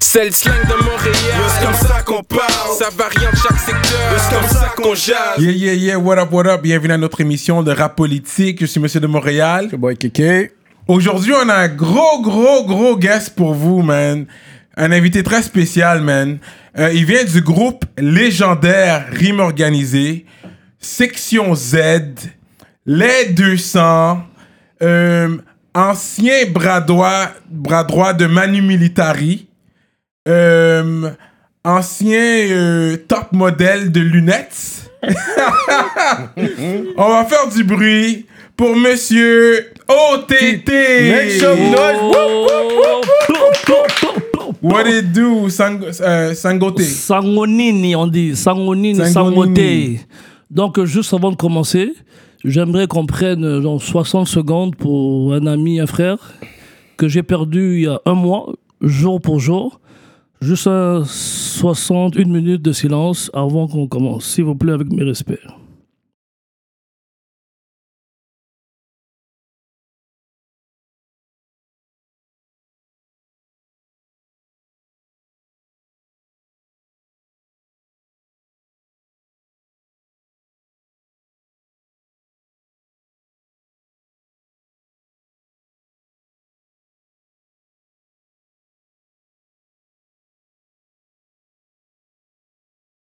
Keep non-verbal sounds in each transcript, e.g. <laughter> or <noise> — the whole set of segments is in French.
C'est le slang de Montréal. C'est comme ça qu'on parle? Ça varie en chaque secteur. C'est comme ça qu'on jase? Yeah, yeah, yeah, what up, what up? Bienvenue à notre émission de rap politique. Je suis Monsieur de Montréal. Boy Kéké. Aujourd'hui, on a un gros, gros, gros guest pour vous, man. Un invité très spécial, man. Euh, il vient du groupe légendaire Rime Organisée, Section Z, Les 200, euh, ancien bras droit, bras droit de Manu Militari, euh, ancien euh, top modèle de lunettes. <laughs> On va faire du bruit pour Monsieur OTT. Make some noise. What it do, Sang euh, Sangote? Sangonini, on dit. Sangonini. Sangote. Donc, euh, juste avant de commencer, j'aimerais qu'on prenne euh, genre 60 secondes pour un ami, un frère, que j'ai perdu il y a un mois, jour pour jour. Juste un 60, une minute de silence avant qu'on commence, s'il vous plaît, avec mes respects.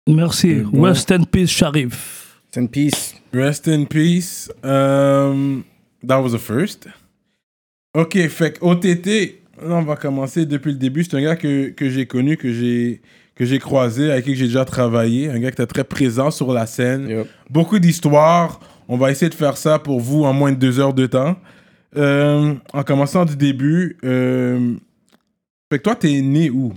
Merci. Rest in peace, Sharif. C'est une peace. Rest in peace. Um, that was the first. Ok, fait que OTT, là, on va commencer depuis le début. C'est un gars que, que j'ai connu, que j'ai que j'ai croisé, avec qui j'ai déjà travaillé. Un gars qui était très présent sur la scène. Yep. Beaucoup d'histoires. On va essayer de faire ça pour vous en moins de deux heures de temps. Euh, en commençant du début, euh, fait que toi, t'es né où?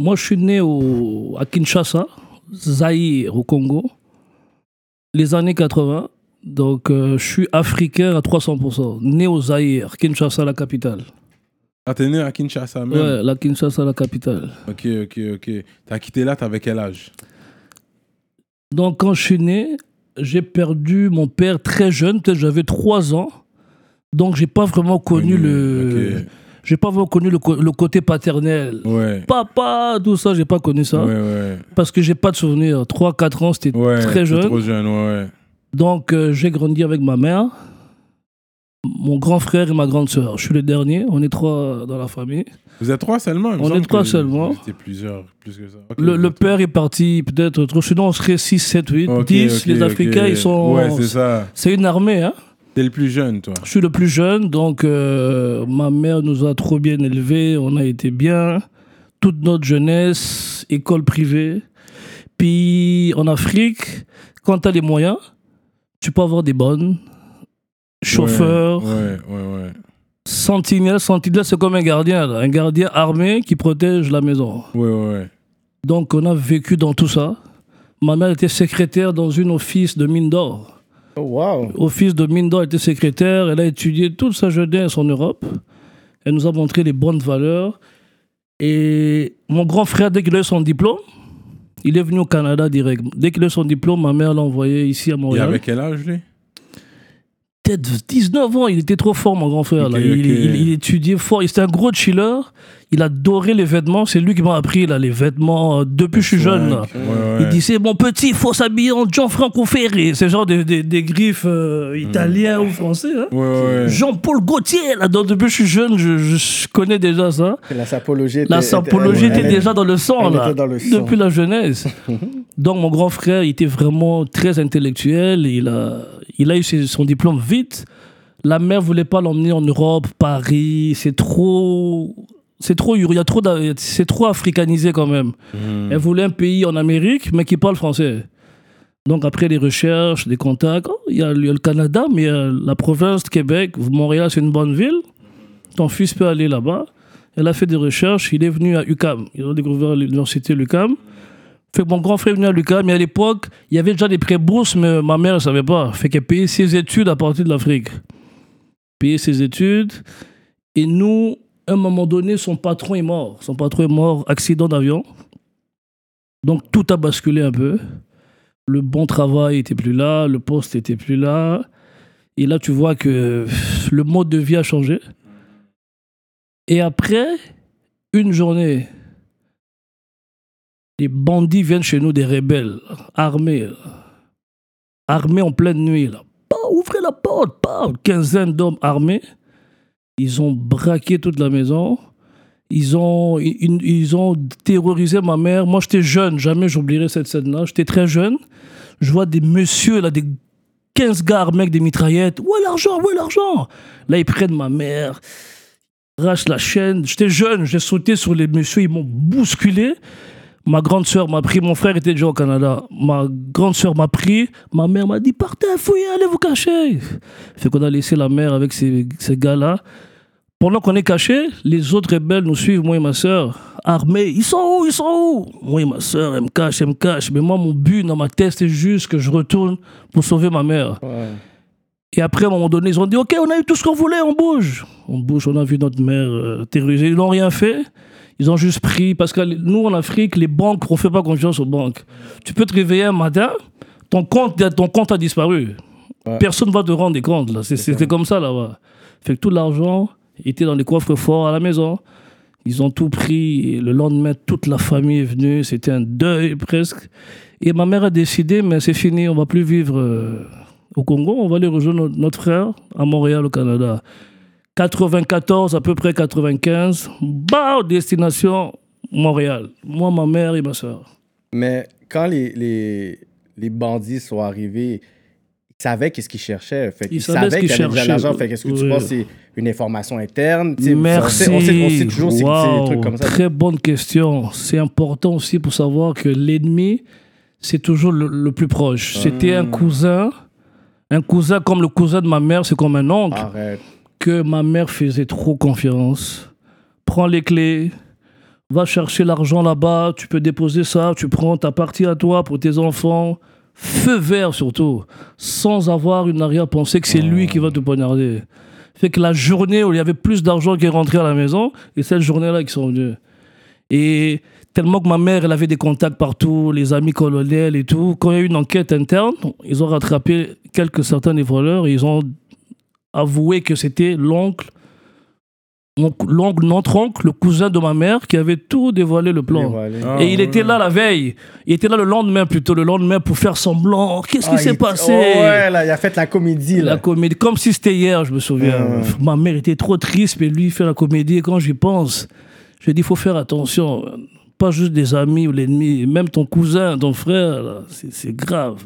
Moi, je suis né au, à Kinshasa, Zaïre, au Congo, les années 80. Donc, euh, je suis africain à 300%. Né au Zaïre, Kinshasa, la capitale. Ah, t'es né à Kinshasa même? Ouais, la Kinshasa, la capitale. Ok, ok, ok. T'as quitté là, t'avais quel âge? Donc, quand je suis né, j'ai perdu mon père très jeune, peut-être j'avais 3 ans. Donc, j'ai pas vraiment connu le. J'ai pas vraiment connu le, côté paternel. Ouais. Papa, tout ça, j'ai pas connu ça. Ouais, ouais. Parce que j'ai pas de souvenir. 3-4 ans, c'était très jeune. Trop. Donc, euh, j'ai grandi avec ma mère, mon grand frère et ma grande sœur. Je suis le dernier. On est trois dans la famille. Vous êtes trois seulement On est trois seulement. Étiez plusieurs, plus que ça. Le, père est parti peut-être trop. Sinon, on serait 6, 7, 8, trois. Ok, 10. ok, Les. Africains, ils sont. Ouais, c'est ça. C'est une armée, hein. T'es le plus jeune, toi. Je suis le plus jeune, donc euh, ma mère nous a trop bien élevés. On a été bien. Toute notre jeunesse, école privée. Puis en Afrique, quand tu as les moyens, tu peux avoir des bonnes. Chauffeur, Ouais, ouais, ouais. Sentinelle, sentinelle, c'est comme un gardien, là. un gardien armé qui protège la maison. Ouais, ouais, ouais. Donc on a vécu dans tout ça. Ma mère était secrétaire dans une office de mine d'or. Oh, wow. Office de mine d'or, elle était secrétaire, elle a étudié toute sa jeunesse en Europe. Elle nous a montré les bonnes valeurs. Et mon grand frère, dès qu'il a eu son diplôme, il est venu au Canada direct. Dès qu'il a eu son diplôme, ma mère l'a envoyé ici à Il Montréal. avait quel âge, lui? Peut-être 19 ans, il était trop fort, mon grand frère. là. Il, ok. il- il étudiait fort. Il était un gros chiller. Il adorait les vêtements. C'est lui qui m'a appris là, les vêtements euh, depuis que je suis jeune. là. Ouais, ouais. Il disait, mon petit, il faut s'habiller en Gianfranco Ferré. C'est genre des, des, des griffes euh, italiens ou français. hein. Ouais, ouais. Jean-Paul Gaultier, là, donc depuis que je suis jeune, je, je connais déjà ça. La sapologie était. La sapologie était elle- déjà dans le sang, là, était dans le sang. depuis la jeunesse. <laughs> Donc, mon grand frère, il était vraiment très intellectuel. Il a, il a eu son diplôme vite. La mère voulait pas l'emmener en Europe, Paris. C'est trop. C'est trop, il y a trop, c'est trop africanisé quand même. Hmm. Elle voulait un pays en Amérique, mais qui parle français. Donc après les recherches, des contacts, oh, il y, a le Canada, mais la province de Québec, Montréal, c'est une bonne ville. Ton fils peut aller là-bas. Elle a fait des recherches, il est venu à UCAM. Ils ont découvert l'université l'UCAM. Fait que mon grand frère est venu à l'UCAM, mais à l'époque, il y avait déjà des prêts bourses, mais ma mère ne savait pas. Fait qu'elle payait ses études à partir de l'Afrique. Payait ses études. Et nous, à un moment donné, son patron est mort. Son patron est mort, accident d'avion. Donc tout a basculé un peu. Le bon travail était plus là, le poste était plus là. Et là, tu vois que le mode de vie a changé. Et après, une journée, Les bandits viennent chez nous, des rebelles, armés. Armés en pleine nuit. Là. Ouvrez la porte, bah, quinzaine d'hommes armés. Ils ont braqué toute la maison. Ils ont, ils, ils ont terrorisé ma mère. Moi, j'étais jeune, jamais j'oublierai cette scène-là. J'étais très jeune. Je vois des messieurs, là, des 15 gars armés avec des mitraillettes. Où est l'argent? Où est l'argent? Là, ils prennent ma mère, arrachent la chaîne. J'étais jeune, j'ai sauté sur les messieurs, ils m'ont bousculé. Ma grande sœur m'a pris, mon frère était déjà au Canada. Ma grande sœur m'a pris, ma mère m'a dit partez, fouillez, allez vous cacher. Fait qu'on a laissé la mère avec ces, ces gars-là. Pendant qu'on est caché, les autres rebelles nous suivent, moi et ma sœur, armés. Ils sont où? Ils sont où? Moi et ma sœur, elle me cache, elle me cache. Mais moi, mon but dans ma tête, c'est juste que je retourne pour sauver ma mère. Ouais. Et après, à un moment donné, ils ont dit Ok, on a eu tout ce qu'on voulait, on bouge. On bouge, on a vu notre mère euh, terrorisée. Ils n'ont rien fait. Ils ont juste pris. Parce que nous, en Afrique, les banques, on ne fait pas confiance aux banques. Tu peux te réveiller un matin, ton compte, ton compte a disparu. Ouais. Personne ne va te rendre des comptes. là. C'était comme ça là-bas. Fait que tout l'argent était dans les coffres forts à la maison. Ils ont tout pris. Et le lendemain, toute la famille est venue. C'était un deuil presque. Et ma mère a décidé, mais c'est fini, on va plus vivre euh, au Congo. On va aller rejoindre notre frère à Montréal, au Canada. 94, à peu près 95. Bah, destination Montréal. Moi, ma mère et ma soeur. Mais quand les, les, les bandits sont arrivés, ils savaient qu'est-ce qu'ils cherchaient. Fait Ils qu'ils savaient qu'ils cherchaient. l'argent. Fait qu'est-ce que tu Oui. penses que c'est une information interne? Tu Merci. On sait, on toujours c'est c'est Wow, des trucs comme ça. Très bonne question. C'est important aussi pour savoir que l'ennemi, c'est toujours le, le plus proche. C'était un cousin. Un cousin comme le cousin de ma mère, c'est comme un oncle Arrête. Que ma mère faisait trop confiance. Prends les clés, va chercher l'argent là-bas, tu peux déposer ça, tu prends ta partie à toi pour tes enfants. Feu vert surtout, sans avoir une arrière-pensée que c'est lui qui va te poignarder. Fait que la journée où il y avait plus d'argent qui est rentré à la maison, et cette journée-là qui sont venus. Et tellement que ma mère, elle avait des contacts partout, les amis coloniels et tout. Quand il y a eu une enquête interne, ils ont rattrapé quelques certains des voleurs et ils ont avoué que c'était l'oncle, l'oncle, notre oncle, le cousin de ma mère, qui avait tout dévoilé le plan. Dévoilé. Ah, Et il était là la veille. Il était là le lendemain plutôt, le lendemain pour faire semblant. Qu'est-ce qui Ah, s'est il- passé? Oh, ouais, là, il a fait la comédie. la Là. comédie, comme si c'était hier, je me souviens. Ouais. Ma mère était trop triste, mais lui, il fait la comédie. Et quand j'y pense, je dis, il faut faire attention. Pas juste des amis ou l'ennemi, même ton cousin, ton frère, c'est grave.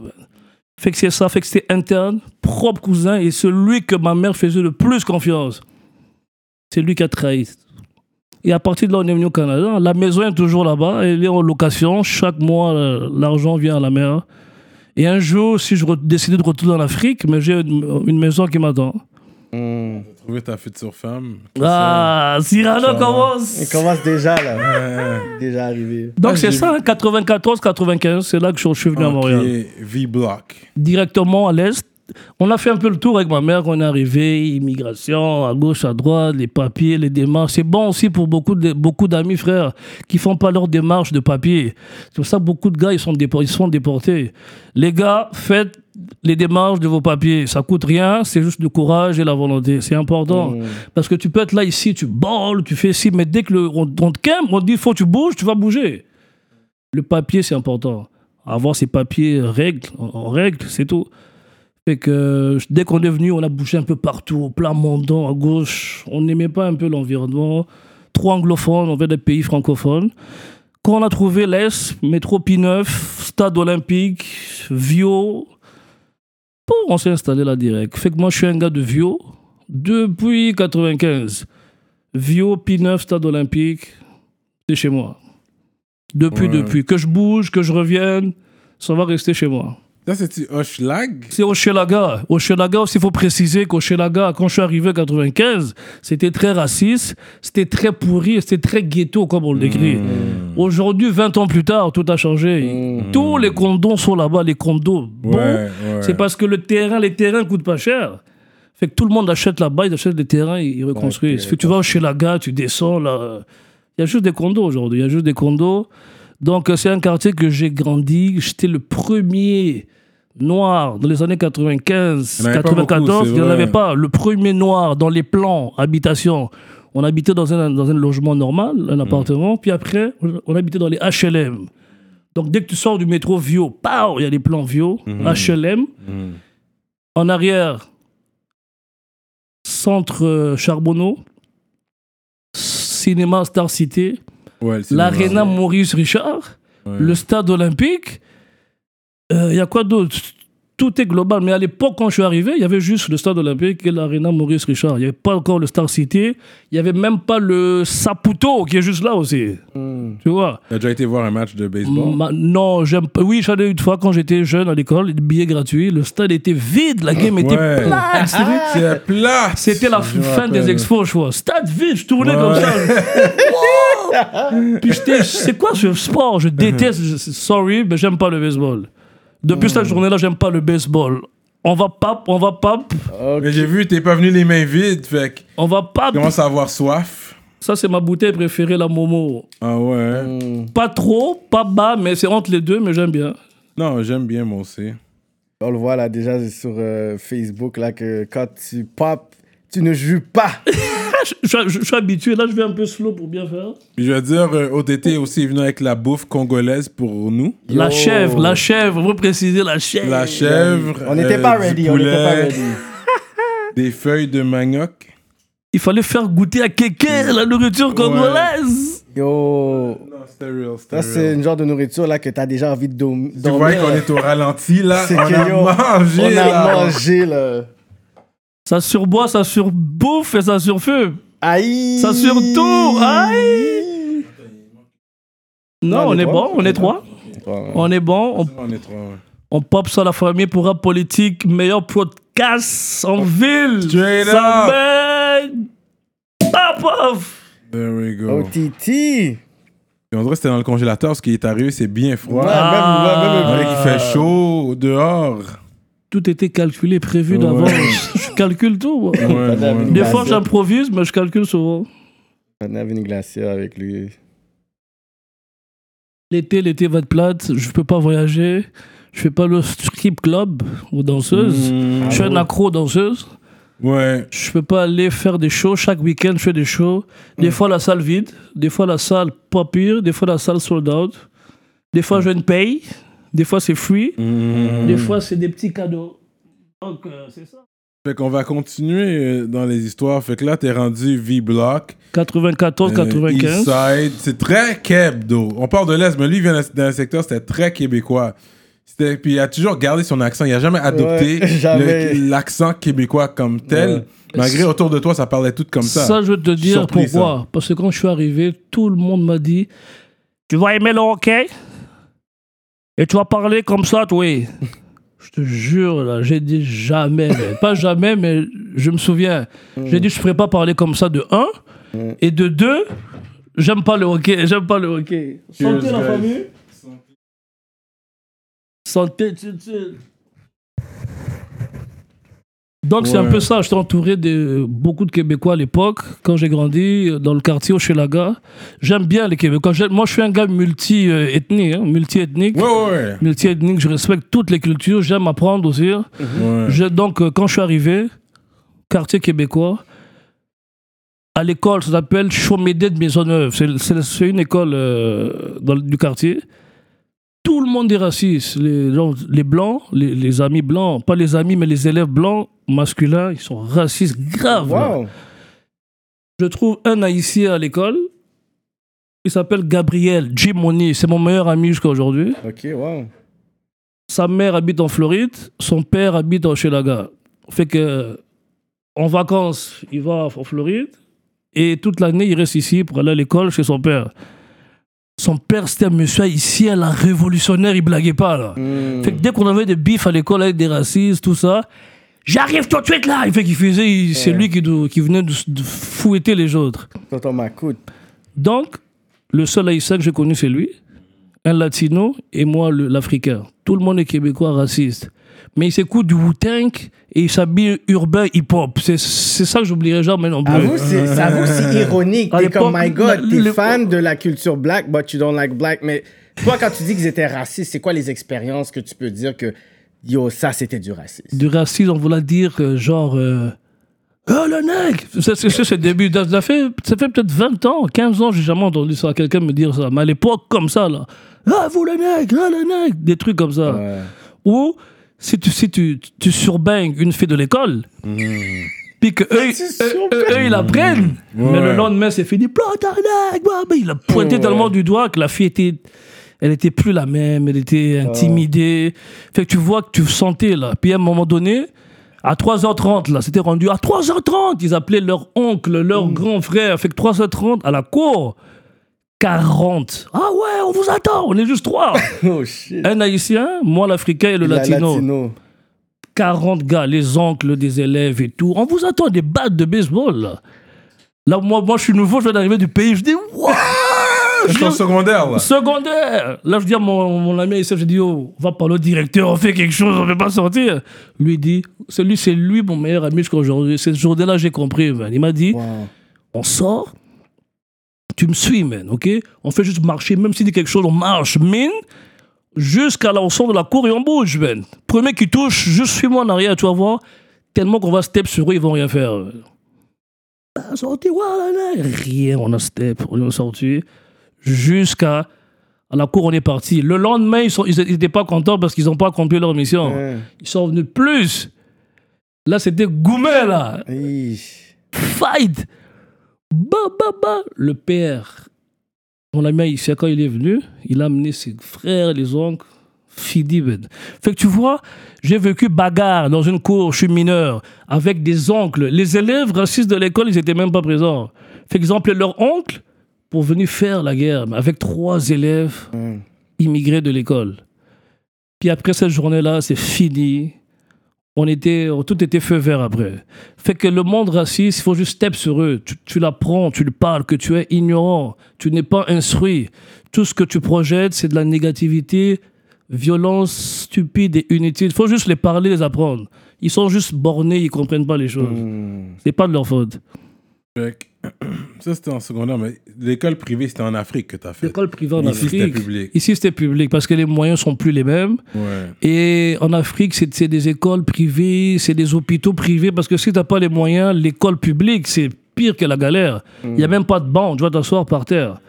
Fait que c'est ça, fait que interne, propre cousin, et celui que ma mère faisait le plus confiance. C'est lui qui a trahi. Et à partir de là, on est venu au Canada. La maison est toujours là-bas, elle est en location. Chaque mois, euh, l'argent vient à la mère. Et un jour, si je décidais de retourner en Afrique, mais j'ai une maison qui m'attend. Hmm. Trouver ta future femme. Ah, Cyrano commence. Il commence déjà, là. <laughs> Déjà arrivé. Donc Ah, c'est ça, 94-95, c'est là que je suis venu à ok, Montréal. V-Block. Directement à l'Est. On a fait un peu le tour avec ma mère on est arrivé, immigration, à gauche, à droite, les papiers, les démarches. C'est bon aussi pour beaucoup de- beaucoup d'amis, frères, qui font pas leur démarche de papier. C'est pour ça que beaucoup de gars, ils sont, dépor- ils sont déportés. Les gars, faites les démarches de vos papiers. Ça coûte rien, c'est juste le courage et la volonté. C'est important. Hmm. Parce que tu peux être là ici, tu balles, tu fais ci, mais dès que le, on, on te quème, on te dit faut que tu bouges, tu vas bouger. Le papier, c'est important. Avoir ses papiers règles, en, règle, c'est tout. Fait que dès qu'on est venu, on a bougé un peu partout, au plein Mondon, à gauche. On n'aimait pas un peu l'environnement. Trop anglophone, on veut des pays francophones. Quand on a trouvé l'Est, métro P9, stade olympique, Vio, Bon, on s'est installé là direct. Fait que moi, je suis un gars de Vio depuis 95. Vio, P9, Stade Olympique, c'est chez moi. Depuis, Ouais. depuis. Que je bouge, que je revienne, ça va rester chez moi. Ça, c'est-tu Hochelag? C'est Hochelaga. Hochelaga aussi, il faut préciser qu'Hochelaga, quand je suis arrivé en 95, c'était très raciste, c'était très pourri, c'était très ghetto, comme on le décrit. Hmm. Aujourd'hui, 20 ans plus tard, tout a changé. Hmm. Tous les condos sont là-bas, les condos. Ouais, ouais. C'est parce que le terrain, les terrains coûtent pas cher. Fait que tout le monde achète là-bas, ils achètent des terrains, ils reconstruisent. Fait que tu vas la gare, tu descends là. Il y a juste des condos aujourd'hui, il y a juste des condos. Donc euh, c'est un quartier que j'ai grandi. J'étais le premier noir dans les années 95, Il y en avait pas 94. beaucoup, c'est il n'y en avait pas. Le premier noir dans les plans habitation. On habitait dans un, dans un logement normal, un appartement. Puis après, on- habitait dans les HLM. Donc dès que tu sors du métro Vio, il y a des plans Vio. HLM. Mhm. En arrière, centre euh, Charbonneau, cinéma Star Cité, Ouais, l'aréna Maurice Richard, Ouais. le stade olympique. Euh, Il y a quoi d'autre? Tout est global. Mais à l'époque, quand je suis arrivé, il y avait juste le stade olympique et l'aréna Maurice Richard. Il n'y avait pas encore le Star City. Il n'y avait même pas le Saputo qui est juste là aussi. Hmm. Tu vois T'as déjà été voir un match de baseball? Ma- non, j'aime pas. Oui, j'en ai eu une fois quand j'étais jeune à l'école, des billets gratuits. Le stade était vide, la game était Ouais. plate. C'était- <laughs> C'est plat! C'était la fin des expos, je vois. Stade vide, je tournais Ouais. comme ça. Wow <laughs> Puis j'étais, c'est quoi ce sport? Je déteste, je- sorry, mais j'aime pas le baseball. Depuis cette journée-là, j'aime pas le baseball. On va pas, on va pas, Mais j'ai vu, t'es pas venu les mains vides, fait que on va pas. tu commences à avoir soif. Ça, c'est ma bouteille préférée, la Momo. Ah ouais? Hmm. Pas trop, pas bas, mais c'est entre les deux, mais j'aime bien. Non, j'aime bien, moi aussi. On le voit là déjà sur euh, Facebook là que quand tu pop, tu ne joues pas. <laughs> Je, je- je- je suis habitué, là, je vais un peu slow pour bien faire. Je veux dire, euh, OTT est aussi venu avec la bouffe congolaise pour nous. La Yo. chèvre, la chèvre, vous préciser la chèvre. La chèvre. On n'était euh, pas du ready, on n'était pas ready. <laughs> Des feuilles de manioc. Il fallait faire goûter à quelqu'un la nourriture congolaise. Yo, Non, c'était real, c'était ça c'est une genre de nourriture là que t'as déjà envie de dom- Tu vois dormir. qu'on est au ralenti, là. C'est On que, a yo, mangé, On a là. mangé là. Ça surboit, ça surbouffe et ça surfume. Aïe. Ça surtout, aïe. Non, on est bon, on est trois. On est bon, on, est trois, ouais. on pop ça la famille pour rap politique, meilleur podcast en ville. Straight ça up. baigne. Paf, paf. There we go. OTT. Et on dirait c'était dans le congélateur parce qu'il est arrivé, c'est bien froid. Ouais, Ah. même, même, qu'il fait chaud dehors. Tout était calculé, prévu Ouais. d'avance. je calcule tout. moi. Ouais, ouais. Des fois, j'improvise, mais je calcule souvent. On avait une glacière avec lui. L'été, l'été va être plate, je peux pas voyager. Je fais pas le strip club aux danseuses. Mmh. Je suis un accro danseuse. Ouais. Je peux pas aller faire des shows. Chaque week-end, je fais des shows. Des fois, la salle vide. Des fois, la salle pas pire. Des fois, la salle sold out. Des fois, je ne paye. Des fois, c'est free. Mmh. Des fois, c'est des petits cadeaux. Donc, euh, c'est ça. Fait qu'on va continuer euh, dans les histoires. Fait que là, t'es rendu V-Block. 94, euh, 95. Eastside. C'est très kebdo. On parle de l'Est, mais lui, il vient d'un- secteur, c'était très québécois. C'était- Puis il a toujours gardé son accent. Il a jamais adopté Ouais, <laughs> jamais. le- l'accent québécois comme tel. Ouais. Malgré autour de toi, ça parlait tout comme ça. Ça, je vais te dire Surpris, pourquoi. Parce que quand je suis arrivé, tout le monde m'a dit Tu vas aimer le hockey? Et tu vas parler comme ça, toi? je te jure, là, j'ai dit jamais. mais <laughs> pas jamais, mais je me souviens. J'ai dit Je ne pourrais pas parler comme ça de un. Mm. Et de deux, j'aime pas le hockey. <laughs> J'aime pas le hockey. Cheers, Santé, la famille. Santé, tu- Donc c'est un peu ça, j'étais entouré de beaucoup de Québécois à l'époque, quand j'ai grandi dans le quartier au Chelaga. J'aime bien les Québécois. Moi je suis un gars multi-ethnique, hein, multi-ethnique. Ouais, ouais, Multi-ethnique, je respecte toutes les cultures, j'aime apprendre aussi. Je- donc euh, quand je suis arrivé, quartier québécois, à l'école, ça s'appelle Chaumédé de Maisonneuve. C'est- une école euh, dans du quartier. Tout le monde est raciste. Les, gens- les blancs, les, les amis blancs, pas les amis, mais les élèves blancs masculins, ils sont racistes graves. Wow. Je trouve un haïtien à l'école. Il s'appelle Gabriel Jimoni. C'est mon meilleur ami jusqu'à aujourd'hui. Ok, wow. Sa mère habite en Floride, son père habite en Chelaga. Fait que, en vacances, il va en Floride et toute l'année, il reste ici pour aller à l'école chez son père. Son père, c'était un monsieur haïtien, la révolutionnaire, il blaguait pas, là. Hmm. Fait que dès qu'on avait des bifs à l'école avec des racistes, tout ça, j'arrive tout de suite là. Il fait qu'il faisait, c'est lui qui, venait de, de fouetter les autres. Tonton Macoute. Donc, le seul haïtien que j'ai connu, c'est lui. Un latino et moi, l'africain. Tout le monde est québécois raciste. Mais il s'écoute du Wu-Tang et il s'habille urbain hip-hop. C'est ça que j'oublierai jamais non plus. Avoue, c'est <laughs> ironique. T'es comme, my God, t'es fan de la culture black, but you don't like black. Mais toi, quand tu dis qu'ils étaient racistes, c'est quoi les expériences que tu peux dire que, yo, ça, c'était du racisme? Du racisme, on voulait dire genre... euh, Ah, le nègre C'est c'est- le début. Ça, ça fait, ça fait peut-être 20 ans, 15 ans, j'ai jamais entendu ça, quelqu'un me dire ça. Mais à l'époque, comme ça, là. Ah, vous le nègre, ah, le nègre Des trucs comme ça. Ouais. Ou si tu, si tu, tu surbaignes une fille de l'école, puis que eux, eux, eux, eux, ils la prennent, mais le lendemain, c'est fini. Plante un nègre, Il a pointé tellement du doigt que la fille était. Elle était plus la même, elle était intimidée. Fait que tu vois que tu sentais là. Puis à un moment donné, à 3h30, là, c'était rendu à 3h30. Ils appelaient leur oncle, leur grand frère. Fait que 3h30 à la cour, 40. Ah ouais, on vous attend, on est juste trois. <laughs> Oh shit. un haïtien, moi l'africain et le La latino. latino. 40 gars, les oncles des élèves et tout. On vous attend des battes de baseball. Là, Là, moi, moi, je suis nouveau, je viens d'arriver du pays. Je dis, waouh C'est en secondaire, là? Secondaire Là, je dis à mon, mon ami ici, je dis, oh, on va parler au directeur, on fait quelque chose, on ne fait pas sortir. Lui dit, c'est lui, c'est lui mon meilleur ami jusqu'à aujourd'hui. Cette journée-là, j'ai compris. man. Il m'a dit, Wow. on sort, tu me suis, man, ok? On fait juste marcher, même s'il dit quelque chose, on marche, mine, jusqu'à là, on sort de la cour et on bouge, man. Premier qui touche, juste suis-moi en arrière, tu vas voir, tellement qu'on va step sur eux, ils vont rien faire. Sorti, voilà, là. Rien, on a step, on est sorti, jusqu'à à la cour, on est parti. Le lendemain, ils n'étaient pas contents parce qu'ils n'ont pas accompli leur mission. Ouais. Ils sont venus plus. Là, c'était Goumet, là fight. Bah, bah, bah. Le père, mon ami quand il est venu, il a amené ses frères, les oncles. Fidi, ben. Fait que tu vois, j'ai vécu bagarre dans une cour, je suis mineur, avec des oncles. Les élèves racistes de l'école, ils étaient même pas présents. Fait qu'ils ont appelé leur oncle pour venir faire la guerre, mais avec trois élèves Mm. immigrés de l'école. Puis après cette journée-là, c'est fini. On était, tout était feu vert après. Fait que le monde raciste, il faut juste step sur eux. Tu, tu l'apprends, tu le parles, que tu es ignorant, tu n'es pas instruit. Tout ce que tu projettes, c'est de la négativité, violence stupide et inutile. Il faut juste les parler, les apprendre. Ils sont juste bornés, ils comprennent pas les choses. Mm. C'est pas de leur faute. Ça, c'était en secondaire, mais l'école privée, c'était en Afrique que t'as fait. L'école privée en Ici, c'était Afrique. public. Ici, c'était public parce que les moyens sont plus les mêmes. Ouais. Et en Afrique, c'est des écoles privées, c'est des hôpitaux privés, parce que si tu n'as pas les moyens, l'école publique, c'est pire que la galère. Il n'y a même pas de banc, tu vas t'asseoir par terre.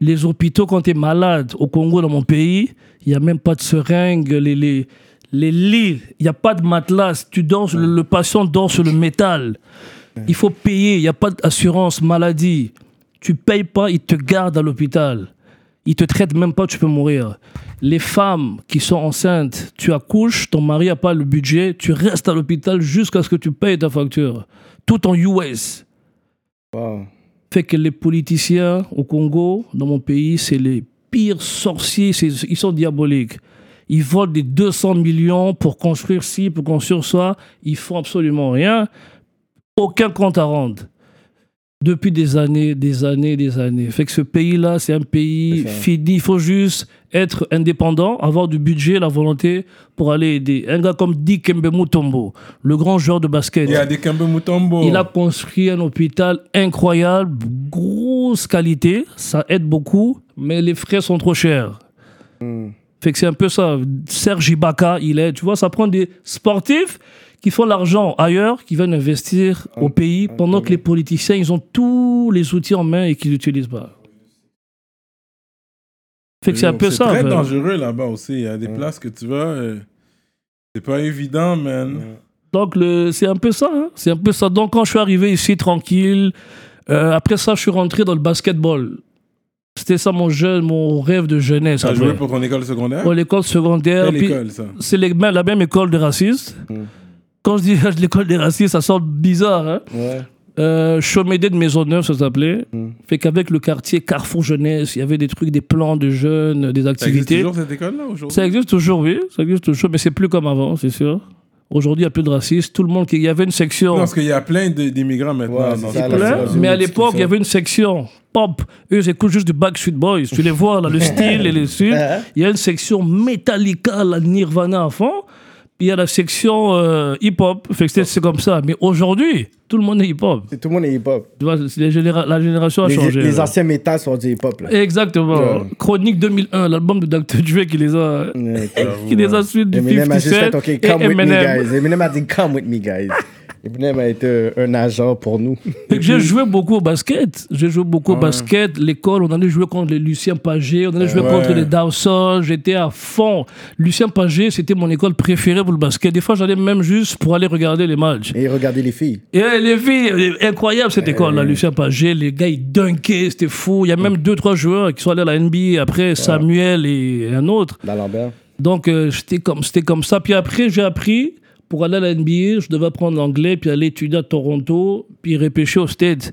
Les hôpitaux, quand tu es malade, au Congo, dans mon pays, il n'y a même pas de seringue, les, les, les lits, il n'y a pas de matelas, tu dors, le patient dort sur le métal. Il faut payer, il n'y a pas d'assurance maladie. Tu payes pas, ils te gardent à l'hôpital. Ils te traitent même pas, tu peux mourir. Les femmes qui sont enceintes, tu accouches, ton mari n'a pas le budget, tu restes à l'hôpital jusqu'à ce que tu payes ta facture. Tout en US. Wow. Fait que les politiciens au Congo, dans mon pays, c'est les pires sorciers, ils sont diaboliques. Ils volent des 200 millions pour construire ci, pour construire ça. Ils font absolument rien. Aucun compte à rendre. Depuis des années, des années, des années. Fait que ce pays-là, c'est un pays fini. Il faut juste être indépendant, avoir du budget, la volonté pour aller aider. Un gars comme Dick Kembe Mutombo, le grand joueur de basket. Il a. Il construit un hôpital incroyable, grosse qualité, ça aide beaucoup, mais les frais sont trop chers. Fait que c'est un peu ça. Serge Ibaka, il est, tu vois, ça prend des sportifs qui font l'argent ailleurs, qui viennent investir au pays, pendant que les politiciens, ils ont tous les outils en main et qu'ils n'utilisent pas. Fait que c'est un peu ça. C'est très dangereux là-bas aussi. Il y a des places que tu vas. euh, c'est pas évident, man. Donc, le- c'est un peu ça. hein. C'est un peu ça. Donc, quand je suis arrivé ici tranquille, euh, après ça, je suis rentré dans le basketball. C'était ça mon, jeune, mon rêve de jeunesse. Tu as joué pour ton école secondaire? Pour l'école secondaire. C'est les- la même école des racistes. Quand je dis l'école des racistes, ça sort bizarre. Hein? Ouais. Euh, Chomédé de Maisonneuve, ça s'appelait. Mm. Fait qu'avec le quartier Carrefour Jeunesse, il y avait des trucs, des plans de jeunes, des Ça existe activités. toujours cette école-là aujourd'hui? Ça existe toujours, oui. Ça existe toujours, mais c'est plus comme avant, c'est sûr. Aujourd'hui, il n'y a plus de racistes. Tout le monde, qui- il y avait une section. Non, parce qu'il y a plein d'immigrants maintenant. Ouais, ce ça, Plein, mais à l'époque, il y avait une section pop. Eux, ils écoutent juste du Backstreet Boys. Tu les vois, là, le style et les <laughs> suites. Il y a une section Metallica, la Nirvana à fond. Il y a la section euh, hip-hop. Fait que c'est- comme ça. Mais aujourd'hui, tout le monde est hip-hop. Tout le monde est hip-hop. Tu vois, généra- la génération a Les, changé. les là. anciens métal sont du hip-hop. Exactement. Chronique 2001, l'album de Dr. Dre qui les a, <laughs> qui les a suivis du Eminem a juste 57 fait, OK, et come with me, Eminem. guys. Eminem a dit, come with me, guys. Ibnem a été un agent pour nous. <laughs> J'ai joué beaucoup au basket. J'ai joué beaucoup au basket. L'école, on allait jouer contre les Lucien Pagé, on allait jouer Ouais. contre les Dawson. J'étais à fond. Lucien Pagé, c'était mon école préférée pour le basket. Des fois, j'allais même juste pour aller regarder les matchs. Et regardez les filles. Et euh, les filles, incroyable cette école-là, Lucien Pagé. Les gars, ils dunkaient, c'était fou. Il y a même deux, trois joueurs qui sont allés à la NBA après, Samuel et un autre. D'Alembert. Donc, euh, c'était comme, c'était comme ça. Puis après, j'ai appris, pour aller à la NBA, je devais apprendre l'anglais, puis aller étudier à Toronto, puis repêcher aux States.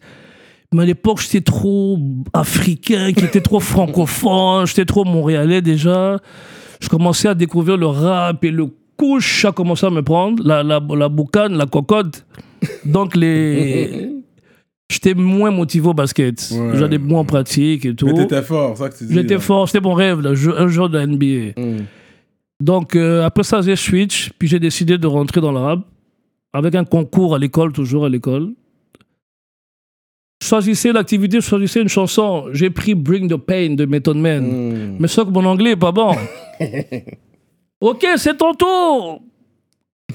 Mais à l'époque, j'étais trop africain, qui était trop francophone, j'étais trop montréalais déjà. Je commençais à découvrir le rap et le couche a commencé à me prendre, la, la, la boucane, la cocotte. Donc, les... j'étais moins motivé au basket. Ouais. J'allais moins en pratique et tout. Mais t'étais fort, ça que tu dis. J'étais fort, c'était mon rêve, là, un jour de la NBA. Mm. Donc, euh, après ça, j'ai switch, puis j'ai décidé de rentrer dans le rap, avec un concours à l'école, toujours à l'école. Choisissez l'activité, choisissez une chanson. J'ai pris Bring the Pain de Method Man. Mm. Mais ça que mon anglais est pas bon. <laughs> ok, c'est ton tour.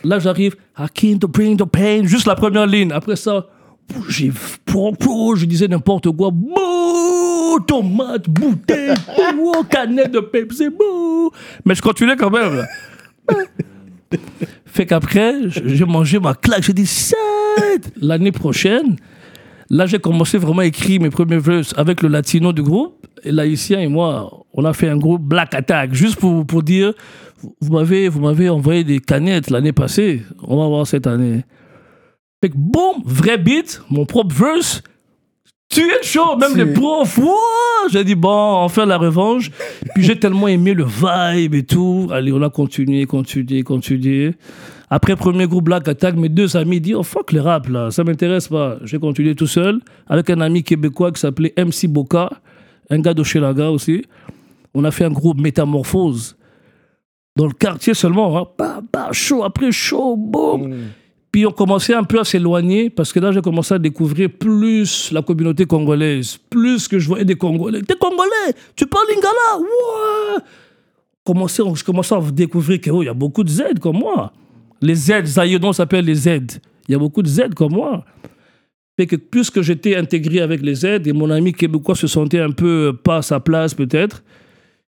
Là, j'arrive. I came to bring the pain. Juste la première ligne. Après ça, j'ai, je disais n'importe quoi. Bouh, tomate, bouteille, <laughs> bouh, canette de Pepsi, bouh. Mais je continuais quand même. <laughs> fait qu'après, j'ai mangé ma claque. J'ai dit, Shit! L'année prochaine, Là, j'ai commencé vraiment à écrire mes premiers verses avec le latino du groupe. Et l'haïtien et moi, on a fait un groupe Black Attack, juste pour, pour dire, vous m'avez, vous m'avez envoyé des canettes l'année passée, on va voir cette année. Fait que boum, vrai beat, mon propre verse, tu es chaud, même les profs, wouah j'ai dit bon, on va faire la revanche. Puis j'ai tellement aimé le vibe et tout. Allez, on a continué, continué, continué. Après premier groupe Black Attack, mes deux amis disent oh fuck le rap là, ça m'intéresse pas. J'ai continué tout seul avec un ami québécois qui s'appelait MC Boca, un gars d'Ochelaga aussi. On a fait un groupe Métamorphose dans le quartier seulement, hein. Bah, bah, chaud après chaud, boum. Puis on commençait un peu à s'éloigner parce que là, j'ai commencé à découvrir plus la communauté congolaise, plus que je voyais des Congolais. T'es Congolais, tu parles lingala, ouais. Je commençais à découvrir qu'il y a beaucoup de Z comme moi. Les Z, Zaïdon s'appelle les Z. Il y a beaucoup de Z comme moi. Fait que plus que j'étais intégré avec les Z et mon ami québécois se sentait un peu pas à sa place peut-être.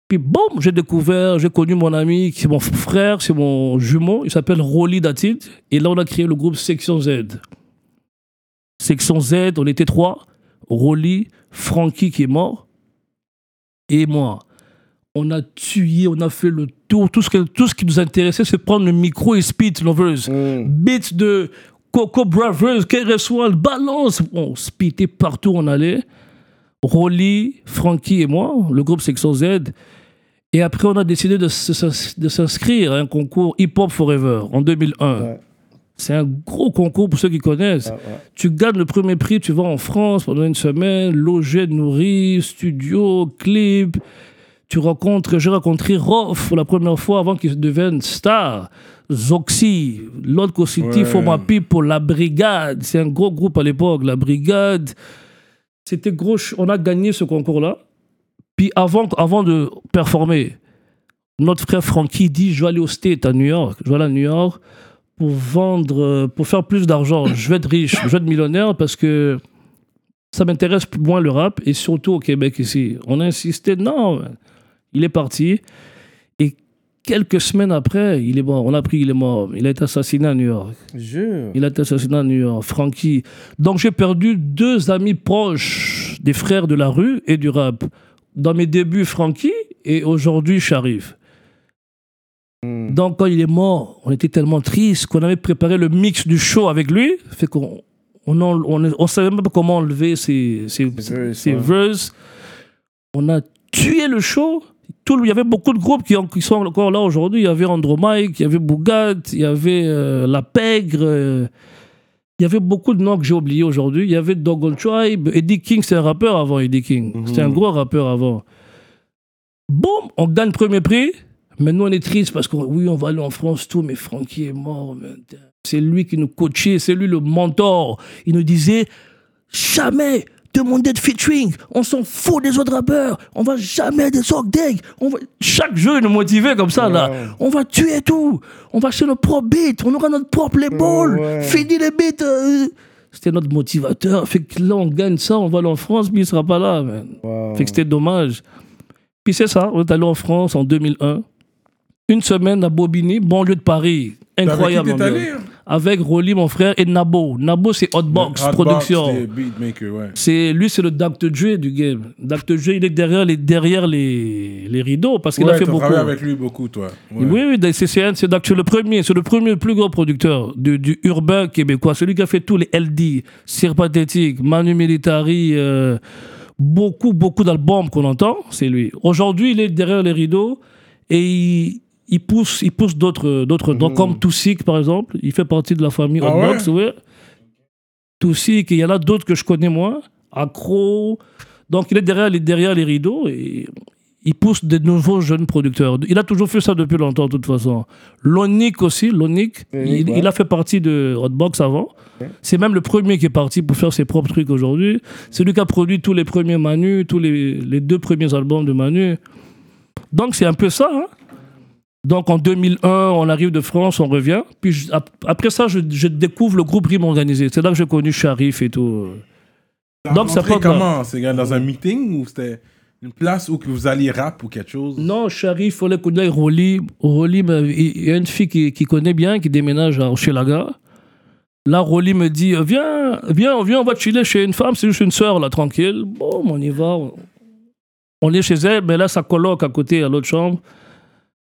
Puis boum, j'ai découvert, j'ai connu mon ami, c'est mon frère, c'est mon jumeau, il s'appelle Rolly Datit. Et là, on a créé le groupe Section Z. Section Z, on était trois. Rolly, Frankie qui est mort, et moi. On a tué, on a fait le tour. Tout ce, que- tout ce qui nous intéressait, c'est prendre le micro et spit lovers. Mm. Beats de Coco Brothers, KRS-One, balance. On spitait partout, on allait. Rolly, Frankie et moi, le groupe Section Z. Et après, on a décidé de, s'inscrire à un concours Hip Hop Forever en 2001. Ouais. C'est un gros concours pour ceux qui connaissent. Ah, ouais. Tu gagnes le premier prix, tu vas en France pendant une semaine, logé, nourri, studio, clip. Tu rencontres, j'ai rencontré Rof pour la première fois avant qu'il devienne star. Zoxy, Lord City, Ouais. For My People, La Brigade. C'est un gros groupe à l'époque, La Brigade. C'était gros. On a gagné ce concours-là. Puis avant, avant de performer, notre frère Frankie dit Je vais aller au State à New York. Je vais aller à New York pour vendre, euh, pour faire plus d'argent. Je vais être riche, je vais être millionnaire parce que ça m'intéresse moins le rap et surtout au Québec ici. On a insisté, non, il est parti. Et quelques semaines après, il est mort. On a appris qu'il est mort. Il a été assassiné à New York. Jure. Il a été assassiné à New York, Frankie. Donc j'ai perdu deux amis proches, des frères de la rue et du rap. Dans mes débuts, Frankie, et aujourd'hui, Sharif. Mm. Donc quand il est mort, on était tellement triste qu'on avait préparé le mix du show avec lui. Fait qu'on on, en- on, on savait même pas comment enlever ses, ses, Ses verses, ses ouais. verses. On a tué le show. Tout, il y avait beaucoup de groupes qui sont encore là aujourd'hui. Il y avait Andromaque, il y avait Bougat, il y avait euh, La Pègre. euh, il y avait beaucoup de noms que j'ai oubliés aujourd'hui. Il y avait Dogon Tribe. Eddie King, c'était un rappeur avant, Eddie King. C'était un gros rappeur avant. Boum, on gagne le premier prix. Maintenant, on est triste parce que oui, on va aller en France, tout, mais Francky est mort. C'est lui qui nous coachait, c'est lui le mentor. Il nous disait jamais demander de featuring. On s'en fout des autres rappeurs. On va jamais des Ogdeg. On va... Chaque jeu nous motivait comme ça, là. On va tuer tout. On va acheter notre propre beat. On aura notre propre label. Ouais. Fini les beats. euh. C'était notre motivateur. Fait que là, on gagne ça, on va aller en France, puis il sera pas là, man. Wow. Fait que c'était dommage. Puis c'est ça, on est allé en France en 2001. Une semaine à Bobigny, banlieue de Paris. Incroyable. Avec allé, hein? Avec Rolly, mon frère, et Nabo. Nabo, c'est Hotbox Hotbox, Production. c'est Beatmaker, ouais. C'est lui, c'est le Dr. Dre du game. Dr. Dre, il est derrière les, derrière les, les rideaux parce qu'il Ouais, a fait beaucoup. travaillé avec lui beaucoup, toi. Ouais. Oui, oui, c'est le premier, c'est le premier, plus gros producteur du, du urbain québécois. Celui qui a fait tous les LD, Sir Pathétique, Manu Militari, euh, beaucoup, beaucoup d'albums qu'on entend, c'est lui. Aujourd'hui, il est derrière les rideaux et il, il pousse, il pousse d'autres, d'autres noms, comme Toussik, par exemple. Il fait partie de la famille Ah Hotbox, ouais. Toussik, et il y en a d'autres que je connais moins. Accro. Donc, il est derrière les, derrière les rideaux et il pousse de nouveaux jeunes producteurs. Il a toujours fait ça depuis longtemps, de toute façon. Lonic aussi, Lonic, ouais. il a fait partie de Hotbox avant. C'est même le premier qui est parti pour faire ses propres trucs aujourd'hui. C'est lui qui a produit tous les premiers Manu, tous les, les deux premiers albums de Manu. Donc c'est un peu ça. hein. Donc en 2001, on arrive de France, on revient. Puis je- après ça, je, je découvre le groupe Rime Organisé. C'est là que j'ai connu Sharif et tout. Donc, ça dans- comment C'est dans un meeting ou c'était une place où que vous alliez rap ou quelque chose? Non, Sharif, on les connaît, Rolly. Rolly, me- il y a une fille qui, qui connaît bien, qui déménage à Hochelaga. Là, Rolly me dit Viens, viens, viens, on va chiller chez une femme, c'est juste une sœur, là, tranquille. Bon, on y va. On est chez elle, mais là, sa coloc à côté, à l'autre chambre.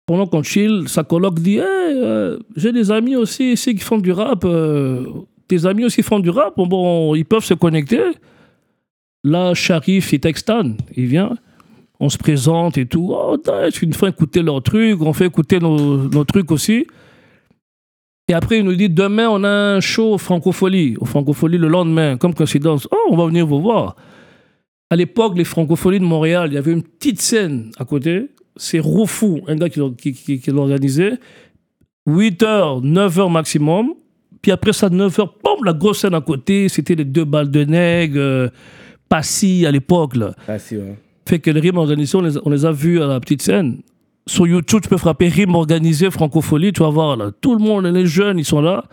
Pendant qu'on chill, sa coloc dit Hey, euh, j'ai des amis aussi ici qui font du rap. euh, tes amis aussi font du rap. Bon, ils peuvent se connecter. Là, Sharif, il texte. Il vient on se présente et tout. Oh, une fois écouter leurs trucs, on fait écouter nos, trucs aussi. Et après, il nous dit demain, on a un show au Francophonie. Au Francophonie le lendemain, comme coïncidence. Oh, on va venir vous voir. À l'époque, les Francophonies de Montréal, il y avait une petite scène à côté. C'est Roufou, un gars qui, l'a- qui, qui, qui l'organisait. 8 heures, 9 heures maximum. Puis après ça, 9 heures, boum, la grosse scène à côté. C'était les deux balles de nègre, euh, Passy à l'époque, là. Si, ouais. Fait que les rimes organisées, on les, on les a vus à la petite scène. Sur YouTube, tu peux frapper rimes organisées, francophonie, tu vas voir là. Tout le monde, les jeunes, ils sont là.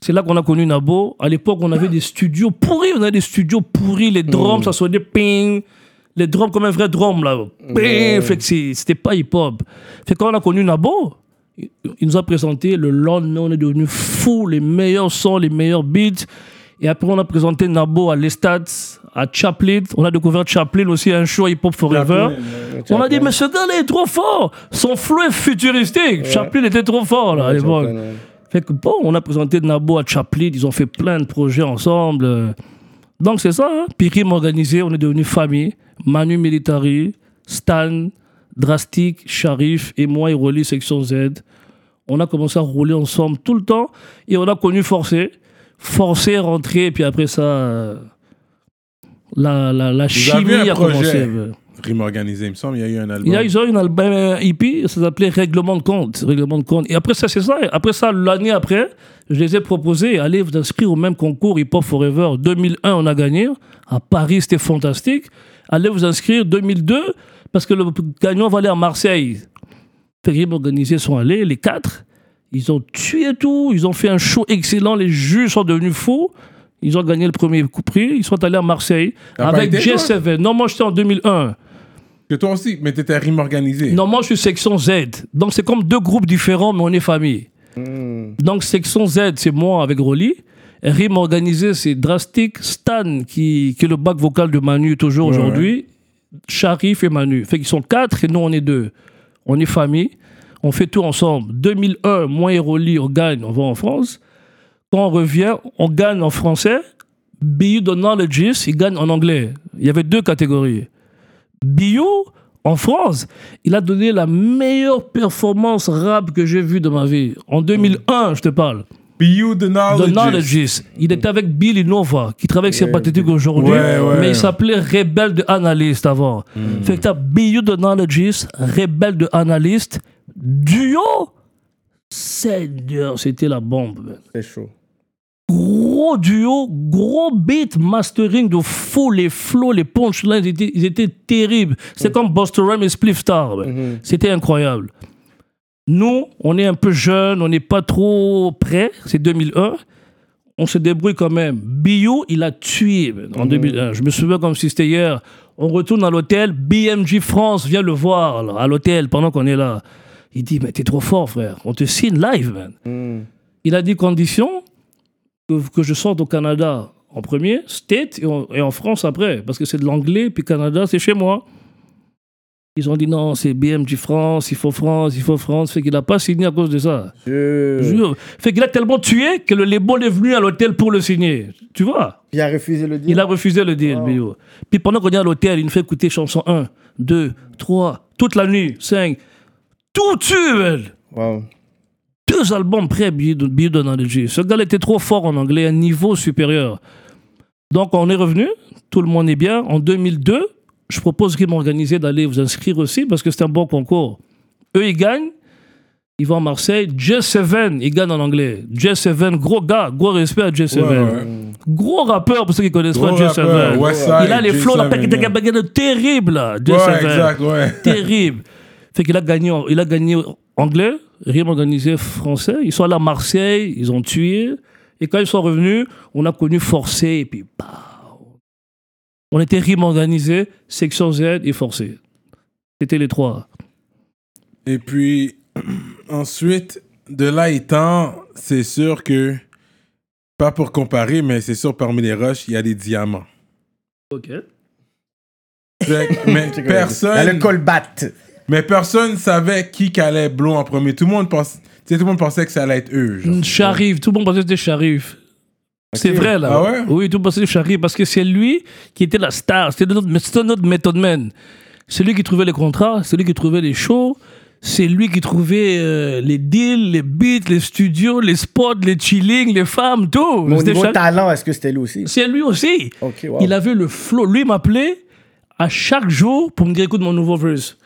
C'est là qu'on a connu Nabo. À l'époque, on avait des studios pourris, on avait des studios pourris, les drums, ça sonnait ping. Les drums comme un vrai drum là. Ping. Fait que c'est- c'était pas hip-hop. Fait on a connu Nabo, il il nous a présenté le lendemain, on est devenu fou, les meilleurs sons, les meilleurs beats. Et après, on a présenté Nabo à l'Estat, à Chaplin. On a découvert Chaplin aussi, un show hip-hop forever. On a dit, mais ce gars-là est trop fort. Son flow est futuristique. Chaplin était trop fort là, à l'époque. Ouais. Fait que bon, on a présenté Nabo à Chaplin. Ils ont fait plein de projets ensemble. Donc c'est ça. Hein? Puis Rime organisé, on est devenu famille. Manu Militari, Stan, Drastic, Sharif et moi et Rolly Section Z. On a commencé à rouler ensemble tout le temps et on a connu Forcé. Forcé, rentré, et puis après ça, euh, la, la, la chimie a projet. commencé. Rime organisé, il me semble, il y a eu un album. Il y a, ils ont eu un album euh, hippie, ça s'appelait Règlement de compte. Règlement de compte. Et après ça, c'est ça. Après ça, l'année après, je les ai proposés, allez vous inscrire au même concours Hip Hop Forever. 2001, on a gagné. À Paris, c'était fantastique. Allez vous inscrire 2002, parce que le gagnant va aller à Marseille. Les organisés sont allés, les quatre. Ils ont tué tout. Ils ont fait un show excellent. Les juges sont devenus fous. Ils ont gagné le premier coup prix. Ils sont allés à Marseille avec été, toi? J7. Non, moi, j'étais en 2001. Que toi aussi, mais t'étais rime organisé. Non, moi, je suis section Z. Donc, c'est comme deux groupes différents, mais on est famille. Hmm. Donc, section Z, c'est moi avec Rolly. Rime organisé, c'est Drastic, Stan, qui, qui est le bac vocal de Manu toujours Ouais, aujourd'hui, Sharif et Manu. Fait qu'ils sont quatre et nous, on est deux. On est famille. On fait tout ensemble. 2001, moi et Rolly, on gagne, on va en France. Quand on revient, on gagne en français. Biou de Knowledges, il gagne en anglais. Il y avait deux catégories. Biou, en France, il a donné la meilleure performance rap que j'ai vue de ma vie. En 2001, je te parle. De The Knowledge. Il était avec Bill Innova, qui travaille avec Sympathétique aujourd'hui. Ouais, ouais. Mais il s'appelait Rebelle de Analyst avant. Fait que t'as BU de Knowledges, Rebelle de Analyst, duo. Seigneur, c'était la bombe. C'est chaud. Gros duo, gros beat mastering de fou, les flows, les punchlines, ils étaient, ils étaient terribles. C'est comme Buster Rhymes et Spliff Star. ouais. C'était incroyable. Nous, on est un peu jeunes, on n'est pas trop prêts. C'est 2001. On se débrouille quand même. Bio, il a tué en 2001. Je me souviens comme si c'était hier. On retourne à l'hôtel. BMG France vient le voir à l'hôtel pendant qu'on est là. Il dit, mais t'es trop fort, frère. On te signe live, man. Hmm. Il a dit condition que, que je sorte au Canada en premier, State, et en, et en France après. Parce que c'est de l'anglais, puis Canada, c'est chez moi. Ils ont dit non, c'est BMG France, il faut France, il faut France. Fait qu'il n'a pas signé à cause de ça. Je... Jure. Fait qu'il a tellement tué que le label est venu à l'hôtel pour le signer. Tu vois? Il a refusé le deal. Il a refusé le deal. Puis pendant qu'on est à l'hôtel, il nous fait écouter chanson 1, 2, 3, toute la nuit, 5. Tout tue, man. Wow. Deux albums prêts, Bio Bio Donaldji. Ce gars était trop fort en anglais, un niveau supérieur. Donc on est revenu, tout le monde est bien. En 2002, je propose qu'ils m'organisent d'aller vous inscrire aussi parce que c'est un bon concours. Eux, ils gagnent. Ils vont à Marseille. J7, ils gagnent en anglais. J7, gros gars, gros respect à J7. Ouais, ouais. Gros rappeur pour ceux qui connaissent Gros pas J7. rappeur, Westside, il a les flows, là, J7, terrible, là. J7. Ouais, exact. Terrible. Fait qu'il a gagné, il a gagné anglais, rien organisé français. Ils sont allés à Marseille, ils ont tué. Et quand ils sont revenus, on a connu Forcé et puis bah, on était rime organisé, section Z et Forcé. C'était les trois. Et puis, <clears throat> ensuite, de là étant, c'est sûr que, pas pour comparer, mais c'est sûr, parmi les roches, il y a des diamants. Ok. Fait mais <laughs> Il a le personne, colbat. Mais personne savait qui allait blond en premier. Tout le monde pense, tu sais, tout le monde pensait que ça allait être eux. genre. Sharif, tout le monde pensait que c'était Sharif. C'est vrai, là. Ah ouais? Oui, tout le monde pensait que c'était Sharif parce que c'est lui qui était la star. C'était notre, c'était notre méthode man. C'est lui qui trouvait les contrats, c'est lui qui trouvait les shows, c'est lui qui trouvait euh, les deals, les beats, les studios, les spots, les chillings, les femmes, tout. C'était niveau Sharif. talent, est-ce que c'était lui aussi? C'est lui aussi. Ok, wow. Il avait le flow. Lui il m'appelait à chaque jour pour me dire écoute mon nouveau verse.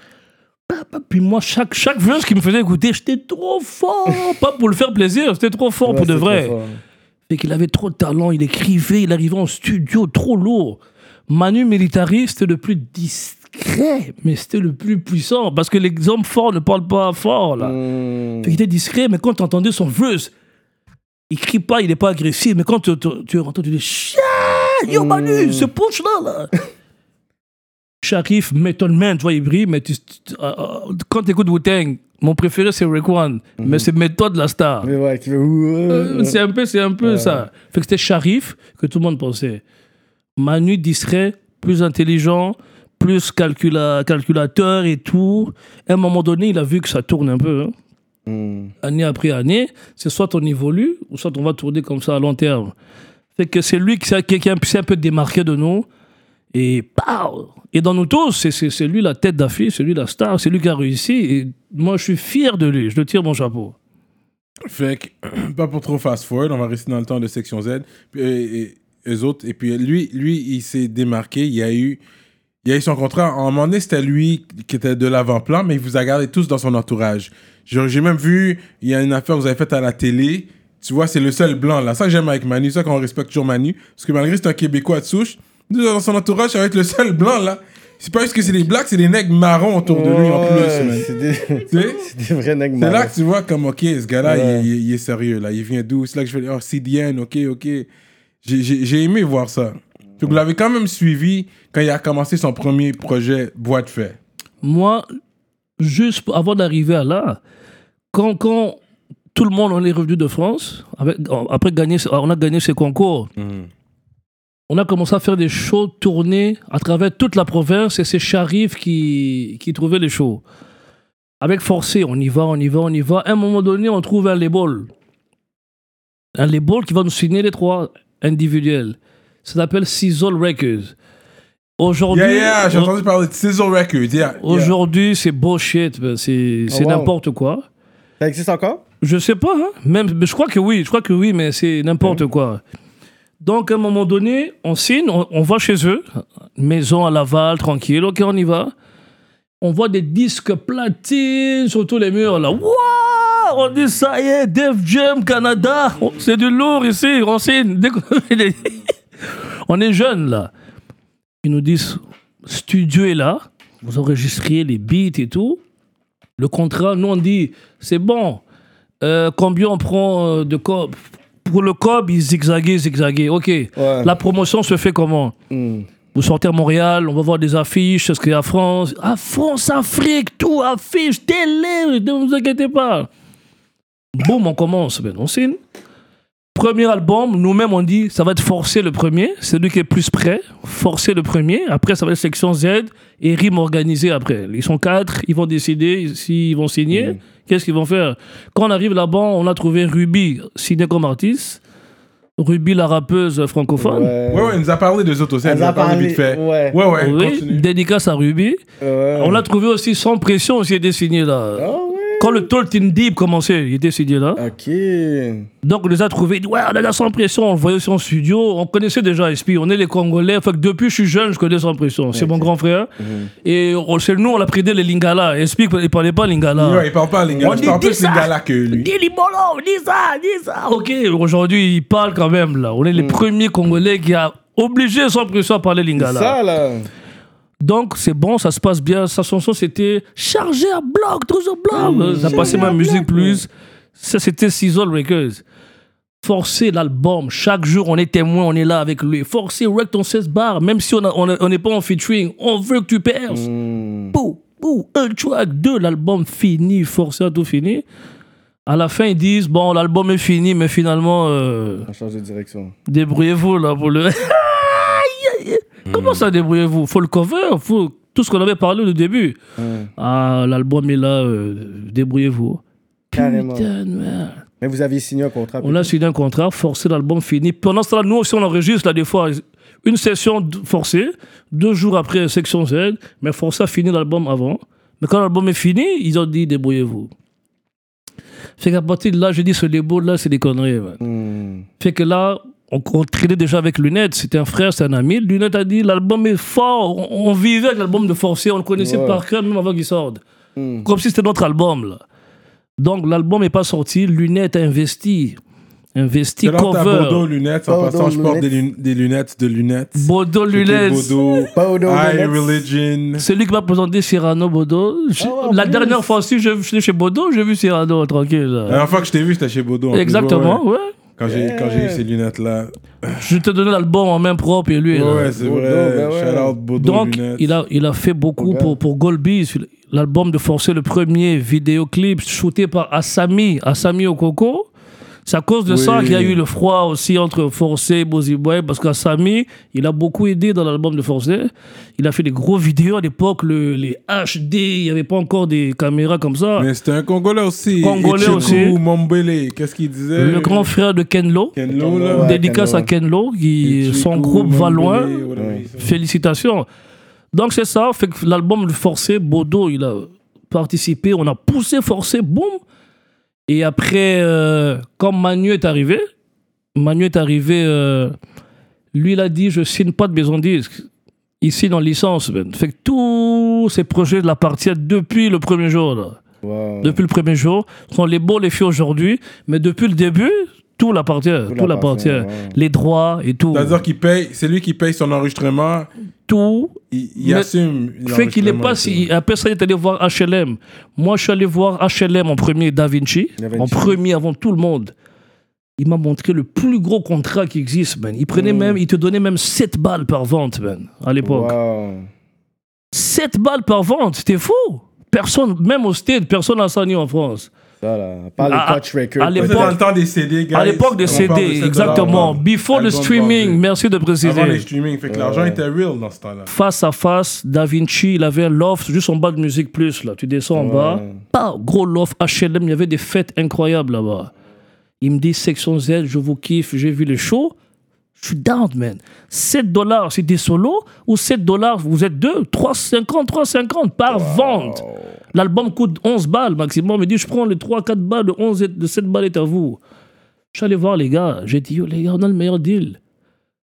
Puis moi, chaque, chaque verse qu'il me faisait écouter, j'étais trop fort. <laughs> Pas pour le faire plaisir, c'était trop fort Ouais, pour de vrai. Fait qu'il avait trop de talent, il écrivait, il arrivait en studio trop lourd. Manu Militari, c'était le plus discret, mais c'était le plus puissant. Parce que les hommes forts ne parlent pas fort, là. Hmm. Fait qu'il était discret, mais quand tu entendais son verse, il crie pas, il n'est pas agressif, mais quand tu, tu, tu dis Chia, Yo Manu, ce punch-là, là. <laughs> Sharif, Method Man, tu vois, il brille, mais tu, euh, euh, quand tu écoutes Wu-Tang, mon préféré c'est Rick One, mais c'est Method la star. Mais ouais, qui Euh, C'est un peu, c'est un peu ça. Fait que c'était Sharif que tout le monde pensait. Manu discret, plus intelligent, plus calcula- calculateur et tout. À un moment donné, il a vu que ça tourne un peu. hein. Hmm. Année après année, c'est soit on évolue, ou soit on va tourner comme ça à long terme. Fait que c'est lui qui s'est qui, qui s'est un peu démarqué de nous. Et pow Et dans nous tous, c'est- lui la tête d'affiche, c'est lui la star, c'est lui qui a réussi. Et moi, je suis fier de lui. Je le tire mon chapeau. Fait que, <clears throat> pas pour trop fast forward, on va rester dans le temps de section Z. Puis, et, eux autres, et puis lui, lui il s'est démarqué. Il a eu, il a eu son contrat. À un moment donné, c'était lui qui était de l'avant-plan, mais il vous a gardé tous dans son entourage. J'ai même vu, il y a une affaire que vous avez faite à la télé. Tu vois, c'est le seul blanc là. Ça j'aime avec Manu, ça qu'on respecte toujours Manu. Parce que malgré c'est un Québécois de souche, nous, dans son entourage, être le seul blanc là. C'est pas juste que c'est des blacks, c'est des nègres marrons autour de lui en plus. Man. C'est des, <laughs> c'est des vrais nègres C'est là marrons. que tu vois comme, ok, ce gars-là, Ouais. il, il- il est sérieux, là. Il vient d'où? C'est là que je fais, oh, CDN, ok, ok. J'ai- J'ai j'ai aimé voir ça. Donc, vous l'avez quand même suivi quand il a commencé son premier projet Boîte Fait. moi, juste pour- avant d'arriver à là, quand, quand tout le monde on est revenu de France, avec, après gagner, on a gagné ce concours, on a commencé à faire des shows tournés à travers toute la province et c'est Sharif qui, qui trouvait les shows. Avec Forcé, on y va, on y va, on y va. À un moment donné, on trouve un label. Un label qui va nous signer les trois individuels. Ça s'appelle Sizzle Records. Aujourd'hui, Yeah, yeah, j'ai entendu parler de Sizzle Records. Yeah, yeah. Aujourd'hui, c'est bullshit. ben, C'est c'est wow. n'importe quoi. Ça existe encore? Je sais pas, hein. Même, mais je crois que oui, je crois que oui, mais c'est n'importe quoi. Donc, à un moment donné, on signe, on, va chez eux, maison à Laval, tranquille, ok, on y va. On voit des disques platines sur tous les murs, là. Waouh! on dit ça y est, Def Jam Canada, c'est du lourd ici, on signe. <laughs> On est jeunes là. Ils nous disent, studio est là, vous enregistrez les beats et tout. Le contrat, nous on dit, c'est bon. Euh, combien on prend de cob Pour le cob, ils zigzaguaient, zigzaguaient. Ok. La promotion se fait comment Hmm. Vous sortez à Montréal, on va voir des affiches, ce qu'il y a France. À France, Afrique, tout, affiche, télé, ne vous inquiétez pas. Boum, on commence, ben, on signe. Premier album, nous-mêmes on dit, ça va être forcé le premier, c'est lui qui est plus prêt, forcé le premier. Après, ça va être section Z et rime organisé après. Ils sont quatre, ils vont décider s'ils vont signer. Qu'est-ce qu'ils vont faire? Quand on arrive là-bas, on a trouvé Ruby signé comme artiste. Ruby, la rappeuse francophone. Ouais, ouais, il nous a parlé des autres aussi. Elle Elle nous a parlé vite fait. ouais. ouais, ouais, Oui, continue. dédicace à Ruby. Ouais. On l'a trouvé aussi sans pression, aussi, signé là. Ah ouais. Quand le Tolkien Deep commençait, il était signé là. Ok. Donc on les a trouvés, ouais, on a la sans pression, on le voyait aussi en studio, on connaissait déjà SP, on est les Congolais, fait que depuis que je suis jeune, je connais sans pression, c'est mon grand frère. Mhm. Et on, c'est nous, on a pris les Lingala, SP, il parlait pas Lingala. Ouais, il parle pas Lingala. On parle plus ça. Lingala que lui. Dis Libolo, dis ça, dis ça. Ok, aujourd'hui, il parle quand même là. On est les premiers Congolais qui a obligé sans pression à parler Lingala. Ça, là. Donc, c'est bon, ça se passe bien. Sa chanson, c'était chargé à bloc, toujours bloc. ça passait ma musique plus. Ça, c'était Sizzle Records. Forcer l'album. Chaque jour, on est témoin, on est là avec lui. Forcer, rec ton 16 bars. Même si on n'est pas en featuring, on veut que tu perces. Bouh, bouh, un track, deux, l'album fini, forcé à tout fini. À la fin, ils disent, bon, l'album est fini, mais finalement, euh, On change de direction. débrouillez-vous là pour le. <laughs> Comment ça débrouillez-vous? Faut le cover, faut tout ce qu'on avait parlé au début. Ah, l'album est là, euh, débrouillez-vous. Carrément. Putain, de merde. Mais vous aviez signé un contrat. On a signé un contrat, forcé l'album fini. Pendant ce temps-là, nous aussi on enregistre là des fois une session forcée, deux jours après section Z, mais forcé à finir l'album avant. Mais quand l'album est fini, ils ont dit débrouillez-vous. Fait qu'à partir de là, j'ai dit ce label là, c'est des conneries. Hmm. Fait que là, on, on traînait déjà avec Lunette. C'était un frère, c'est un ami. Lunette a dit l'album est fort. On, on vivait avec l'album de Forcé. On le connaissait Ouais. par cœur même avant qu'il sorte. Hmm. Comme si c'était notre album. Là. Donc l'album n'est pas sorti. Lunette a investi. Investi C'est là t'as cover. Bodo lunettes. En Bodo passant, je porte des, lunettes. lun- des lunettes de lunettes. Bodo C'était Lunette. Bodo. Bodo High lunettes. Religion. C'est lui qui m'a présenté Cyrano Bodo. Je- Ah la plus. dernière fois aussi, je suis chez Bodo, j'ai vu Cyrano tranquille. La dernière fois que je t'ai vu, j'étais chez plus. Exactement, ouais. Quand j'ai quand j'ai eu ces lunettes-là. Je te donnais l'album en main propre et lui. Ouais, là. ouais, c'est vrai. ben ouais. Shout out Bodo Donc, lunettes. il a, il a fait beaucoup pour, pour Goldbees. L'album de Forcer, le premier vidéoclip shooté par Asami, Asami Okoko. C'est à cause de ça qu'il y a eu le froid aussi entre Forcer et Bozy Boy, parce qu'Asami, il a beaucoup aidé dans l'album de Forcer. Il a fait des gros vidéos à l'époque, le- les HD, il n'y avait pas encore des caméras comme ça. Mais c'était un Congolais aussi. Congolais Ichiku aussi. Mombele. Qu'est-ce qu'il disait? Le grand frère de Kenlo, Kenlo, là. Ouais, dédicace Kenlo. à Kenlo, qui Ichiku son groupe va loin. Félicitations. Donc c'est ça, fait que l'album de Forcé, Bodo, il a participé, on a poussé Forcé, boum. Et après, euh, quand Manu est arrivé, Manu est arrivé, euh, lui il a dit, je signe pas de maison de disque. Il signe en licence. Fait que tous ces projets de la partie depuis le premier jour. Là. Wow. Depuis le premier jour, sont les beaux, les filles aujourd'hui, mais depuis le début, tout l'appartient. Tout, Tout l'appartient. ouais. Les droits et tout. C'est-à-dire qu'il paye, c'est lui qui paye son enregistrement, Tout il, assume. fait qu'il est pas si après ça il est allé voir HLM moi je suis allé voir HLM en premier Da Vinci, Da Vinci. en premier avant tout le monde il m'a montré le plus gros contrat qui existe man il Mm. prenait même il te donnait même 7 balles par vente man à l'époque Wow. 7 balles par vente c'était fou personne même au stade personne n'a ça ni en France Pas les À- Touch Records. à l'époque- dans le temps des CD, guys. à l'époque des CD 7 exactement before le streaming merci de Avant les préciser streaming, fait que l'argent était real dans ce temps-là. face à face, Da Vinci, il avait un loft juste en bas de Musique Plus, là. Tu descends en bas, pas gros loft HLM, il y avait des fêtes incroyables là-bas. Il me dit Section Z, je vous kiffe, j'ai vu les shows. Je suis down, man. 7 dollars, c'est des solos ou 7 dollars, vous êtes deux, 3,50, 3,50 par vente. L'album coûte 11 balles maximum. Il me dit, je prends les 3-4 balles de 11 et de 7 balles est à vous. Je suis allé voir les gars. J'ai dit, yo, les gars, on a le meilleur deal.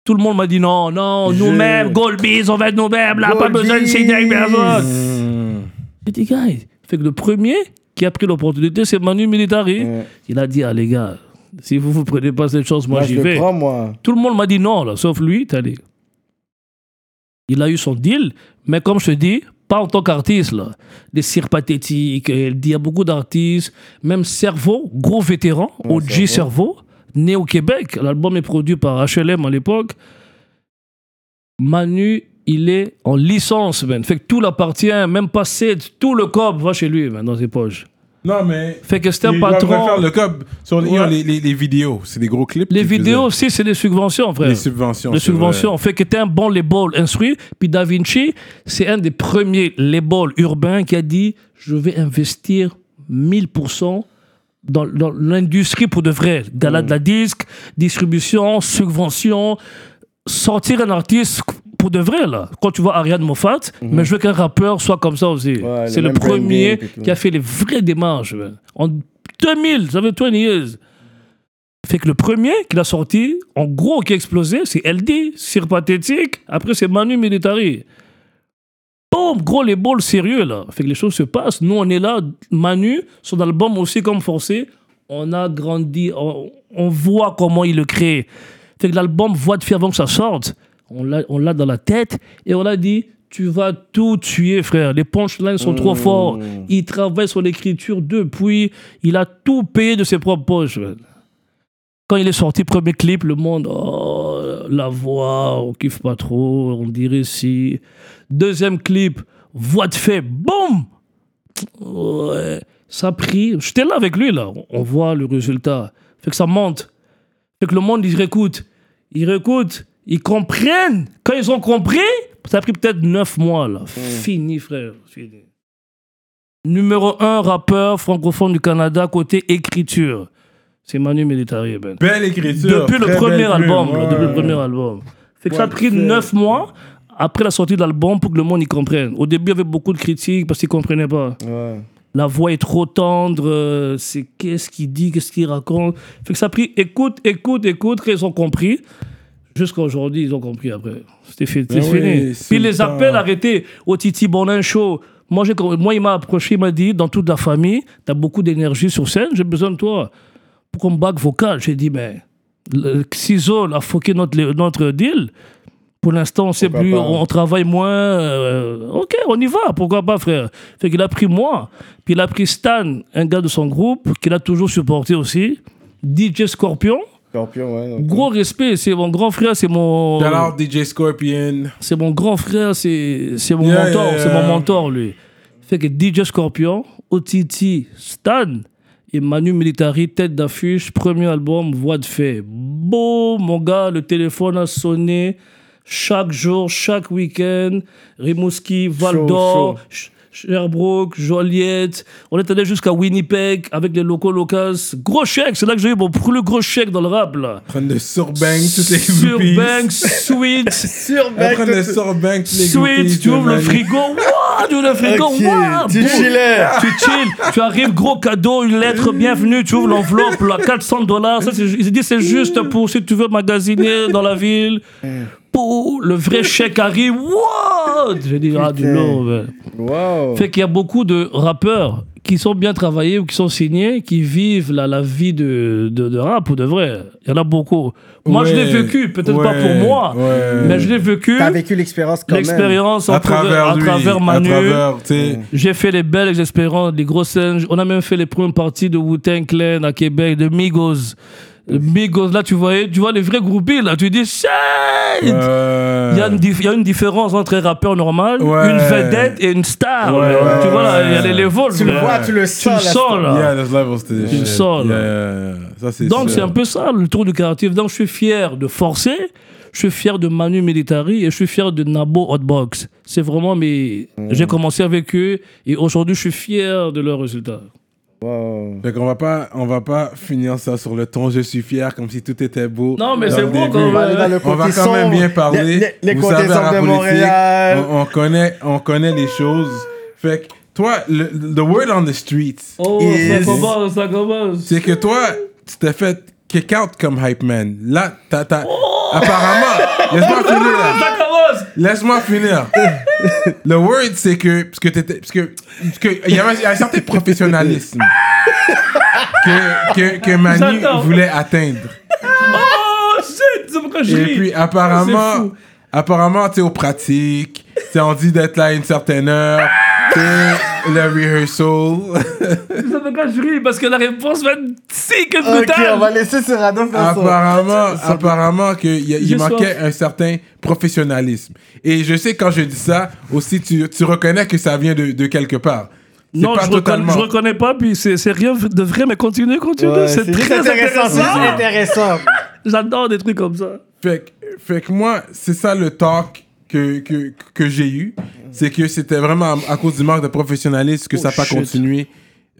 Tout le monde m'a dit, non, non, nous-mêmes, Goldbees, on va être nous-mêmes, là, pas besoin de signer avec personne. J'ai dit, gars, fait que le premier, Qui a pris l'opportunité C'est Manu Militari. Il a dit, ah les gars, si vous vous prenez pas cette chance, moi, Moi, j'y vais. prends, moi. Tout le monde m'a dit non, là, sauf lui, t'es allé. Il a eu son deal, mais comme je te dis, pas en tant qu'artiste, là. Des cires pathétiques, euh, il y a beaucoup d'artistes, même Cerveau, gros vétéran, Ouais, OG Cerveau. Né au Québec. L'album est produit par HLM à l'époque. Manu, il est en licence, man. Fait que tout l'appartient, même pas c'est tout le corps va chez lui, man, dans ses poches. Non, mais. Fait que c'est un patron. refaire le sur les, Ouais. les, les- les vidéos. C'est des gros clips. Les vidéos aussi, c'est des subventions, frère. Les subventions. de c'est vrai. subvention. Fait que t'es un bon label instruit. Puis Da Vinci, c'est un des premiers labels urbains qui a dit je vais investir 1000% dans, dans l'industrie pour de vrai. Gala de la disque, distribution, subvention, sortir un artiste pour de vrai, là. Quand tu vois Ariane Moffat, mais je veux qu'un rappeur soit comme ça aussi. Ouais, c'est le premier qui a fait les vraies démarches. En 2000, ça fait 20 years. Fait que le premier qu'il a sorti, en gros, qui a explosé, c'est LD, Cire Pathétique. Après, c'est Manu Militari. Boum, gros, les balls sérieux, là. Fait que les choses se passent. Nous, on est là. Manu, son album aussi, comme Forcé, on a grandi. On, on voit comment il le crée. Fait que l'album Voix de Fille avant que ça sorte, on l'a on l'a dans la tête et on a dit tu vas tout tuer, frère. Les punchlines sont trop forts. Il travaille sur l'écriture depuis. Il a tout payé de ses propres poches. Quand il est sorti, premier clip, le monde, oh, la voix, on kiffe pas trop, on dirait si. Deuxième clip, voix de fait, boum Ouais, ça a pris. J'étais là avec lui, là. On voit le résultat. Fait que ça monte. Fait que le monde, ils réécoutent. Ils réécoutent. Ils comprennent. Quand ils ont compris, ça a pris peut-être neuf mois, là. Fini, frère. Fini. Numéro un rappeur francophone du Canada, côté écriture. C'est Manu Militari, ben. Belle écriture. Depuis le premier album, là, depuis le premier album. Fait que ça a pris neuf mois après la sortie de l'album pour que le monde y comprenne. Au début, il y avait beaucoup de critiques parce qu'ils comprenaient pas. Ouais. La voix est trop tendre, euh, c'est qu'est-ce qu'il dit, qu'est-ce qu'il raconte. Fait que ça a pris écoute, écoute, écoute, qu'ils ont compris. Jusqu'à aujourd'hui, ils ont compris après. C'était Ben oui, fini. Puis le les appels arrêtés au Titi Bonin Show. Moi, moi, il m'a approché, il m'a dit dans toute la famille, tu as beaucoup d'énergie sur scène, j'ai besoin de toi pour qu'on back vocal. J'ai dit, mais le Ciseaux a foqué notre, notre deal. Pour l'instant, on sait Pourquoi plus, on, on travaille moins. euh, ok, on y va, pourquoi pas, frère. Fait qu'il a pris moi, puis il a pris Stan, un gars de son groupe, qu'il a toujours supporté aussi. DJ Scorpion, Scorpion, ouais. gros respect, c'est mon grand frère, c'est mon. Shout out DJ Scorpion. C'est mon grand frère, c'est c'est mon Yeah, mentor, yeah, c'est mon mentor, lui. Fait que DJ Scorpion, OTT, Stan et Manu Militari, tête d'affiche, premier album, voix de fait. Boum, mon gars, le téléphone a sonné chaque jour, chaque week-end. Rimouski, Val d'Or, Sherbrooke, Joliette. On est allé jusqu'à Winnipeg avec les locaux locaux. Gros chèque, c'est là que j'ai eu mon plus gros chèque dans le rap, là. En train de surbang toutes les Sur groupies. Bank, Sweet. Sur En train de surbang toutes les groupies. <laughs> Sweet, tu ouvres le frigo, tu ouvres le frigo, tu boum. chillais. Tu chill, tu arrives, gros cadeau, une lettre, bienvenue, tu ouvres l'enveloppe, là, 400 dollars. Ils disent c'est juste pour si tu veux magasiner dans la ville. Le vrai <laughs> chèque arrive, Wouah J'ai dit, ah, du ouais. Wow. Fait qu'il y a beaucoup de rappeurs qui sont bien travaillés ou qui sont signés, qui vivent la, la vie de, de, de rap ou de vrai. Il y en a beaucoup. Moi, je l'ai vécu, peut-être pas pour moi, ouais. mais je l'ai vécu. T'as vécu l'expérience quand. L'expérience À travers, lui. à travers Manu. J'ai fait les belles expériences, les grosses scènes. On a même fait les premières parties de Wu-Tang Clan à Québec, de Migos. Le Migos, là, tu voyais, tu vois les vrais groupies, là. Tu dis, shit! Euh, Il y, a une dif- il y a une différence entre un rappeur normal, Ouais. une vedette et une star. Ouais, là. ouais, tu vois, là, il y a les levels. Tu le vois, tu le Tu sens. le là. sens, là. Yeah, there's levels to this Tu le sens, là. Yeah, yeah, yeah. Ça, Donc, c'est un peu ça, le tour du quartier. Donc, je suis fier de Forcer, je suis fier de Manu Militari et je suis fier de Nabo Hotbox. C'est vraiment mes. J'ai commencé avec eux et aujourd'hui, je suis fier de leurs résultats. Wow. Fait qu'on va pas, on va pas finir ça sur le ton je suis fier comme si tout était beau. Non, mais c'est beau quand On va aller dans le On va quand même bien parler. Les, les, les Vous côtés savez, rap de Montréal. On, on connaît, on connaît les choses. Fait que toi, le, the word on the streets, Oh, ça commence, ça commence. c'est que toi, tu t'es fait kick out comme hype man. Là, t'as, t'as- apparemment, laisse-moi finir. Laisse-moi finir. Le word, c'est que. Parce que t'étais. Parce que. Parce que il y avait un certain professionnalisme que, que, que Manu voulait atteindre. Oh shit, c'est pourquoi je Et ris. puis, C'est apparemment, fou. apparemment, tu sais, aux pratiques, tu sais, on dit d'être là à une certaine heure, tu sais, le rehearsal. C'est pourquoi je ris, parce que la réponse va être si que Ok, brutale. on va laisser Cyrano faire ça. apparemment, apparemment qu'il y a- il manquait soif. un certain professionnalisme. Et je sais, quand je dis ça, aussi, tu, tu reconnais que ça vient de, de quelque part. C'est Non, pas je, reconnais, je reconnais pas, puis c'est c'est rien de vrai, mais continue, continue. Ouais, c'est très intéressant. C'est <laughs> intéressant. J'adore des trucs comme ça. Fait, fait que moi, c'est ça le talk que, que, que j'ai eu. C'est que c'était vraiment à, à cause du manque de professionnalisme que Oh, ça n'a pas shit. continué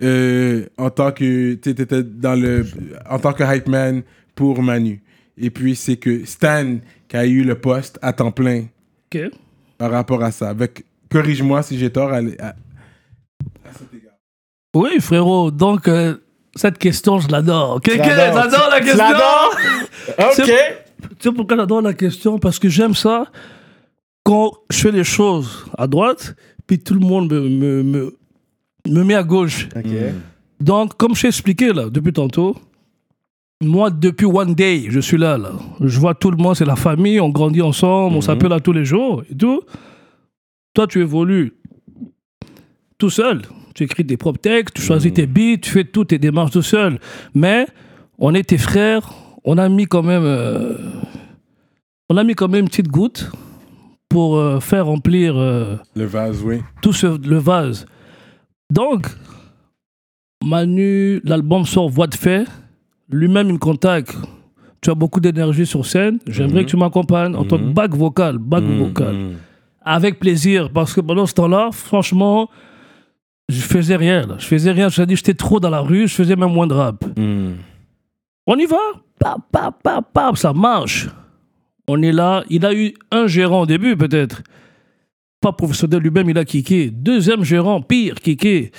euh, en tant que. Tu étais dans le. En tant que hype man pour Manu. Et puis, c'est que Stan qui a eu le poste à temps plein par rapport à ça. Avec, corrige-moi si j'ai tort. à- à- Oui, frérot, donc euh, cette question, je l'adore. Quelqu'un, j'adore la question. <laughs> Ok. Tu sais pourquoi j'adore la question? Parce que j'aime ça quand je fais les choses à droite, puis tout le monde me, me, me, me met à gauche. Ok. Donc, comme je t'ai expliqué là, depuis tantôt, moi, depuis One Day, je suis là, là. Je vois tout le monde, c'est la famille, on grandit ensemble, on s'appelle là tous les jours et tout. Toi, tu évolues tout seul. Tu écris tes propres textes, tu choisis tes beats, tu fais toutes tes démarches tout seul. Mais on est tes frères, on a mis quand même, euh, on a mis quand même une petite goutte pour euh, faire remplir euh, Le vase, oui. tout ce, le vase. Donc, Manu, l'album sort Voix de fait. Lui-même, il me contacte. Tu as beaucoup d'énergie sur scène. J'aimerais que tu m'accompagnes en tant que back vocal. Back vocal. Avec plaisir. Parce que pendant ce temps-là, franchement, je faisais rien. Là. Je faisais rien. Je dit, j'étais trop dans la rue. Je faisais même moins de rap. On y va? Pap, pap, pap, pap, ça marche. On est là. Il a eu un gérant au début, peut-être. Pas professionnel lui-même, il a kické. Deuxième gérant, pire, kické.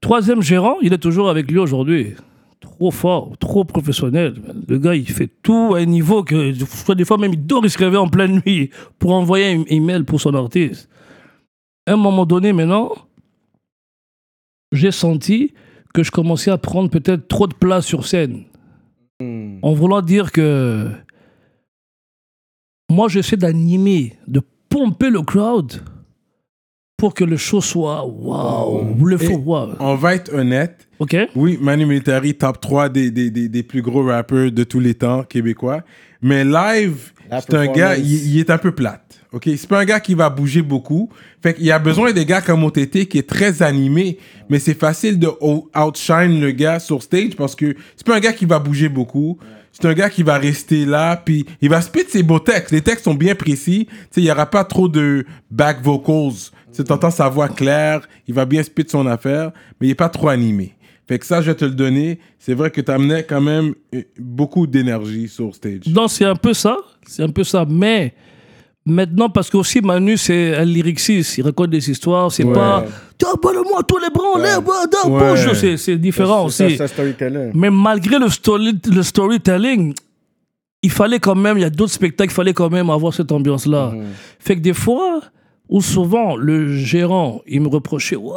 Troisième gérant, il est toujours avec lui aujourd'hui. Trop fort, trop professionnel. Le gars, il fait tout à un niveau que des fois même il dort, il se réveille en pleine nuit pour envoyer un email pour son artiste. À un moment donné, maintenant, j'ai senti que je commençais à prendre peut-être trop de place sur scène. En voulant dire que moi, j'essaie d'animer, de pomper le crowd pour que le show soit waouh, le faux waouh. On va être honnête. Ok? Oui, Manu Militari, top 3 des, des, des, des plus gros rappeurs de tous les temps québécois. Mais live, c'est un gars, il, il est un peu plate. OK? C'est pas un gars qui va bouger beaucoup. Fait qu'il y a besoin des gars comme OTT qui est très animé. Mais c'est facile de outshine le gars sur stage parce que c'est pas un gars qui va bouger beaucoup. C'est un gars qui va rester là, puis il va spit ses beaux textes. Les textes sont bien précis. Il y aura pas trop de back vocals. Tu sais, t'entends sa voix claire, il va bien spit son affaire, mais il est pas trop animé. Fait que ça, je vais te le donner. C'est vrai que tu amenais quand même euh, beaucoup d'énergie sur stage. Non, c'est un peu ça. C'est un peu ça. Mais maintenant, parce que aussi Manu, c'est un lyriciste. Il raconte des histoires. C'est Ouais. pas. Tiens, moi tous les bras en l'air, Ouais. bouge. C'est- différent aussi. ça. Mais malgré le, story, le storytelling, il fallait quand même, il y a d'autres spectacles, il fallait quand même avoir cette ambiance-là. Fait que des fois, ou souvent, le gérant, il me reprochait, ouais,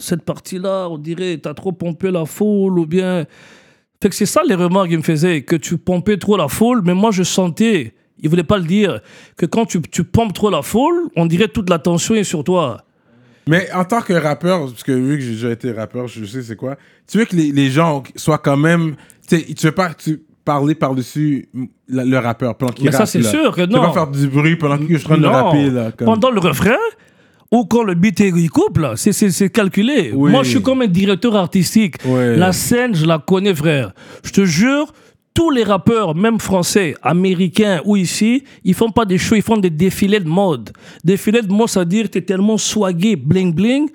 cette partie-là, on dirait, t'as trop pompé la foule, ou bien. Fait que c'est ça les remarques qu'il me faisait, que tu pompais trop la foule, mais moi je sentais, il voulait pas le dire, que quand tu, tu pompes trop la foule, on dirait toute l'attention est sur toi. Mais en tant que rappeur, parce que vu que j'ai déjà été rappeur, je sais c'est quoi, tu veux que les, les gens soient quand même. Tu veux pas tu, parler par-dessus le rappeur pendant qu'il Mais ça, c'est sûr que Tu veux non. pas faire du bruit pendant que je suis en train de Non. rapper. Là, comme- Pendant le refrain ou quand le beat est- il coupe, c'est- c'est c'est calculé. Oui. Moi, je suis comme un directeur artistique. Ouais. La scène, je la connais, frère. Je te jure, tous les rappeurs, même français, américains ou ici, ils font pas des shows, ils font des défilés de mode. Défilés de mode, c'est-à-dire que tu es tellement swagué, bling bling,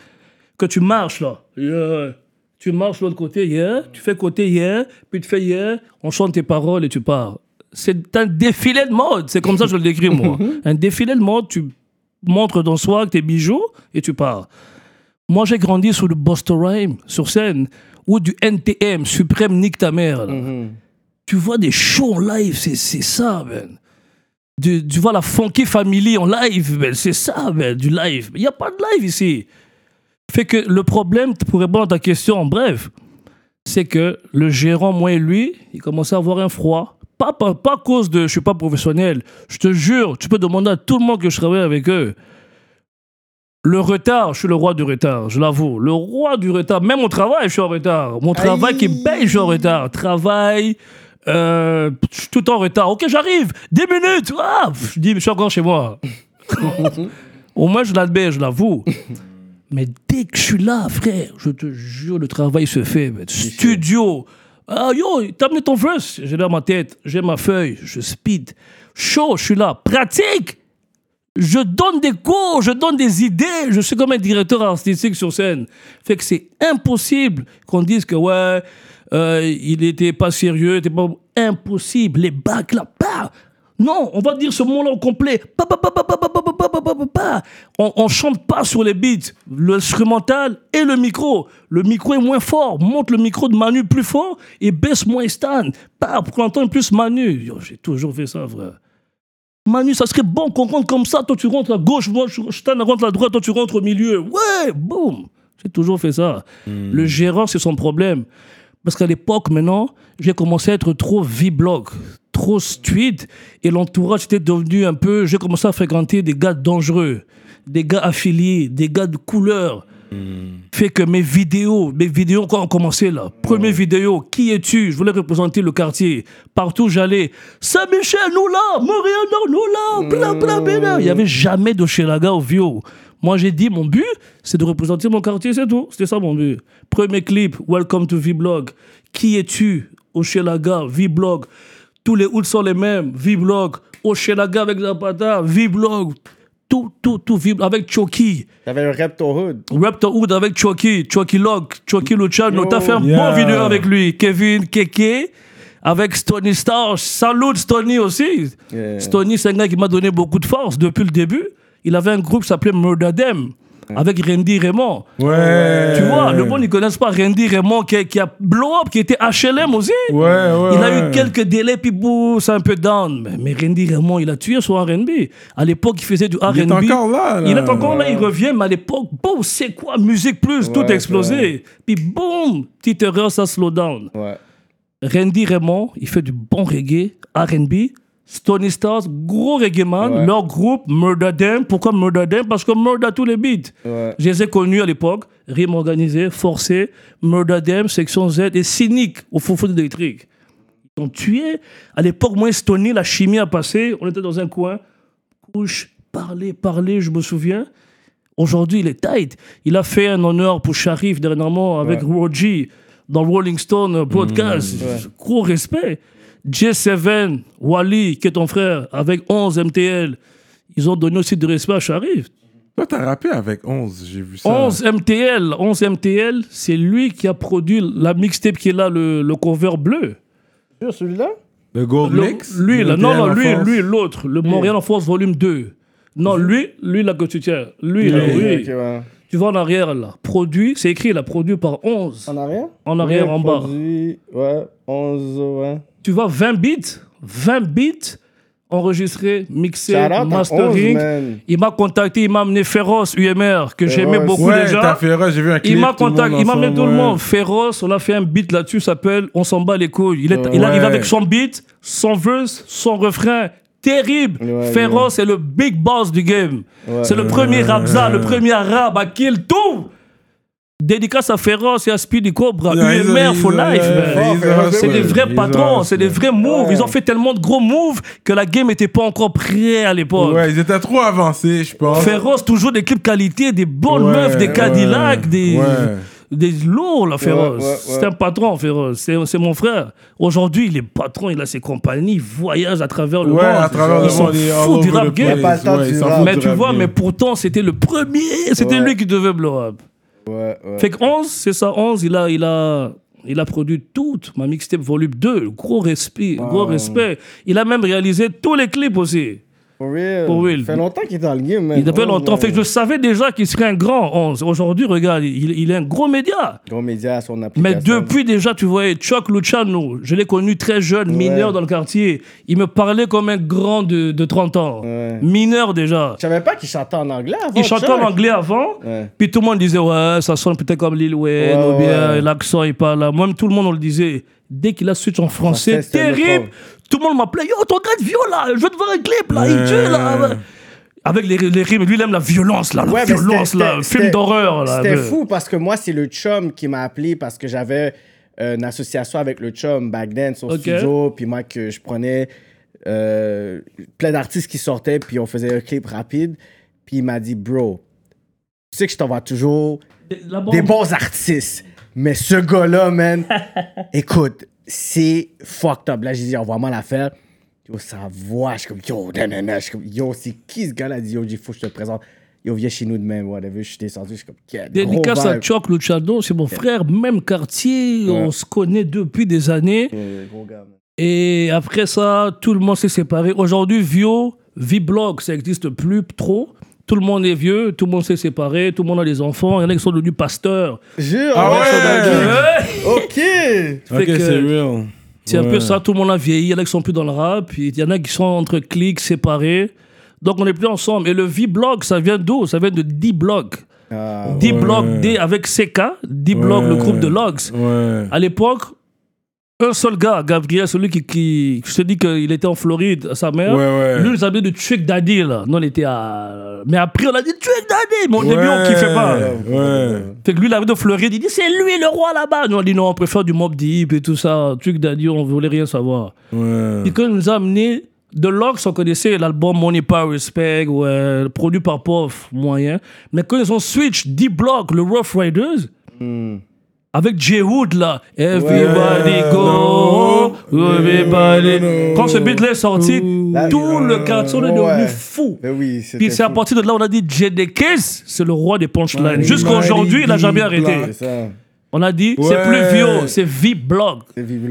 que tu marches là. Yeah. Tu marches de l'autre côté, yeah. Tu fais côté, yeah. Puis tu fais, yeah. On chante tes paroles et tu pars. C'est un défilé de mode. C'est comme ça que je le décris, moi. <laughs> un défilé de mode, tu montres ton swag, tes bijoux et tu pars. Moi, j'ai grandi sur le Busta Rhyme, sur scène, ou du NTM, Suprême Nique ta mère. là. Tu vois des shows en live, c'est ça, man. du, tu vois la Funky Family en live, ben, c'est ça, ben, du live. Il n'y a pas de live ici. Fait que le problème, pour répondre à ta question en bref, c'est que le gérant, moi et lui, il commençait à avoir un froid. Pas, pas, pas à cause de je suis pas professionnel. Je te jure, tu peux demander à tout le monde que je travaille avec eux. Le retard, je suis le roi du retard, je l'avoue. Le roi du retard. Même au travail, je suis en retard. Mon travail qui est belle, je suis en retard. Travail, euh, je suis tout en retard. Ok, j'arrive. 10 minutes. Ah, je dis, je suis encore chez moi. <laughs> Au moins, je l'admets, je l'avoue. Mais dès que je suis là, frère, je te jure, le travail se fait. Studio. Ah, yo, t'as amené ton verse? J'ai dans ma tête, j'ai ma feuille, je speed. Chaud, je suis là. Pratique. Je donne des cours, je donne des idées. Je suis comme un directeur artistique sur scène. Fait que c'est impossible qu'on dise que, ouais, il n'était pas sérieux, il était pas impossible, les bacs là, pas. Non, on va dire ce moment-là au complet. On ne chante pas sur les beats, l'instrumental et le micro. Le micro est moins fort. Monte le micro de Manu plus fort et baisse moins Stan. Pas pour qu'on entende plus Manu. J'ai toujours fait ça, frère. Manu, ça serait bon qu'on rentre comme ça. Toi, tu rentres à gauche, moi, Stan rentre à droite, toi, tu rentres au milieu. Ouais, boum. J'ai toujours fait ça. Le gérant, c'est son problème. Parce qu'à l'époque, maintenant, j'ai commencé à être trop V-blog, trop street, et l'entourage était devenu un peu. J'ai commencé à fréquenter des gars dangereux, des gars affiliés, des gars de couleur. Fait que mes vidéos, mes vidéos, quand on commençait là, première vidéo, qui es-tu? Je voulais représenter le quartier. Partout j'allais, Saint-Michel, nous là, Montréal, nous là, bla bla bla. Il n'y avait jamais de Chelaga au Vio. Moi, j'ai dit, mon but, c'est de représenter mon quartier, c'est tout. C'était ça mon but. Premier clip, Welcome to V-Blog. Qui es-tu Oshelaga, V-Blog? Tous les hoods sont les mêmes, V-Blog. Oshelaga avec Zapata, V-Blog. Tout, tout, tout, V-Blog. Avec Choki. T'avais un Repto Hood. Raptor Hood avec Chucky, Chucky Lock, Chucky Luciano. T'as fait un Yeah. bon vidéo avec lui. Kevin Keke, avec Stony Star. Salut Stony aussi. Yeah. Stony, c'est un gars qui m'a donné beaucoup de force depuis le début. Il avait un groupe qui s'appelait Murdadem avec Randy Raymond. Ouais. Tu vois, le monde, ils connaissent pas Randy Raymond qui, a- qui a blow up, qui était HLM aussi. Ouais, ouais. Il a eu quelques délais, puis bouh, c'est un peu down. Mais, mais Randy Raymond, il a tué son R&B. À l'époque, il faisait du R&B. Il est encore là, là. Il est encore là, il revient, mais à l'époque, boum, c'est quoi Musique Plus, tout explosé. Puis boum, petite erreur, ça slow down. Ouais. Randy Raymond, il fait du bon reggae, R&B. Stony Stars, gros reggae man. Ouais. Leur groupe, Murder Them. Pourquoi Murder Them? Parce que Murder tous les beats. Ouais. Je les ai connus à l'époque. Rime organisé, forcé, Murder Them, Section Z et Cynique au faux électrique. Ils ont tué. À l'époque, moi, Stony, la chimie a passé. On était dans un coin. Couche, parler, parler, je me souviens. Aujourd'hui, il est tight. Il a fait un honneur pour Sharif dernièrement avec Roger dans le Rolling Stone podcast. Gros respect. J7, Wally, qui est ton frère, avec 11 MTL. Ils ont donné aussi du respect à Sharif. Toi, t'as rappé avec 11, j'ai vu ça. 11 MTL, 11 MTL, c'est lui qui a produit la mixtape qui est là, le, le cover bleu. Celui-là? Le Gold Le- Mix? lui, là, non, non, lui, lui, l'autre, le Montréal en Force volume 2. Non, lui, lui, là que tu tiens. Lui, là, Oui, oui. Ouais. Tu vois en arrière, là. Produit, c'est écrit, là, produit par 11. En arrière? En arrière, Ouais, en bas. produit, Ouais, 11, ouais. Tu vois 20 bits, 20 bits enregistrés, mixés, Shout out à mastering. 11, man. il m'a contacté, il m'a amené Féroce UMR, que j'aimais beaucoup Ouais, déjà. t'as fait erreur, j'ai vu un clip. Il m'a contacté, il m'a amené tout le ouais. monde. Féroce, on a fait un beat là-dessus, s'appelle On s'en bat les couilles. Il, est, il Ouais. arrive avec son beat, son verse, son refrain. Terrible. Ouais, Féroce est le big boss du game. C'est le premier Rabza, le premier arabe à kill tout. Dédicace à Féroce et à Speedy Cobra. Yeah, UMR for life, C'est des vrais patrons, c'est des vrais moves. Ils ont fait tellement de gros moves que la game n'était pas encore prête à l'époque. Ouais, ils étaient trop avancés, je pense. Féroce, toujours des clips qualité, des bonnes Ouais, meufs, des ouais, Cadillac, des, ouais. des lourds, là, Féroce. ouais, ouais. C'est un patron, Féroce. C'est c'est mon frère. Aujourd'hui, il est patron, il a ses compagnies, il voyage à travers le Ouais, monde. à travers Ils sont fous du rap the game. Mais tu vois, mais pourtant, c'était le premier, c'était lui qui devait blow up. Ouais, ouais. Fait que 11, c'est ça, 11, il a, il a, il a produit toute ma mixtape volume 2. Gros respect, gros respect. Il a même réalisé tous les clips aussi. For real. Ça fait longtemps qu'il est dans le game, man. Il depuis Oh, longtemps. ouais. Fait que je savais déjà qu'il serait un grand 11. Aujourd'hui, regarde, il, il est un gros média. Gros média à son Mais application. depuis déjà, tu voyais, Chuck Luciano, je l'ai connu très jeune, mineur dans le quartier. Il me parlait comme un grand de, de 30 ans. Ouais. Mineur déjà. Je savais pas qu'il chantait en anglais avant. Il chantait en anglais avant, Ouais. puis tout le monde disait, ouais, ça sonne peut-être comme Lil Wayne, ou bien l'accent, il parle là. Moi-même, tout le monde, on le disait. Dès qu'il a switch en français, Français, terrible. Tout le monde m'appelait, yo, ton gars de viol là, je veux te voir un clip là, il tue là. Avec les, les rimes, lui, il aime la violence là, la Ouais, violence là, film d'horreur là. C'était fou parce que moi, c'est le chum qui m'a appelé parce que j'avais euh, une association avec le chum back then, son Ok. studio. Puis moi, que je prenais euh, plein d'artistes qui sortaient, puis on faisait un clip rapide. Puis il m'a dit, bro, tu sais que je t'envoie toujours des bons artistes. Mais ce gars-là, man, <laughs> écoute, c'est fucked up. Là, j'ai dit, envoie-moi l'affaire. Yo, sa voix, je suis comme, yo, nanana. Je suis comme, yo, c'est qui ce gars-là? Il dit, yo, il faut que je te présente. Yo, viens chez nous demain, whatever. Je suis descendu, je suis comme, gros Dédicace à. Chuck Luciano, c'est mon frère, même quartier, on se connaît depuis des années. Gros gars, man. Et après ça, tout le monde s'est séparé. Aujourd'hui, Vio, V-Blog, ça n'existe plus trop. Tout le monde est vieux, tout le monde s'est séparé, tout le monde a des enfants. Il y en a qui sont devenus pasteurs. Jure, Ah ouais. Ok! Ok, que c'est real. C'est un peu ça, tout le monde a vieilli. Il y en a qui sont plus dans le rap, puis il y en a qui sont entre clics, séparés. Donc on n'est plus ensemble. Et le V-Blog, ça vient d'où? Ça vient de D-Blog. Ah, D-Blog, D avec CK, D-Blog, Ouais. le groupe de Logs. Ouais. À l'époque, un seul gars, Gabriel, celui qui, qui je te dis qu'il était en Floride, sa mère, Ouais, ouais. lui, il de Trick Daddy, là. Nous, on était à. Mais après, on a dit Trick Daddy, mais au début, on Ouais. kiffait pas. Ouais. Fait que lui, il avait de Floride, il dit c'est lui le roi là-bas. Nous, on dit non, on préfère du Mob Deep et tout ça. Trick Daddy, on voulait rien savoir. Ouais. Et quand il nous a amené de Lox, on connaissait l'album Money Power Respect, ouais, produit par Puff, moyen. Mais quand ils ont switch D-Block, le Rough Riders, avec J. Wood là, Everybody go, everybody. Quand ce beat là est sorti, Là, tout le quartier on est devenu Ouais. fou. Oui, Puis c'est à partir de là on a dit Jadakiss, c'est le roi des punchlines. Jusqu'à aujourd'hui, il n'a jamais arrêté. On a dit, c'est plus vieux, c'est Vivlog.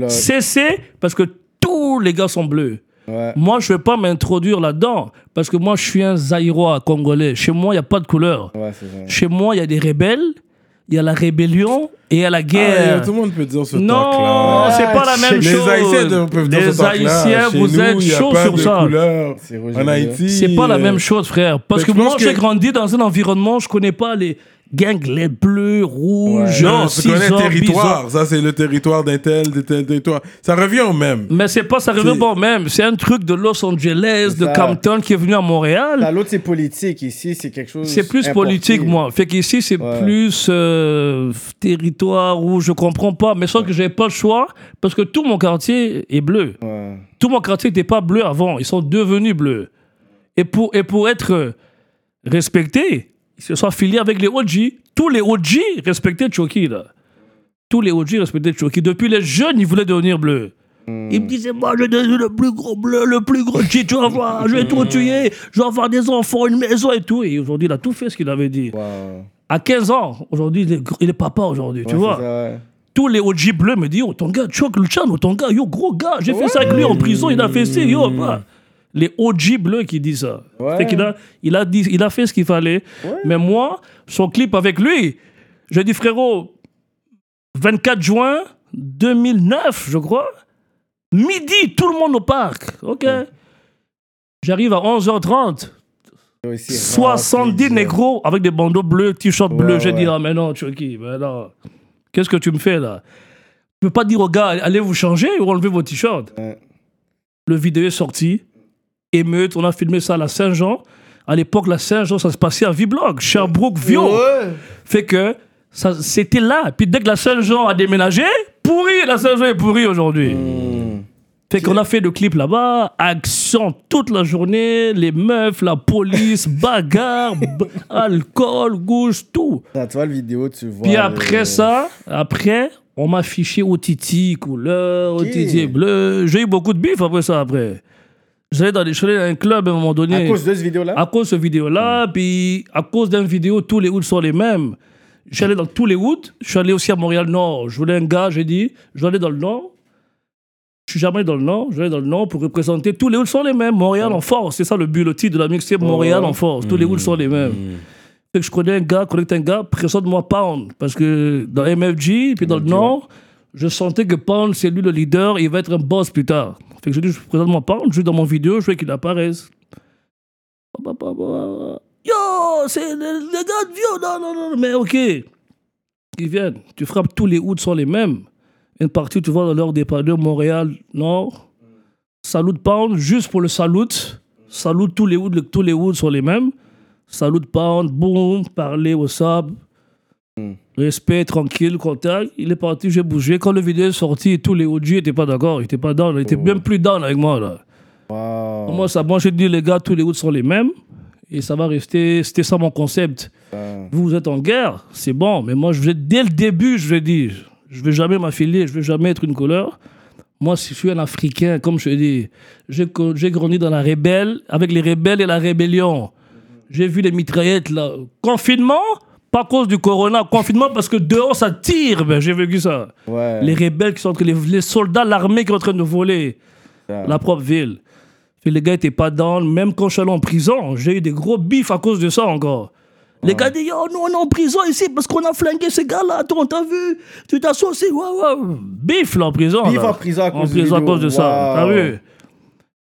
CC, parce que tous les gars sont bleus. Ouais. Moi, je ne vais pas m'introduire là-dedans, parce que moi, je suis un Zaïrois congolais. Chez moi, il n'y a pas de couleur. Ouais. Chez moi, il y a des rebelles, il y a la rébellion et il y a la Ah, guerre. tout le monde peut dire ce non, c'est pas la même Les chose. Haïtiens peuvent dire Les. Haïtiens, vous nous, êtes pas sur ça. En. Haïti. C'est pas la euh, même chose, frère. Parce que que moi, j'ai que- grandi dans un environnement, je connais pas les gangs, les bleus, rouges, Non, tu connais territoire. Ça, c'est le territoire d'un tel, de tel territoire. Ça revient au même. Mais c'est pas, ça revient pas au même. C'est un truc de Los Angeles, de. Compton qui est venu à Montréal. Là, l'autre, c'est politique. Ici, c'est quelque chose. C'est plus importé. politique, moi. Fait qu'ici, c'est Ouais. plus euh, territoire où je comprends pas. Mais sauf que j'avais pas le choix parce que tout mon quartier est bleu. Ouais. Tout mon quartier n'était pas bleu avant. Ils sont devenus bleus. Et pour, et pour être euh, respectés, ils se sont affiliés avec les OG. Tous les OG respectaient Choki, là. Tous les OG respectaient Choki. Depuis les jeunes, ils voulaient devenir bleus. Ils me disaient, moi, je vais devenir le plus gros bleu, le plus gros G, tu vas voir, je vais tout tuer, je vais avoir des enfants, une maison et tout. Et aujourd'hui, il a tout fait ce qu'il avait dit. Wow. À 15 ans, aujourd'hui, il est, gr- il est papa aujourd'hui, tu vois. ça, ouais. Tous les OG bleus me disent, oh, ton gars, Chuck Luciano, ton gars, yo, gros gars, j'ai fait ça avec lui en prison, il a fait ci, yo, bah. Les OG bleus qui disent ça. Ouais. Qu'il a, il a, dit, il a fait ce qu'il fallait. Mais moi, son clip avec lui, j'ai dit, frérot, 24 juin 2009, je crois, midi, tout le monde au parc. OK. J'arrive à 11h30. C'est aussi 70 rempli, négros avec des bandeaux bleus, t-shirt Ouais, bleu. J'ai dit, ah, mais non, Chucky, mais non. Qu'est-ce que tu me fais là? Tu peux pas dire aux gars, allez vous changer ou enlever vos t-shirts. Le vidéo est sorti. Émeute, on a filmé ça à la Saint-Jean. À l'époque, la Saint-Jean, ça se passait à Viblog, Sherbrooke, Vio. Ouais. Fait que ça, c'était là. Puis dès que la Saint-Jean a déménagé, pourri, la Saint-Jean est pourrie aujourd'hui. Hmm. Fait qu'on a fait le clip là-bas, action toute la journée, les meufs, la police, <laughs> bagarre, alcool, gauche, tout. Tu vois le vidéo, tu vois. Puis après ça, après, on m'a affiché au Titi couleur, au. Titi bleu. J'ai eu beaucoup de bif après ça, après. J'allais dans, des- je suis allé dans un club à un moment donné. À cause de cette vidéo-là À cause de cette vidéo-là, puis à cause d'une vidéo, tous les hoods sont les mêmes. Je suis allé dans tous les hoods. Je suis allé aussi à Montréal-Nord. Je voulais un gars, j'ai dit, je vais aller dans le Nord. Je suis jamais dans le Nord. Je vais dans le Nord pour représenter tous les hoods sont les mêmes. Montréal en force. C'est ça le but, le titre de la mixtape. Montréal en force. Tous les hoods sont les mêmes. Fait que je connais un gars, connecte un gars, présente-moi Pound. Parce que dans MFG, puis dans le Nord, je sentais que Pound, c'est lui le leader, il va être un boss plus tard. Fait que je dis, présente-moi Pound, je dans mon vidéo, je veux qu'il apparaisse. Yo, c'est le, le gars de vieux, non, non, non, mais ok. Ils viennent, tu frappes, tous les hoods sont les mêmes. Une partie, tu vois, dans des padres, Montréal, Nord. Salut Pound, juste pour le salut. Salut tous les hoods, tous les hoods sont les mêmes. Salut Pound, boum, parler au sable. Respect, tranquille, contact. Il est parti, j'ai bougé. Quand le vidéo est sorti, tous les OG n'étaient pas d'accord. Ils n'étaient pas down. Ils étaient même plus down avec moi, là. Wow. Moi, ça, moi, j'ai dit, les gars, tous les hoods sont les mêmes. Et ça va rester. C'était ça mon concept. Vous, vous êtes en guerre, c'est bon. Mais moi, je vais, dès le début, je vais dire, je vais jamais m'affilier, je vais jamais être une couleur. Moi, si je suis un Africain, comme je dis, j'ai grandi dans la rébelle, avec les rebelles et la rébellion. J'ai vu les mitraillettes, là. Confinement, pas à cause du corona. Confinement parce que dehors, ça tire. Ben, j'ai vécu ça. Ouais. Les rebelles qui sont entre les, les soldats, l'armée qui est en train de voler la propre ville. Puis les gars étaient pas dans, même quand je suis allé en prison, j'ai eu des gros bifs à cause de ça encore. Les gars disent, yo, nous on est en prison ici parce qu'on a flingué ces gars-là, toi on t'a vu, tu t'as saucé, ouais. Bif là en prison. Bif en prison à cause En de prison à cause de ça, t'as vu?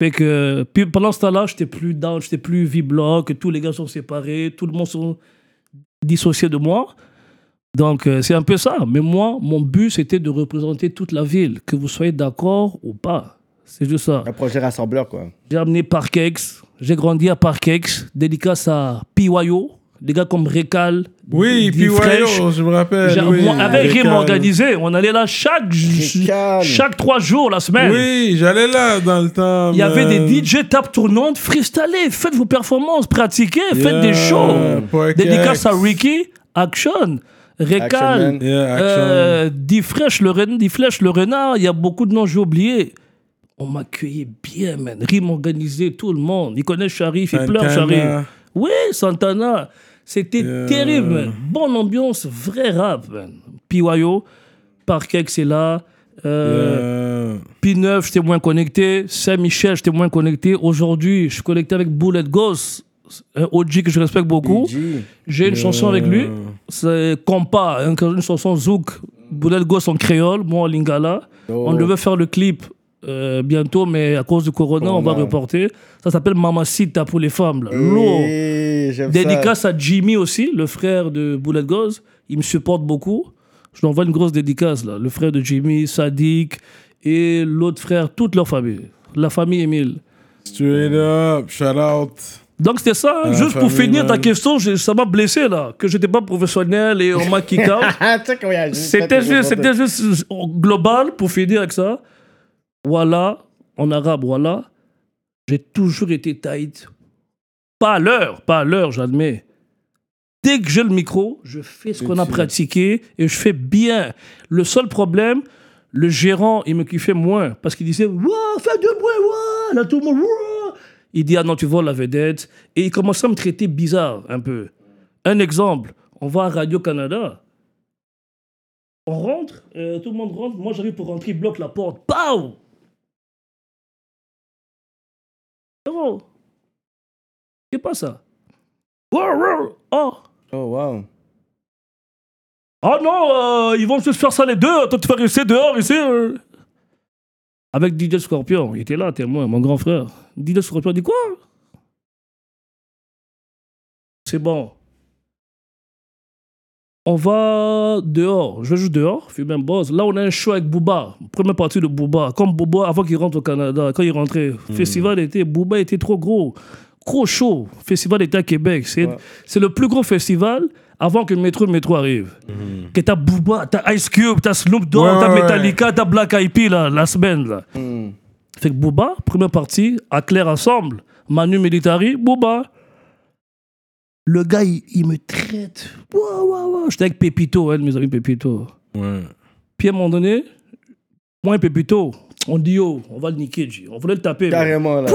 Fait que, puis pendant ce temps-là, j'étais plus down, j'étais plus V-Block, tous les gars sont séparés, tout le monde sont dissociés de moi. Donc, euh, c'est un peu ça. Mais moi, mon but, c'était de représenter toute la ville, que vous soyez d'accord ou pas. C'est juste ça. Un projet rassembleur, quoi. J'ai amené Parkex, j'ai grandi à Parkex, dédicace à PYO, des gars comme Récal. Oui, puis je me rappelle. Oui, moi, avec Rime Récal. organisé, on allait là chaque, Récal. chaque trois jours la semaine. Oui, j'allais là dans le temps. Il y avait des DJ tap tournantes, freestylez, faites vos performances, pratiquez, faites des shows. Dédicace à Ricky, Action, Récal. Yeah, euh, le, renard, il y a beaucoup de noms, j'ai oublié. On m'accueillait bien, man. Rime organisé, tout le monde. Il connaît Sharif, il pleure. Sharif. Oui, Santana. C'était Yeah. terrible, man. Bonne ambiance, vrai rap, man. PYO, Parkex est là. Euh, Yeah. P9, j'étais moins connecté. Saint-Michel, j'étais moins connecté. Aujourd'hui, je suis connecté avec Bullet Ghost, un OG que je respecte beaucoup. J'ai une chanson avec lui. C'est Compa, une, une chanson Zouk. Bullet Ghost en créole, moi en lingala. Oh. On devait faire le clip euh, bientôt, mais à cause du corona, on va reporter. Ça s'appelle Mamacita pour les femmes. ça. Dédicace à Jimmy aussi, le frère de Bullet Ghost. Il me supporte beaucoup. Je lui envoie une grosse dédicace, là. Le frère de Jimmy, Sadik et l'autre frère, toute leur famille. La famille Emile. Straight up, shout out. Donc c'était ça, hein. juste pour finir ta question, j'ai- ça m'a blessé là, que j'étais pas professionnel et on m'a kick out. <laughs> Juste, c'était juste euh, global pour finir avec ça. Voilà, en arabe, voilà. J'ai toujours été tight. Pas à l'heure, pas à l'heure, j'admets. Dès que j'ai le micro, je fais ce qu'on a pratiqué et je fais bien. Le seul problème, le gérant, il me kiffait moins parce qu'il disait Wouah, fais du bruit, wouah Là, tout le monde, wouah Il dit Ah non, tu voles la vedette. Et il commençait à me traiter bizarre un peu. Un exemple, on va à Radio-Canada. On rentre, euh, tout le monde rentre. Moi, j'arrive pour rentrer, il bloque la porte. Pow Frérot, c'est pas ça? Wow, wow. Oh Oh, wow. Ah non, euh, ils vont se faire ça les deux. Toi, tu vas rester dehors ici. euh. Avec DJ Scorpion, il était là, témoin, mon grand frère. DJ Scorpion dit quoi? C'est bon. On va dehors. Je vais juste dehors, fumer un boss. Là, on a un show avec Booba. Première partie de Booba. Comme Booba, avant qu'il rentre au Canada, quand il rentrait, festival était, Booba était trop gros. Gros show. Festival était à Québec. C'est Ouais. le plus gros festival avant que Métro Métro arrive. Que t'as Booba, t'as Ice Cube, t'as Snoop Dogg, Ouais, t'as ouais, Metallica, t'as Black Peas, là, la semaine, là. Hmm. Fait que Booba, première partie, à Claire ensemble. Manu Militari, Booba. Le gars, il, il me traite. Ouah, ouah, ouah. J'étais avec Pépito, un de mes amis Pépito. Ouais. Puis à un moment donné, moi et Pépito, on dit yo, on va le niquer, on voulait le taper. mais- Carrément, là.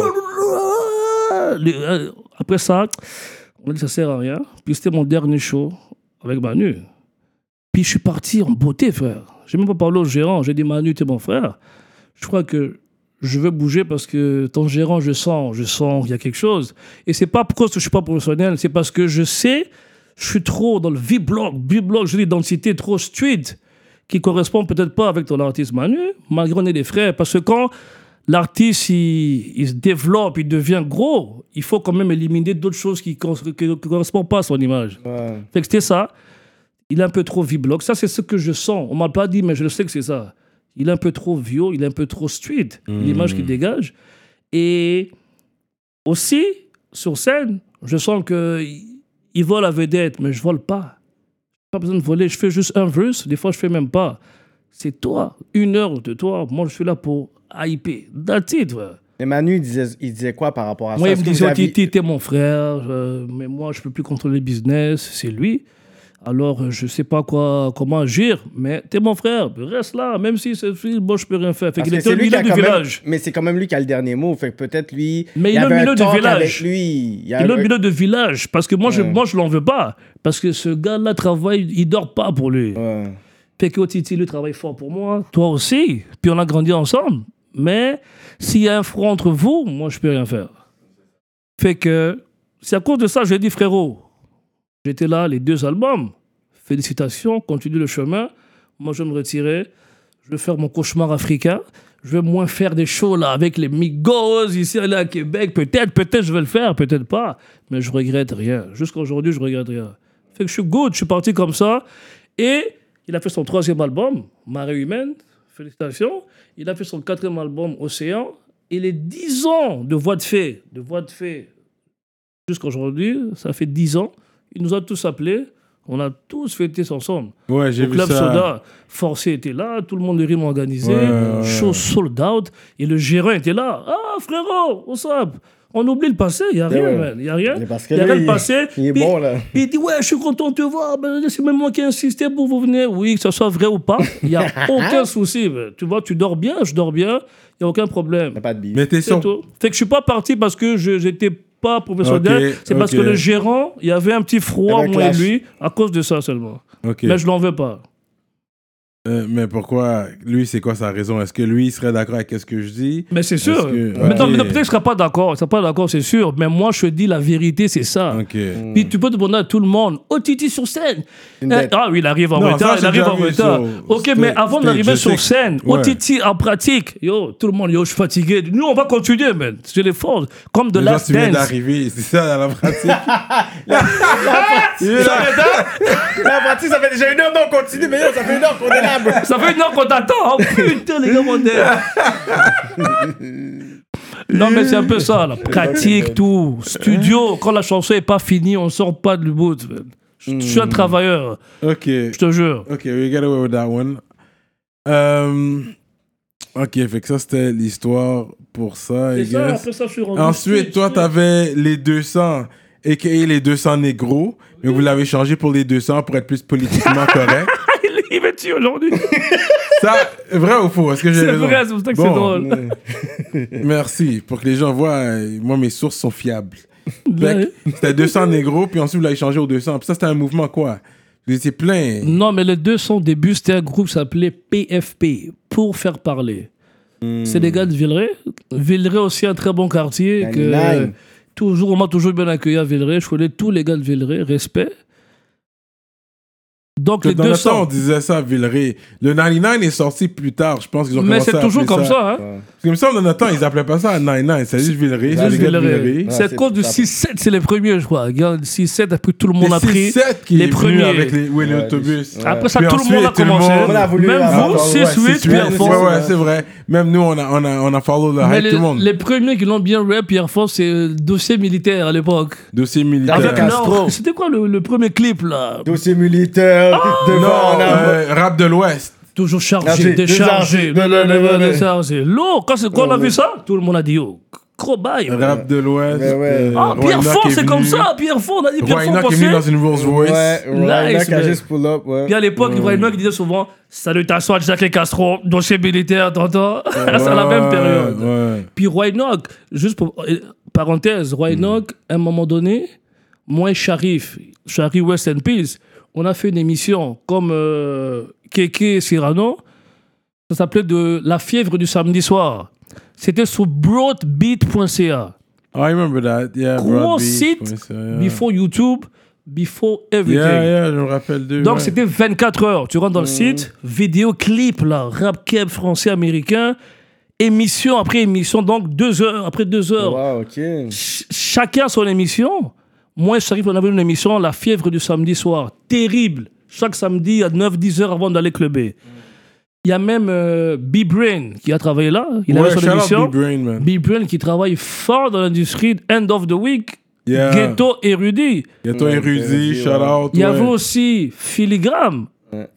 Le- euh, Après ça, on a dit ça sert à rien. Puis c'était mon dernier show avec Manu. Puis je suis parti en beauté, frère. J'ai même pas parlé au gérant. J'ai dit Manu, t'es mon frère. Je crois que je veux bouger parce que ton gérant, je sens, je sens qu'il y a quelque chose. Et c'est pas parce que je suis pas professionnel, c'est parce que je sais, je suis trop dans le V-block, V-block, j'ai l'identité trop street qui correspond peut-être pas avec ton artiste Manu, malgré on est des frères. Parce que quand l'artiste il, il se développe, il devient gros, il faut quand même éliminer d'autres choses qui ne correspondent pas à son image. Ouais. Fait que c'était ça. Il est un peu trop V-block. Ça, c'est ce que je sens. On m'a pas dit, mais je le sais que c'est ça. Il est un peu trop vieux, il est un peu trop street, l'image qu'il dégage. Et aussi, sur scène, je sens que il vole la vedette, mais je vole pas. Pas besoin de voler, je fais juste un verse, des fois je fais même pas. C'est toi, une heure de toi. Moi, je suis là pour hyper. That's it, ouais. Et Manu, il disait, il disait quoi par rapport à Moi, ça? il me disait, aviez- t'es mon frère, euh, mais moi, je peux plus contrôler le business, c'est lui. Alors, euh, je sais pas quoi, comment agir, mais t'es mon frère, reste là, même si c'est moi, je peux rien faire. Fait qu'il était c'est au lui qui milieu a du même- village. mais c'est quand même lui qui a le dernier mot. Fait que peut-être lui. Mais il est au milieu du village. Lui. Il est au milieu de village, parce que moi, je, moi, je l'en veux pas. Parce que ce gars-là travaille, il dort pas pour lui. Ouais. Fait que Titi, lui, travaille fort pour moi. Toi aussi. Puis on a grandi ensemble. Mais s'il y a un front entre vous, moi, je peux rien faire. Fait que c'est à cause de ça que j'ai dit, frérot, j'étais là, les deux albums. Félicitations, continue le chemin. Moi, je vais me retirer. Je vais faire mon cauchemar africain. Je vais moins faire des shows là avec les Migos ici là, à Québec. Peut-être, peut-être je vais le faire, peut-être pas. Mais je regrette rien. Jusqu'à aujourd'hui, je regrette rien. Fait que je suis good, je suis parti comme ça. Et il a fait son troisième album, Marée humaine. Félicitations. Il a fait son quatrième album, Océan. Et les dix ans de Voix de Fée, de Voix de Fée, jusqu'à aujourd'hui, ça fait dix ans. Il nous a tous appelés. On a tous fêté ensemble. Ouais, j'ai vu Club ça. Soda, Forcé était là, tout le monde de rime organisé, Ouais, ouais, show sold out, et le gérant était là. Ah, frérot, what's up? On oublie le passé, il n'y a rien, ouais. man. Il n'y a rien. Il y a rien de passé. il est Puis- bon, là. puis il dit, ouais, je suis content de te voir. Ben, c'est même moi qui ai insisté pour vous venir. Oui, que ce soit vrai ou pas, il n'y a <laughs> aucun souci. man. Tu vois, tu dors bien, je dors bien, il n'y a aucun problème. Il y a pas de bif. Mais t'es tout. Fait que je suis pas parti parce que je n'étais pas professionnel. Ok, c'est parce que le gérant, il y avait un petit froid, avait un moi et lui, à cause de ça seulement. Mais je l'en veux pas. Euh, mais pourquoi Lui, c'est quoi sa raison? Est-ce que lui il serait d'accord avec ce que je dis? Mais c'est sûr. Que- Maintenant, Ok. maintenant, peut-être qu'il ne sera pas d'accord. Il ne sera pas d'accord, c'est sûr. Mais moi, je te dis la vérité, c'est ça. Puis tu peux demander à tout le monde, oh Titi sur scène. Eh, ah oui, il arrive en Non, retard, ça, il arrive en retard. sur Ok, mais avant d'arriver sur sais que- scène, oh Ouais. Titi en pratique, yo, tout le monde, yo, je suis fatigué. Nous, on va continuer, man. C'est les forces. Comme de viens Dance. d'arriver, c'est ça dans la pratique. <laughs> La pratique, ça fait déjà une heure, non, on continue, mais yo, ça fait une heure qu'on est là, bro. <laughs> Ça fait une heure qu'on t'attend. Oh, putain, les gars, mon. <laughs> Non, mais c'est un peu ça, la pratique, tout. Studio, quand la chanson est pas finie, on sort pas du bout. Je je suis un travailleur, ok. je te jure. Ok, we get away with that one. Euh, ok, fait que ça, c'était l'histoire pour ça, I Et ça, guess. après ça, je suis rendu Ensuite, toi, t'avais les 200, a.k.a. les 200 négros, mais vous l'avez changé pour les 200 pour être plus politiquement <laughs> correct. <laughs> Il va tuer aujourd'hui? <laughs> Ça, vrai ou faux? Est-ce que j'ai C'est raison? vrai, c'est pour ça que Bon, c'est drôle. <laughs> Merci, pour que les gens voient, euh, moi, mes sources sont fiables. Fait Ouais. que C'était 200 négros, puis ensuite, vous l'avez changé aux 200. Puis ça, c'était un mouvement quoi? Vous étiez plein. Non, mais les deux sont début, c'était un groupe qui s'appelait PFP, pour faire parler. Hmm. C'est des gars de Villeray. Villeray aussi un très bon quartier. Que, 99. toujours, on m'a toujours bien accueilli à Villeray. Je connais tous les gars de Villeray, respect. Donc Que les dans le temps, on 200. disait ça à Villeray. Le 99 est sorti plus tard, je pense qu'ils ont Mais commencé c'est à toujours appeler comme ça, hein. Parce que, me semble, dans notre temps, ils appelaient pas ça 99, c'est juste Villeray. C'est Juste les Villeray. Villeray. C'est à cause du ça. 6-7, c'est les premiers, je crois. Regarde, 6-7, après tout le monde a C'est pris. 7 qui les est venu premiers. avec les, oui, Ouais, les- Après ça, Puis tout le monde a tout le commencé. monde- On a voulu Même avoir- vous, ouais, 6-8, C'est puis ouais, Air ouais, Force. ouais, c'est vrai. Même nous, on a, on a, on a follow the Mais hype, les, tout le monde. les premiers qui l'ont bien rap, Air Force, c'est euh, dossier militaire à l'époque. Dossier militaire. Avec Castro. leur- C'était quoi le, le premier clip là? Dossier militaire, devant, Non, euh, rap de l'Ouest. Toujours chargé, Chargé, déchargé, déchargé. Lourd, quand, c'est- quand on a vu ça, tout le monde a dit yo, gros bail. Rap de l'Ouest. Euh, Ah, Pierre Fond, est c'est comme ça. Pierre Fond, on a dit Pierre Fond, Enoch est venu dans une Rolls Royce. Ouais, là, a juste pull up, ouais. Puis à l'époque, Roy Enoch, il disait souvent Salutations à Jacques Castro, dossier militaire, t'entends <laughs> C'est à la même période. Puis Roy Enoch, juste pour. euh, Parenthèse, Roy Enoch, à un moment donné, moi et Sharif, Sharif West and Peace, on a fait une émission comme euh, Keke et Cyrano. Ça s'appelait de La fièvre du samedi soir. C'était sur broadbeat.ca. I remember that. Yeah, Gros site, yeah. before YouTube, before everything. Yeah, yeah, je me rappelle d'eux. Donc ouais. c'était 24 heures. Tu rentres dans le site, vidéo, clip, là, rap keb français, américain, émission après émission, donc deux heures après deux heures. Wow, ok. Ch- chacun son émission. Moi, je on avait une émission, La fièvre du samedi soir. Terrible. Chaque samedi à 9-10 heures avant d'aller clubber. Il y a même euh, B-Brain qui a travaillé là. Il Ouais, avait son émission. B-Brain. B-Brain qui travaille fort dans l'industrie End of the Week. Yeah. Ghetto érudit. Ghetto érudit, érudit, shout out. Il y ouais. avait aussi Filigram.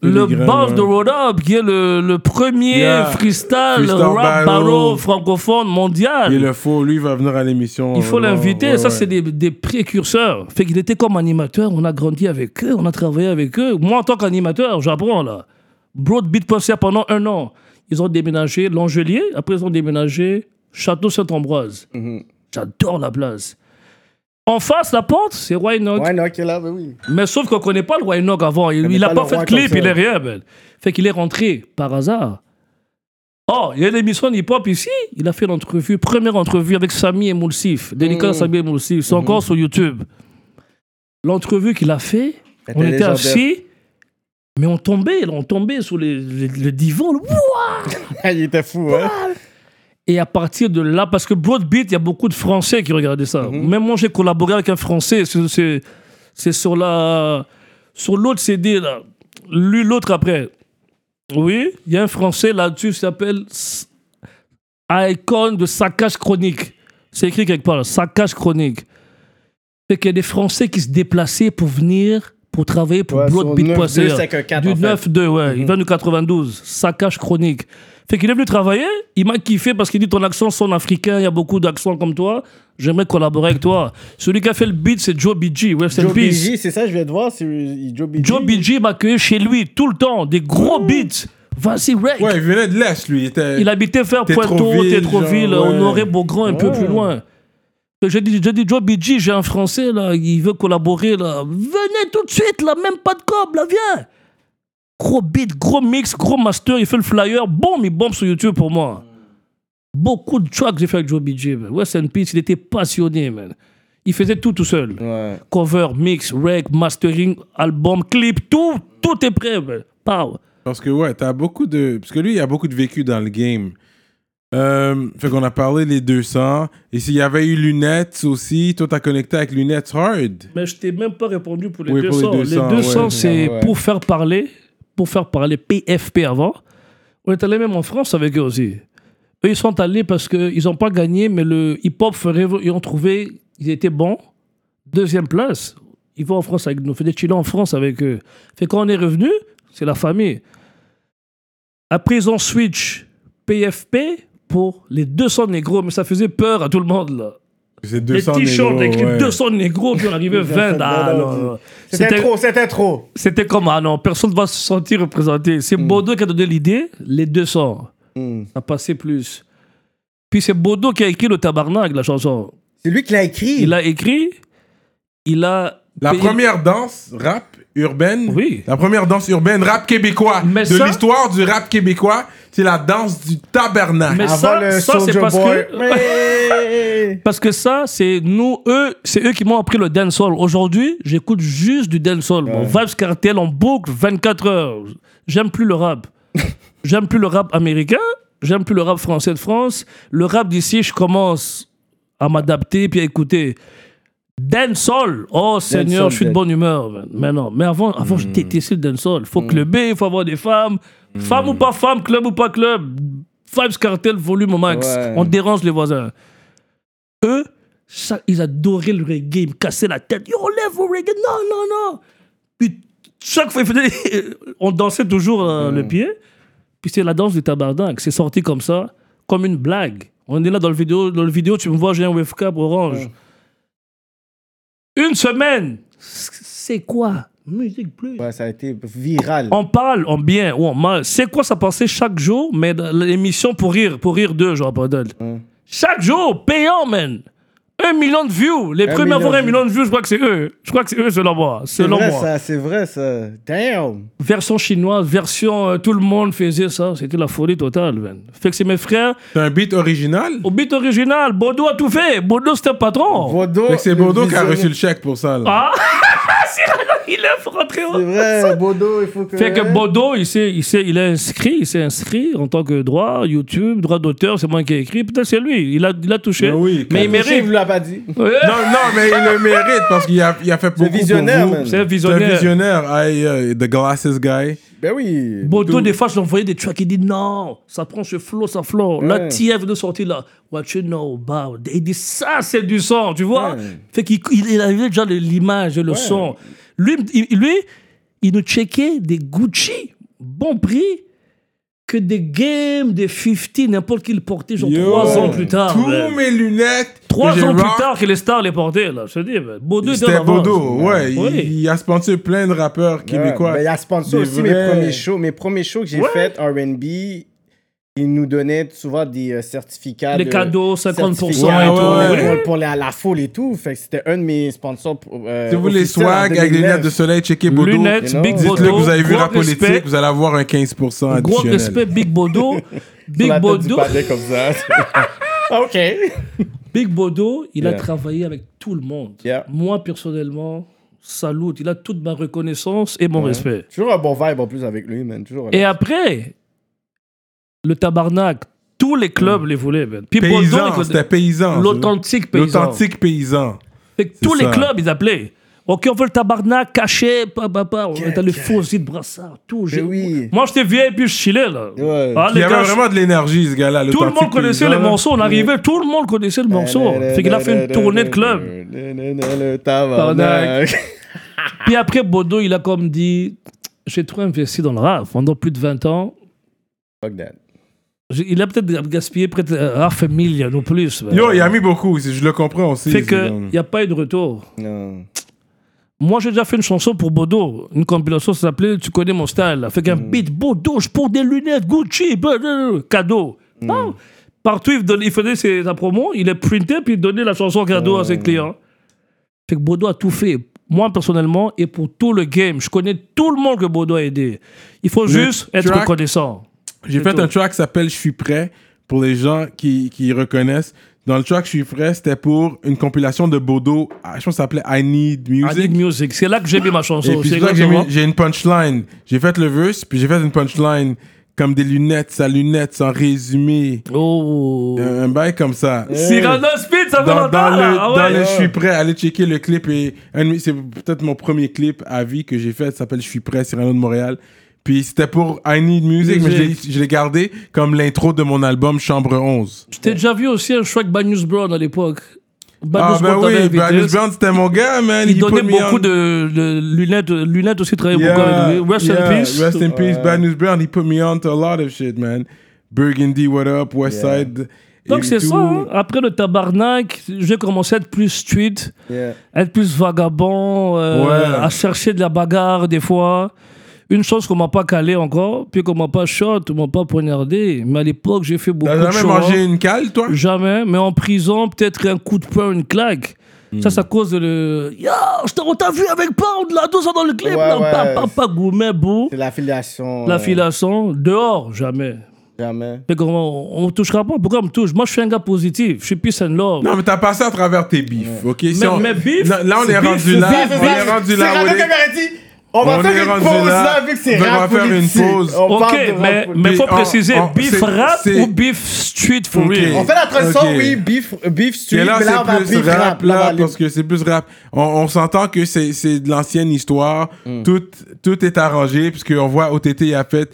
Le boss de Road Up, qui est le, le premier Yeah. freestyle, Freestyle rap battle. francophone mondial. Il le faut, lui, va venir à l'émission. Il faut l'inviter. Ouais, ça, ouais. c'est des, des précurseurs. Fait qu'il était comme animateur. On a grandi avec eux. On a travaillé avec eux. Moi, en tant qu'animateur, j'apprends là. Broadbeat.ca pendant un an. Ils ont déménagé L'Angelier. Après, ils ont déménagé Château Saint-Ambroise. Mhm. J'adore la place. En face, la porte, c'est non, qui est là, ben oui. Mais sauf qu'on connaît pas le Why Not avant. Il, connaît il a pas fait de clip, il est rien. Ben. Fait qu'il est rentré par hasard. Oh, il y a une émission hip-hop ici. Il a fait l'entrevue, première entrevue avec Samy et Moulsif. Délicat Mm. Samy et Moulsif. C'est encore sur YouTube. L'entrevue qu'il a fait, on était légendaire. assis, mais on tombait, on tombait sur le divan. <laughs> il était fou, hein. Et à partir de là, parce que Broadbeat, il y a beaucoup de Français qui regardaient ça. Mhm. Même moi, j'ai collaboré avec un Français. C'est- C'est c'est sur la sur l'autre CD, là. Lui, l'autre après. Oui, il y a un Français là-dessus qui s'appelle Icon de Saccage Chronique. C'est écrit quelque part, là, Saccage Chronique. Fait qu'il y a des Français qui se déplaçaient pour venir, pour travailler pour Ouais, Broadbeat.ca. 9-2-5-1-4, Du en fait. 9-2, ouais. Il vient du 92. Saccage Chronique. Fait qu'il est venu travailler. Il m'a kiffé parce qu'il dit ton accent sonne africain. Il y a beaucoup d'accents comme toi. J'aimerais collaborer avec toi. Celui qui a fait le beat, c'est Joe BG. Rest in Joe. BG, c'est ça, je viens de voir. c'est Joe BG. Joe BG m'a accueilli chez lui tout le temps. Des gros beats. Vas-y, Rec. Ouais, il venait de l'Est, lui. Il. Il habitait vers Pointeau, Tétroville, ouais. Honoré Beaugrand, un peu plus loin. J'ai dit, j'ai dit, Joe BG, j'ai un Français, là, il veut collaborer, là. Venez tout de suite, là, même pas de cob, là, viens. Gros beat, gros mix, gros master, il fait le flyer, boum, il bombe sur YouTube pour moi. Beaucoup de tracks que j'ai fait avec Joe BG, man. West and Peace, il était passionné, man. Il faisait tout tout seul. Ouais. Cover, mix, rec, mastering, album, clip, tout, tout est prêt, man. Pow. Parce que, ouais, t'as beaucoup de. Parce que lui, il a beaucoup de vécu dans le game. Euh, fait qu'on a parlé les 200. Et s'il y avait eu Lunettes aussi, toi, t'as connecté avec Lunettes Hard? Mais je t'ai même pas répondu pour les Oui, pour les 200. Les 200, 200, ouais. c'est ouais. pour faire parler, pour faire parler PFP avant. On est allé même en France avec eux aussi. Eux, ils sont allés parce qu'ils n'ont pas gagné, mais le hip-hop ils ont trouvé, ils étaient bons. Deuxième place. Ils vont en France avec nous. Fait des chillants en France avec eux. Fait quand on est revenu, c'est la famille. Après, ils ont switch PFP pour les 200 négros, mais ça faisait peur à tout le monde, là. C'est Les 200 t-shirts négros, écrits ouais. 200 négros, puis on arrivait <laughs> 20. Ah, non, non. C'était trop, c'était trop. C'était comme, ah non, personne ne va se sentir représenté. C'est Bodo qui a donné l'idée, les 200. Hmm. Ça passait plus. Puis c'est Bodo qui a écrit le tabarnak, la chanson. C'est lui qui l'a écrit. Il a écrit, il a. La payé- première danse rap urbaine. Oui. La première danse urbaine rap québécois. Mais de ça- l'histoire du rap québécois, c'est la danse du tabernacle. Mais Avant ça, le ça c'est parce Boy. que. Ouais. <laughs> Parce que ça, c'est nous, eux, c'est eux qui m'ont appris le dancehall. Aujourd'hui, j'écoute juste du dancehall. Mon Vibes Cartel en boucle 24 heures. J'aime plus le rap. <laughs> J'aime plus le rap américain. J'aime plus le rap français de France. Le rap d'ici, je commence à m'adapter puis à écouter. Dancehall, oh Seigneur, je suis de bonne humeur. man. Mais non, mais avant, avant je détestais le dancehall. Il faut clubber, il faut avoir des femmes. Femme ou pas femme, club ou pas club. Vibes Cartel, volume au max. Ouais. On dérange les voisins. Eux, ça- ils adoraient le reggae. Ils me cassaient la tête. Yo, lève reggae. Non, non, non. Puis chaque fois, <laughs> on dansait toujours euh, le pied. Puis c'est la danse du tabarnak. C'est sorti comme ça, comme une blague. On est là dans le vidéo. Dans le vidéo, tu me vois, j'ai un wave cap orange. Une semaine. C'est quoi? Musique plus. Ouais, ça a été viral. On parle en bien ou en mal. C'est quoi ça passait chaque jour, mais l'émission pour rire, pour rire d'eux, genre, pardon. Ouais. Chaque jour, payant, man. Un million de views. Les Un premiers à avoir un million million de views, je crois que c'est eux. Je crois que c'est eux, selon moi. C'est Selon vrai moi. ça, c'est vrai ça. Damn. Version chinoise, version. euh, tout le monde faisait ça. C'était la folie totale, man. Fait que c'est mes frères. C'est un beat original? Au beat original, Bodo a tout fait. Bodo, c'était un patron. Bodo. Fait que c'est Bodo qui a reçu le chèque pour ça. là. Ah <laughs> <laughs> Il est rentré C'est vrai, <laughs> Bodo, il faut que. Fait que Bodo, il s'est, il s'est, il est inscrit, il s'est inscrit en tant que droit, YouTube, droit d'auteur, c'est moi qui ai écrit. Peut-être c'est lui, il a, il a touché. Ben oui, mais il mérite. vous l'a pas dit. Ouais. Non, non, mais il le mérite parce qu'il a, il a fait beaucoup visionnaire, pour vous. C'est un C'est un visionnaire. visionnaire. Aïe, euh, the glasses guy. Ben oui. Bodo, des fois, je lui envoyais des tracks, il dit non, ça prend ce flow, ça flow. Là, Ouais. TF de sortir là, what you know about? Il dit ça, c'est du son, tu vois? Ouais. Fait qu'il il, il avait déjà l'image et le son. Lui, il, lui, il nous checkait des Gucci, bon prix, que des games, des 50, n'importe qui le portait, genre Yo, trois ans plus tard. Tous mes lunettes. Trois ans plus tard que les stars les portaient, là. Je te dis, man. Bodo était. Bodo, ouais. Oui. Il, il a sponsor plein de rappeurs québécois. Ben, il y a sponsor aussi vrais- mes premiers shows. Mes premiers shows que j'ai Ouais. fait R&B, ils nous donnaient souvent des euh, certificats. Les de- cadeaux, 50% certificats et tout, pour, ouais. pour la, la foule et tout. Fait que c'était un de mes sponsors. pour, euh, si vous voulez swag avec des 2009. lunettes de soleil, checkez Bodo. Lunettes, You know? Big Dites-le Bodo. que vous avez vu gros Rap Politique, respect, vous allez avoir un 15% Gros additionnel. respect, Big Bodo. <laughs> Big la Bodo. comme ça. <laughs> OK. Big Bodo, il a travaillé avec tout le monde. Yeah. Moi, personnellement, salut. Il a toute ma reconnaissance et mon respect. Toujours un bon vibe en plus avec lui, man. Toujours. Et après, le tabarnak, tous les clubs les voulaient. man. Puis Bodo, Paysan, connaît- c'était paysan. l'authentique paysan. L'authentique paysan. Fait que tous les clubs, ils appelaient. Ok, on veut le tabarnak caché, pa, pa, pa. On était le faux de brassard, tout. J'ai- oui. Moi, j'étais et puis je chillais, là. Ouais. Ah, Il y avait vraiment de l'énergie, ce gars-là. tout le monde connaissait les morceaux. On arrivait, tout le monde connaissait le morceau. Fait qu'il a fait une tournée de club. Le tabarnak. <laughs> Puis après, Bodo, il a comme dit J'ai trop investi dans le rap pendant plus de 20 ans. Fuck that. Il a peut-être gaspillé près de half a million ou plus. Yo, il a mis beaucoup, je le comprends aussi. Fait c'est qu'il n'y a pas eu de retour. Non. Moi, j'ai déjà fait une chanson pour Bodo. Une compilation, ça s'appelait Tu connais mon style. Fait qu'un Mm. beat Bodo, je porte des lunettes Gucci, blablabla, cadeau. Mm. Non. Partout, il, donnait- il faisait ses, sa promo, il est printé, puis il donnait la chanson cadeau à ses clients. Fait que Bodo a tout fait. Moi, personnellement, et pour tout le game, je connais tout le monde que Bodo a aidé. Il faut juste être track- reconnaissant. J'ai fait tout. un track qui s'appelle Je suis prêt pour les gens qui, qui reconnaissent. Dans le track Je suis prêt, c'était pour une compilation de Bodo. ah, Je pense que ça s'appelait I Need I Music. need music. C'est là que j'ai mis ma chanson. C'est ça que j'ai exactement. mis- j'ai une punchline. J'ai fait le verse, puis j'ai fait une punchline comme des lunettes, sa lunette, sans résumé. Oh. Un, un bail comme ça. Cyrano Speed, ça fait Dans, longtemps, dans le, là. Ah dans ouais. le Je suis prêt, allez checker le clip. et C'est peut-être mon premier clip à vie que j'ai fait. Ça s'appelle Je suis prêt, Cyrano de Montréal. Puis c'était pour I Need Music, mais je l'ai- Music. je l'ai gardé comme l'intro de mon album Chambre 11. Je t'ai déjà vu aussi un show avec Banyus Brown à l'époque. Ah Banyus ben Brown t'avait oui, invité. Banius Brown, c'était mon gars, man. Il He donnait put me beaucoup on. de, de lunettes. Lunettes aussi, travaillait beaucoup Yeah, avec lui. Rest yeah, in peace. Rest in peace, Banius Brown. He put me on to a lot of shit, man. Burgundy, what up, West Yeah. Side. Donc et c'est tout. ça. hein. Après le tabarnak, j'ai commencé à être plus street, Yeah. être plus vagabond, euh, Ouais. à chercher de la bagarre des fois. Une chose qu'on m'a pas calé encore, puis qu'on m'a pas shot, on m'a pas poignardé. Mais à l'époque, j'ai fait beaucoup T'as de jamais choses. mangé une cale, toi? Jamais, mais en prison, peut-être un coup de poing, une claque. Hmm. Ça, c'est à cause de le. T'ai- on t'a vu avec Pound, là, tout ça dans le clip, Ouais, là. ouais. Pa, pa, pa, gourmet, bou. C'est l'affiliation. euh, L'affiliation, dehors, jamais. Jamais. Mais comment, on ne touchera pas. Pourquoi on me touche? Moi, je suis un gars positif. Je suis peace and love. Non, mais t'as passé à travers tes bifs, ok? Si Mais- on- mais beef, là, on est beef, rendu c'est là. beef, On est rendu là. C'est On va On faire une pause là. là, vu que c'est On va rap faire une pause. On ok, rap mais mais faut préciser on- beef c'est- rap c'est- ou beef street for real? On fait la transition, oui, beef, beef street, Et là, mais là, on va c'est plus beef rap, rap. Là, parce que c'est plus rap. On, on s'entend que c'est c'est de l'ancienne histoire. Mm. Tout, tout est arrangé, puisqu'on voit OTT, il a fait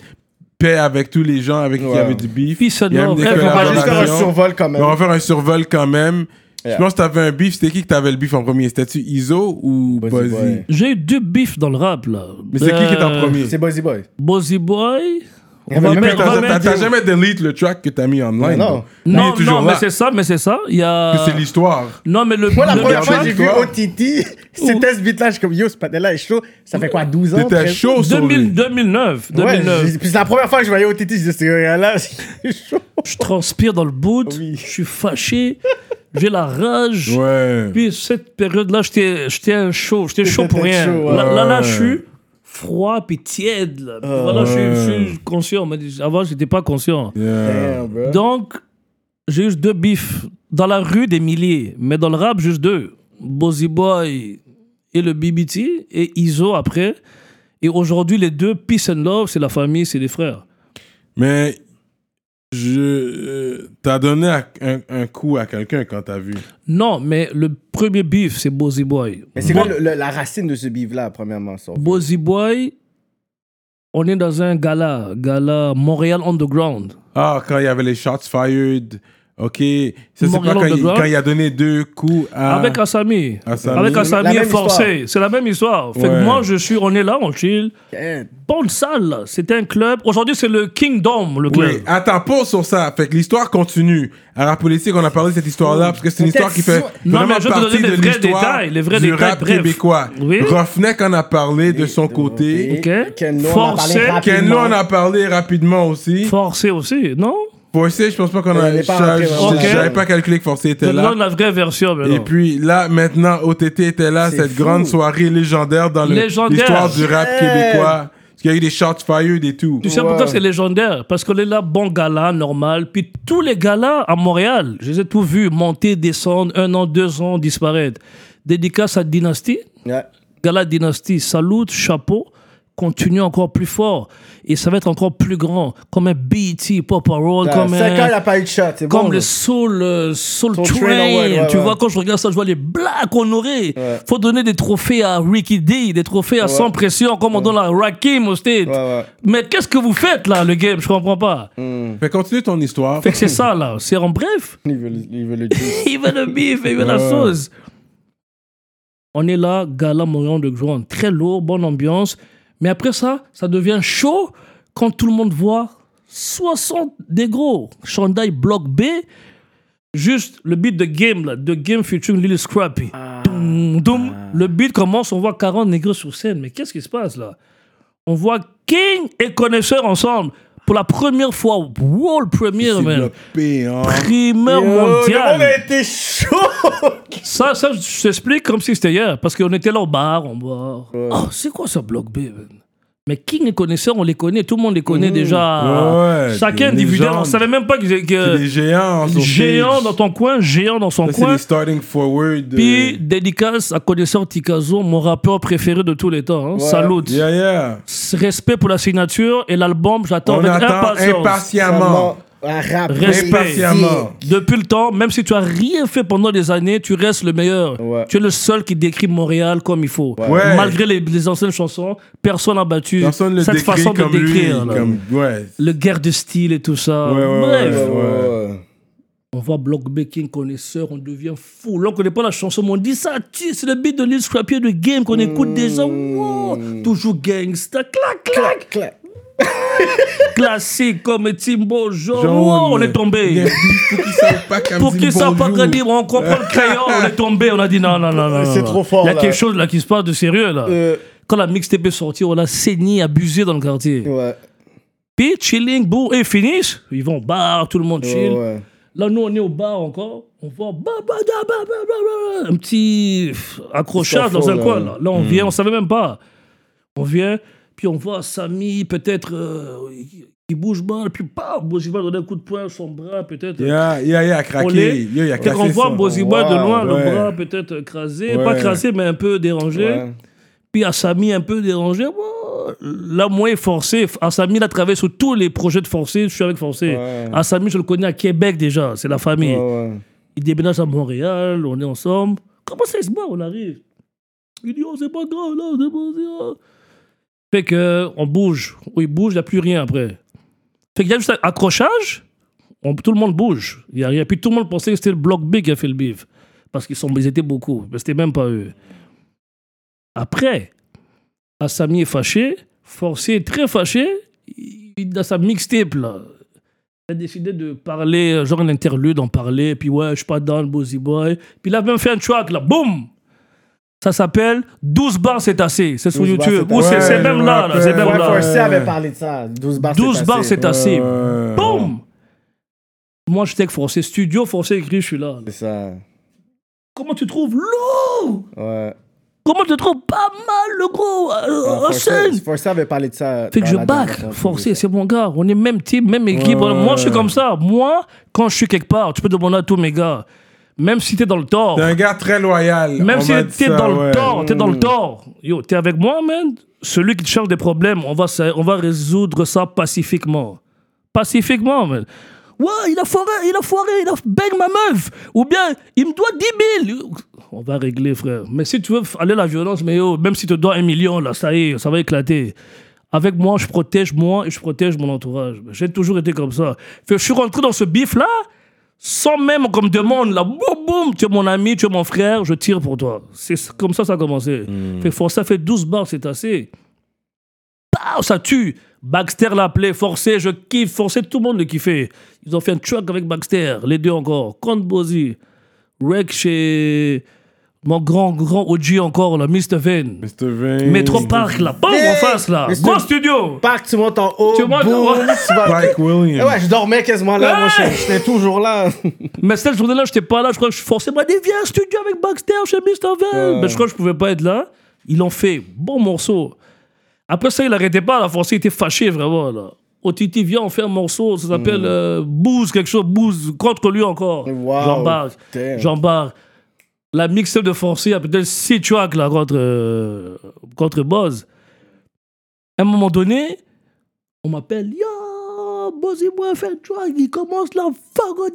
paix avec tous les gens avec qui il y avait du beef. Peace and Il y a même love. des Eh, On va juste faire un survol quand Mais on même. va faire un survol quand même. Yeah. Je pense que t'avais un beef. C'était qui que t'avais le beef en premier? C'était-tu Iso ou Boy. J'ai eu deux beefs dans le rap, là. Mais c'est qui qui est en Euh, premier? C'est Buzzy Boy. Buzzy Boy? On va mettre- T'as jamais delete le track que t'as mis online. Non. Non, non, mais c'est ça, mais c'est ça. Il y a. C'est l'histoire. Non, mais le. Moi, la le- première fois que j'ai vu. OTT, c'était ce beat-là. Je suis comme, yo, ce patin-là est chaud. Ça fait quoi, 12 ans? T'étais 13? chaud sur 2000 lui. 2009. Ouais, 2009. j'ai- puis c'est la première fois que je voyais OTT, je disais, c'est là, <laughs> c'est chaud. Je transpire dans le boot. Oui. Je suis fâché. J'ai la rage. Ouais. Puis cette période-là, j'étais j'étais chaud, j'étais chaud pour rien. chaud, ouais. là, là, je suis froid puis tiède. Là. Puis voilà, je suis- je suis conscient. Mais avant, j'étais pas conscient. Yeah. Damn, bro. Donc, j'ai juste deux bifs. Dans la rue, des milliers. Mais dans le rap, juste deux. Bozy Boy et le BBT. Et Iso après. Et aujourd'hui, les deux, Peace and Love, c'est la famille, c'est les frères. Mais je euh, t'as donné à- un, un coup à quelqu'un quand t'as vu. Non, mais le premier bif, c'est Bozy Boy. Mais c'est quoi le- le- la racine de ce bif-là, premièrement? ça? Bozy Boy, on est dans un gala, gala Montréal Underground. Ah, quand il y avait les shots fired. Ok. Ça, c'est pas quand il, Underground. quand il a donné deux coups à. Avec Asami. Assami. Avec et Forcé. C'est la même histoire. Fait que moi, je suis, on est là, on chill. Bonne salle. C'était un club. Aujourd'hui, c'est le Kingdom, le club. Oui, attends, pause sur ça. Fait que l'histoire continue. À la politique, on a parlé de cette histoire-là parce que c'est une histoire qui fait Non, vraiment mais je partie donner de les vrais l'histoire détails, les vrais du détails, rap bref. québécois. Oui. Roughneck en a parlé de son côté. Ok. Ken Lo, on a Forcé. parlé rapidement. Ken Lo en a parlé rapidement aussi. Forcé aussi, non? Forcé, je pense pas qu'on a. elle est pas rentrée. J'avais pas calculé que Forcé était là. la vraie version, mais Et puis là, maintenant, OTT était là, C'est cette fou. grande soirée légendaire dans le- Légendaire. l'histoire du rap Yeah. québécois. Parce qu'il y a eu des shots fired et tout. Tu sais pourquoi c'est légendaire? Parce qu'on est là, bon gala, normal. Puis tous les galas à Montréal, je les ai tous vus monter, descendre, un an, deux ans, disparaître. Dédicace à Dynasty, Ouais. Gala Dynasty, salut, chapeau, continue encore plus fort. Et ça va être encore plus grand, comme un BET, Pop Roll, comme ans, il un... n'a pas eu de shot. C'est Comme bon. le. Soul, euh, Soul, Soul Train, Train, ouais, ouais, tu ouais. vois, quand je regarde ça, je vois les Blacks honorés. Ouais. Faut donner des trophées à Ricky D, des trophées à Sans Pression, comme on donne à Rakim au State. Ouais, ouais. Mais qu'est-ce que vous faites là, le game? Je comprends pas. Fait continue ton histoire. Fait que c'est ça là. C'est en bref. <laughs> Il veut, le- il veut le. <laughs> Il veut le bif, il veut la sauce. On est là, gala Montréal de Grande. Très lourd, bonne ambiance. Mais après ça, ça devient chaud quand tout le monde voit 60 négros. Chandail bloc B. Juste le beat de Game, là, de Game featuring Lil Scrappy. Doum, doum. Le beat commence, on voit 40 négros sur scène. Mais qu'est-ce qui se passe là? On voit King et Connaisseur ensemble. Pour la première fois, world premiere, man. hein. Primeur Yo, Le a été chaud. Ça, ça, je t'explique comme si c'était hier. Parce qu'on était là au bar, on boit. Oh, c'est quoi ce bloc B, man? Mais King et connaisseurs, on les connaît. Tout le monde les connaît déjà. Ouais, Chacun individuel. On légendes. savait même pas que. C'est que des géants. sur géant stage. dans ton coin, géant dans son Ça, c'est coin. des starting forward. de- Puis, dédicace à connaisseur Tikazo, mon rappeur préféré de tous les temps. Hein. Salut. Yeah, yeah. Respect pour la signature et l'album, j'attends avec impatience. impatiemment. Un rap. Respect. Depuis le temps, même si tu as rien fait pendant des années, tu restes le meilleur. Ouais. Tu es le seul qui décrit Montréal comme il faut. Ouais. Malgré les, les anciennes chansons, personne n'a battu Personne cette façon de lui. décrire. là. Comme, ouais. Le guerre de style et tout ça. Ouais, ouais, Bref, ouais, Ouais, ouais. on voit Block Baking connaisseur, on devient fou. Là, on connaît pas la chanson, mais on dit ça, tu- c'est le beat de Lil Scrappy de Game qu'on écoute déjà. Wow, toujours gangsta, clac, clac. Clac. <laughs> Classique comme Timbo. Jaune. Wow, on est tombé. Pour qu'ils savent pas qu'à me Pour dire qu'ils savent pas dire, on comprend le crayon, on est tombé, on a dit non, non, non, non. C'est trop fort, Il y a là. quelque chose là qui se passe de sérieux là. Euh, Quand la mixtape est sortie, on a saigné, abusé dans le quartier. ouais. Puis chilling, boum, et finissent. Ils vont au bar, tout le monde chill. Ouais. Là, nous, on est au bar encore. On voit un petit accrochage dans un coin. là. Là, là on vient, on savait même pas. On vient, puis on voit Samy, peut-être, euh, qui bouge mal, puis pas, Boziba donne un coup de poing son bras, peut-être. Yeah, yeah, yeah, craqué. Il a Quand cassé on voit Boziba de loin, ouais. le bras peut-être écrasé, Ouais. pas écrasé, mais un peu dérangé. Ouais. Puis Assami un peu dérangé. Là, moi, est forcé. Assami, il a travaillé sur tous les projets de Forcé. Je suis avec Forcé. Assami, je le connais à Québec déjà. C'est la famille. Il déménage à Montréal. On est ensemble. Comment ça il se bat On arrive? Il dit, oh, c'est pas grave, là. C'est pas grave. Fait que, on bouge. Oui, bouge, il n'y a plus rien après. Fait qu'il y a juste un accrochage. On- tout le monde bouge. Il y a rien. Puis tout le monde pensait que c'était le Bloc B qui a fait le bif. Parce qu'ils sont, ils étaient beaucoup. Mais c'était même pas eux. Après, Assami est fâché. Forcé très fâché. Il, dans sa mixtape, là, a décidé de parler, genre un interlude, en parler. Puis ouais, je suis pas dans le Bozy Boy. Puis il a même fait un track, là. Boum! Ça s'appelle 12 bars, c'est assez. C'est sur 12 bars, YouTube. c'est Ou c'est Ouais, même je là. C'est même. Ouais, là. Forcé avait parlé de ça. 12 bars. 12 bars, c'est assez. Ouais. Boum! Moi, j'étais avec Forcé. Studio, Forcé écrit, je suis là. C'est ça. Comment tu trouves lourd Ouais. Comment tu trouves pas mal, le gros euh, en Forcé avait parlé de ça. Fait que je back, forcé, c'est mon gars. On est même team, même équipe. Ouais, Moi, je suis ouais. comme ça. Moi, quand je suis quelque part, tu peux demander à tous mes gars. Même si t'es dans le tort, T'es un gars très loyal. même si t'es dans ouais. le tort, t'es dans le tort. Yo, t'es avec moi, man? Celui qui te cherche des problèmes, on va, on va résoudre ça pacifiquement. Pacifiquement, man. Ouais, il a foiré, il a foiré, il a bang ma meuf. Ou bien, il me doit 10 000. On va régler, frère. Mais si tu veux aller à la violence, mais yo, même si tu te dois un million, là, ça y est, ça va éclater. Avec moi, je protège moi et je protège mon entourage. J'ai toujours été comme ça. Fait je suis rentré dans ce bif-là, sans même qu'on me demande, là, boum, boum, tu es mon ami, tu es mon frère, je tire pour toi. C'est comme ça ça a commencé. Fait que ça fait 12 bars, c'est assez. Pow, ça tue. Baxter l'a appelé, forcé, je kiffe, forcé, tout le monde le kiffait. Ils ont fait un track avec Baxter, les deux encore. Count Bozy, Rec chez mon grand, grand OG encore, là, Mr. Vane. Mr. Vane. Metro Park, là, pas en face, là. Gros studio. Parc, tu montes en haut. Tu montes en haut. Spike Eh Williams. ouais, je dormais quasiment là. Moi, j'étais toujours là. <laughs> Mais cette journée-là, j'étais pas là. Je crois que je forçais m'a dit, viens studio avec Baxter chez Mr. Vane. Mais je crois que je pouvais pas être là. Ils l'ont fait. Bon morceau. Après ça, il arrêtait pas. La force, il était fâché, vraiment, là. OTT, viens, on fait un morceau. Ça s'appelle euh, Booze, quelque chose. Booze, contre lui encore. Wow. J'embarque. J'embarque. La mixtape de Forcé, il y a peut-être 6 tracks là, contre, euh, contre Buzz. À un moment donné, on m'appelle Yo, Buzz et moi, fait un track. Il commence la fuck.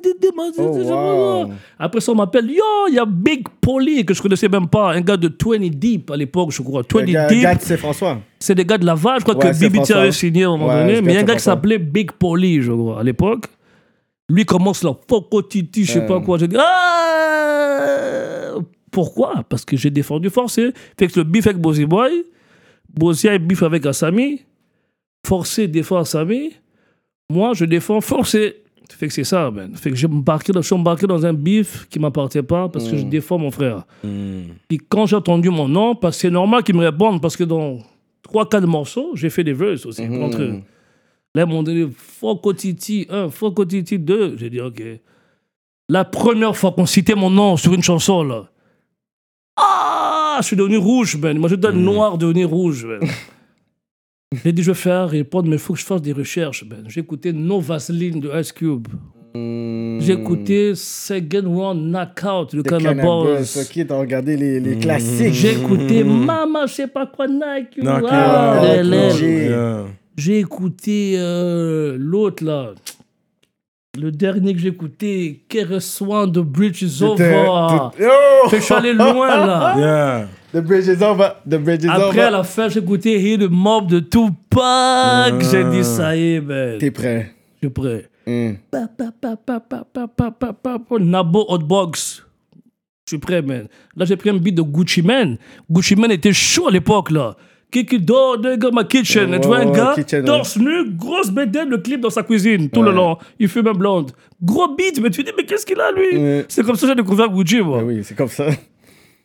Oh. Après ça, on m'appelle Yo, il y a Big Polly, que je connaissais même pas. Un gars de 20 Deep à l'époque, je crois. 20 Le gars, Deep. gars de Saint-François. C'est des gars de Laval, je crois Ouais, que c'est BBT François. avait signé à un moment Ouais, donné. c'est Mais il y a un gars qui François. s'appelait Big Polly, je crois, à l'époque. Lui commence là, Foco Titi, je sais pas quoi. J'ai dit, ah Pourquoi? Parce que j'ai défendu Forcé. Fait que le bif avec Bozy Boy, Bozy a bif avec Asami, Forcé défend Asami, moi je défends Forcé. Fait que c'est ça, man. Fait que j'ai embarqué je suis embarqué dans un bif qui m'appartient pas parce que je Mm. défends mon frère. Puis quand j'ai entendu mon nom, parce que c'est normal qu'ils me répondent, parce que dans 3-4 morceaux, j'ai fait des verses aussi contre eux. Là, ils m'ont donné Foco Titi 1, Foco Titi 2. J'ai dit, OK. La première fois qu'on citait mon nom sur une chanson, là. Ah, je suis devenu rouge, ben. Moi, je donne noir, devenu rouge, ben. <laughs> J'ai dit, je vais faire répondre, mais il faut que je fasse des recherches, ben. J'ai écouté No Vaseline de Ice Cube. Hmm. J'ai écouté Second Round Knockout de Cannabis. Cannabis. Ok, t'as regardé les, les classiques. J'ai écouté Mama, je sais pas quoi, Nike. J'ai écouté euh, l'autre là le dernier que j'ai écouté, Kereswan, The Bridge is Over. Oh! Je suis allé loin là. <laughs> Yeah. The Bridge is Over. The Bridge is Après, Over. à la fin, j'ai écouté Hit the Mob de Tupac. J'ai dit, ça y est, ben. T'es prêt. Je suis prêt. Nabo Hotbox. Je suis prêt, man. Là, j'ai pris un beat de Gucci Man. Gucci Man était chaud à l'époque, là. Kiki dort, dans ma kitchen. Ouais, tu vois un gars, kitchen, torse nu, grosse bédaine, le clip dans sa cuisine, tout le long. Il fume un blonde. Gros beat, mais tu dis, mais qu'est-ce qu'il a, lui? C'est comme ça que j'ai découvert Gucci, moi. Ah oui, c'est comme ça.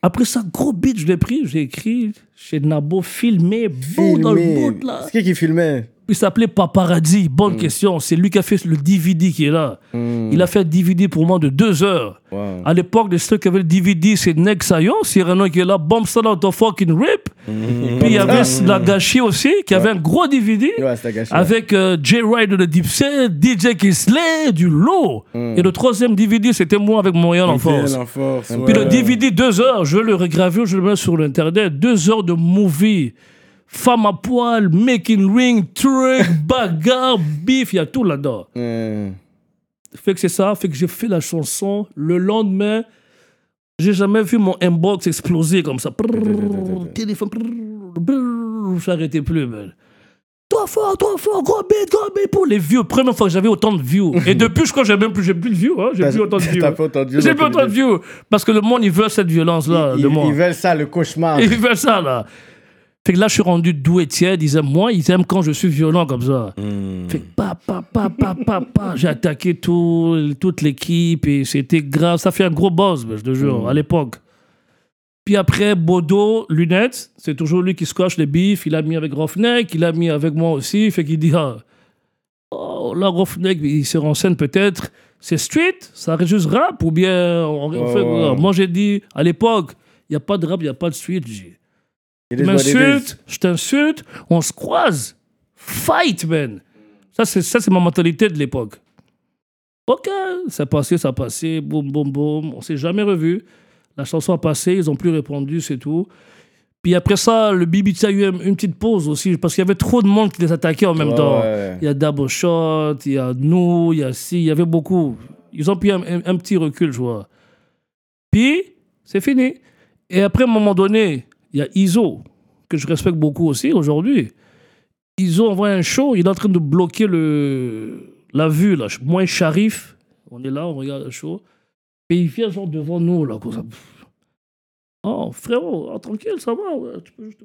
Après ça, gros beat, je l'ai pris, j'ai écrit chez Nabo, filmé, beau dans le bout, là. C'est qui qui filmait? Il s'appelait Paparazzi. Mm. Bonne question. C'est lui qui a fait le DVD qui est là. Il a fait un DVD pour moi de deux heures. Wow. À l'époque, les seuls qui avaient le DVD, c'est Nexayo, Cyrano qui est là, Bomb Out of Fucking Rip. Puis il y avait Lagashi aussi, qui avait un gros DVD. Ouais. Avec euh, J. Ryder de Deep Set, DJ Kisley, du lot. Mm. Et le troisième DVD, c'était moi avec Montréal en force. En force. Puis le. DVD, deux heures, je le regraver, je le mets sur l'internet. Deux heures de movie. Femme à poil, making ring, truc, <laughs> bagarre, beef, il y a tout là-dedans. Hmm. Fait que c'est ça, fait que j'ai fait la chanson. Le lendemain, j'ai jamais vu mon inbox exploser comme ça. Téléphone, j'arrêtais plus, man. Toi fort, toi fort, gros beat, gros beat pour les views. Première fois que j'avais autant de views. <laughs> Et depuis, je crois que j'ai même plus, j'ai plus de views, hein. J'ai plus <laughs> autant de views. J'ai plus autant de views. Parce que le monde, il veut cette violence-là Ils, moi. ils veulent ça, le cauchemar. Ils veulent ça, là. Fait que là, je suis rendu doux et tiède. Ils aiment moi, ils aiment quand je suis violent comme ça. Fait que pa, pa, pa, pa, pa, pa, j'ai attaqué tout, toute l'équipe et c'était grave. Ça fait un gros buzz, je te jure, à l'époque. Puis après, Bodo, lunettes, c'est toujours lui qui squash les bifs. Il a mis avec Roughneck, il a mis avec moi aussi. Fait qu'il dit, ah, oh, oh, là, Roughneck, il se renseigne peut-être, c'est street, ça reste juste rap, ou bien. on- on fait-. Moi, j'ai dit, à l'époque, il n'y a pas de rap, il n'y a pas de street. J'ai- Tu m'insultes, je t'insulte, on se croise. Fight, man. Ça, c'est, ça, c'est ma mentalité de l'époque. Ok, ça passé, ça passé, boum, boum, boum. On s'est jamais revu. La chanson a passé, ils ont plus répondu, c'est tout. Puis après ça, le BBT a eu un- une petite pause aussi, parce qu'il y avait trop de monde qui les attaquait en même Ouais, temps. Il y a Double Shot, il y a nous, il y a si, il y avait beaucoup. Ils ont pris un, un- un petit recul, je vois. Puis, c'est fini. Et après, à un moment donné, il y a Iso, que je respecte beaucoup aussi aujourd'hui. Iso envoie un show, il est en train de bloquer le, la vue, là. Moi et Sharif, on est là, on regarde le show. Et il vient genre devant nous, là, comme ça. Oh, frérot, ah, tranquille, ça va, ouais, tu peux juste...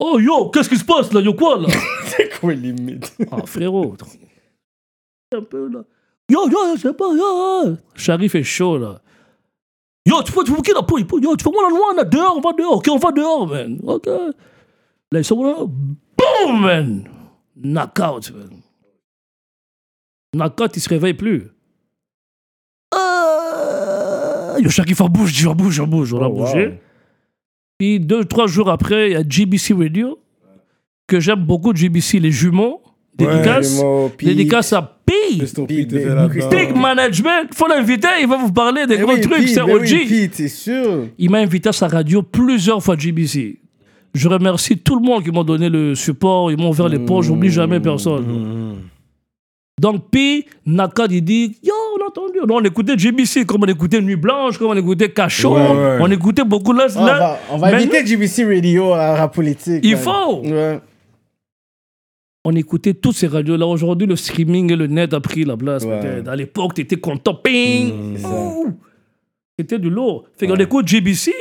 Oh, yo, qu'est-ce qui se passe, là, yo, quoi, là? <laughs> C'est quoi limite? ah, frérot. <laughs> Un peu, là. Yo, yo, je sais pas, yo. Sharif est chaud, là. Yo, tu peux, tu qui, pour- pour- yo, tu fais moi là loin, là, dehors, on va dehors, ok, on va dehors, man. Ok. Là, ils sont là, boum, man. Knockout, man. Knockout, il se réveille plus. Ah, yo, Sharif, on bouge, on bouge, on bouge, on a Oh, wow. bougé. Puis deux, trois jours après, il y a GBC Radio, que j'aime beaucoup, GBC, les jumeaux. Dédicace. Dédicace à P. Big-. Big Management. Faut l'inviter, il va vous parler des Eh gros oui, trucs, c'est OG. oui, Pete, c'est sûr. Il m'a invité à sa radio plusieurs fois, GBC. Je remercie tout le monde qui m'a donné le support, ils m'ont ouvert les portes, j'oublie jamais personne. Donc, P, Nakad, il dit Yo, on a entendu. Non, on écoutait JBC comme on écoutait Nuit Blanche, comme on écoutait Cachot. Ouais, ouais. On écoutait beaucoup là. On va, on va inviter GBC Radio à Rap Politique. Il faut. Ouais. On écoutait toutes ces radios-là. Aujourd'hui, le streaming et le net a pris la place. Ouais. À l'époque, tu étais content. Ping. Ouh. C'était du lourd. Fait qu'on écoute JBC.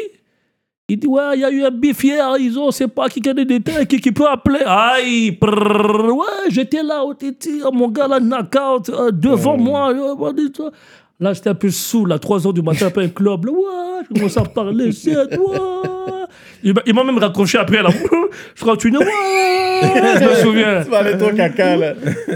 Il dit Ouais, il y a eu un bif hier. Ils ont, c'est pas qui a des détails, qui, qui peut appeler. Aïe, prrr, ouais, j'étais là au. Oh, mon gars, là, knockout, euh, devant moi. euh. Là, j'étais un peu sous, là, 3 h du matin, après un club. Là, ouais, je commence à parler, c'est toi. Il m'a- il m'a même raccroché après, là. <laughs> Je continue, ouais, je me <laughs> souviens. Tu aller ton caca, là.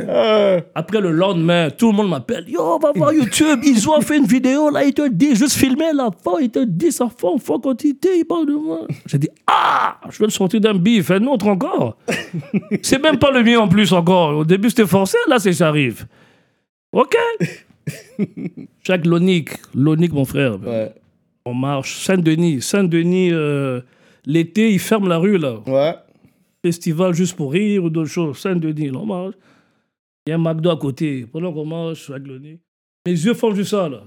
Ah. Après le lendemain, tout le monde m'appelle. Yo, va voir YouTube. Ils ont fait une vidéo là. Ils te disent, juste filmer la fin. Ils te disent, ça fond, faut continuer. Ils parlent de moi. J'ai dit, ah, je vais le sortir d'un bif. Un autre encore. <laughs> c'est même pas le mien en plus encore. Au début, c'était forcé. Là, c'est ça arrive. Ok. Chaque Lonique. Lonique, mon frère. Ouais. On marche. Saint-Denis. Saint-Denis, euh, l'été, ils ferment la rue là Ouais. festival juste pour rire ou d'autres choses. Saint-Denis, on marche. Il y a un McDo à côté. Pendant qu'on marche avec le nez, mes yeux font juste ça, là.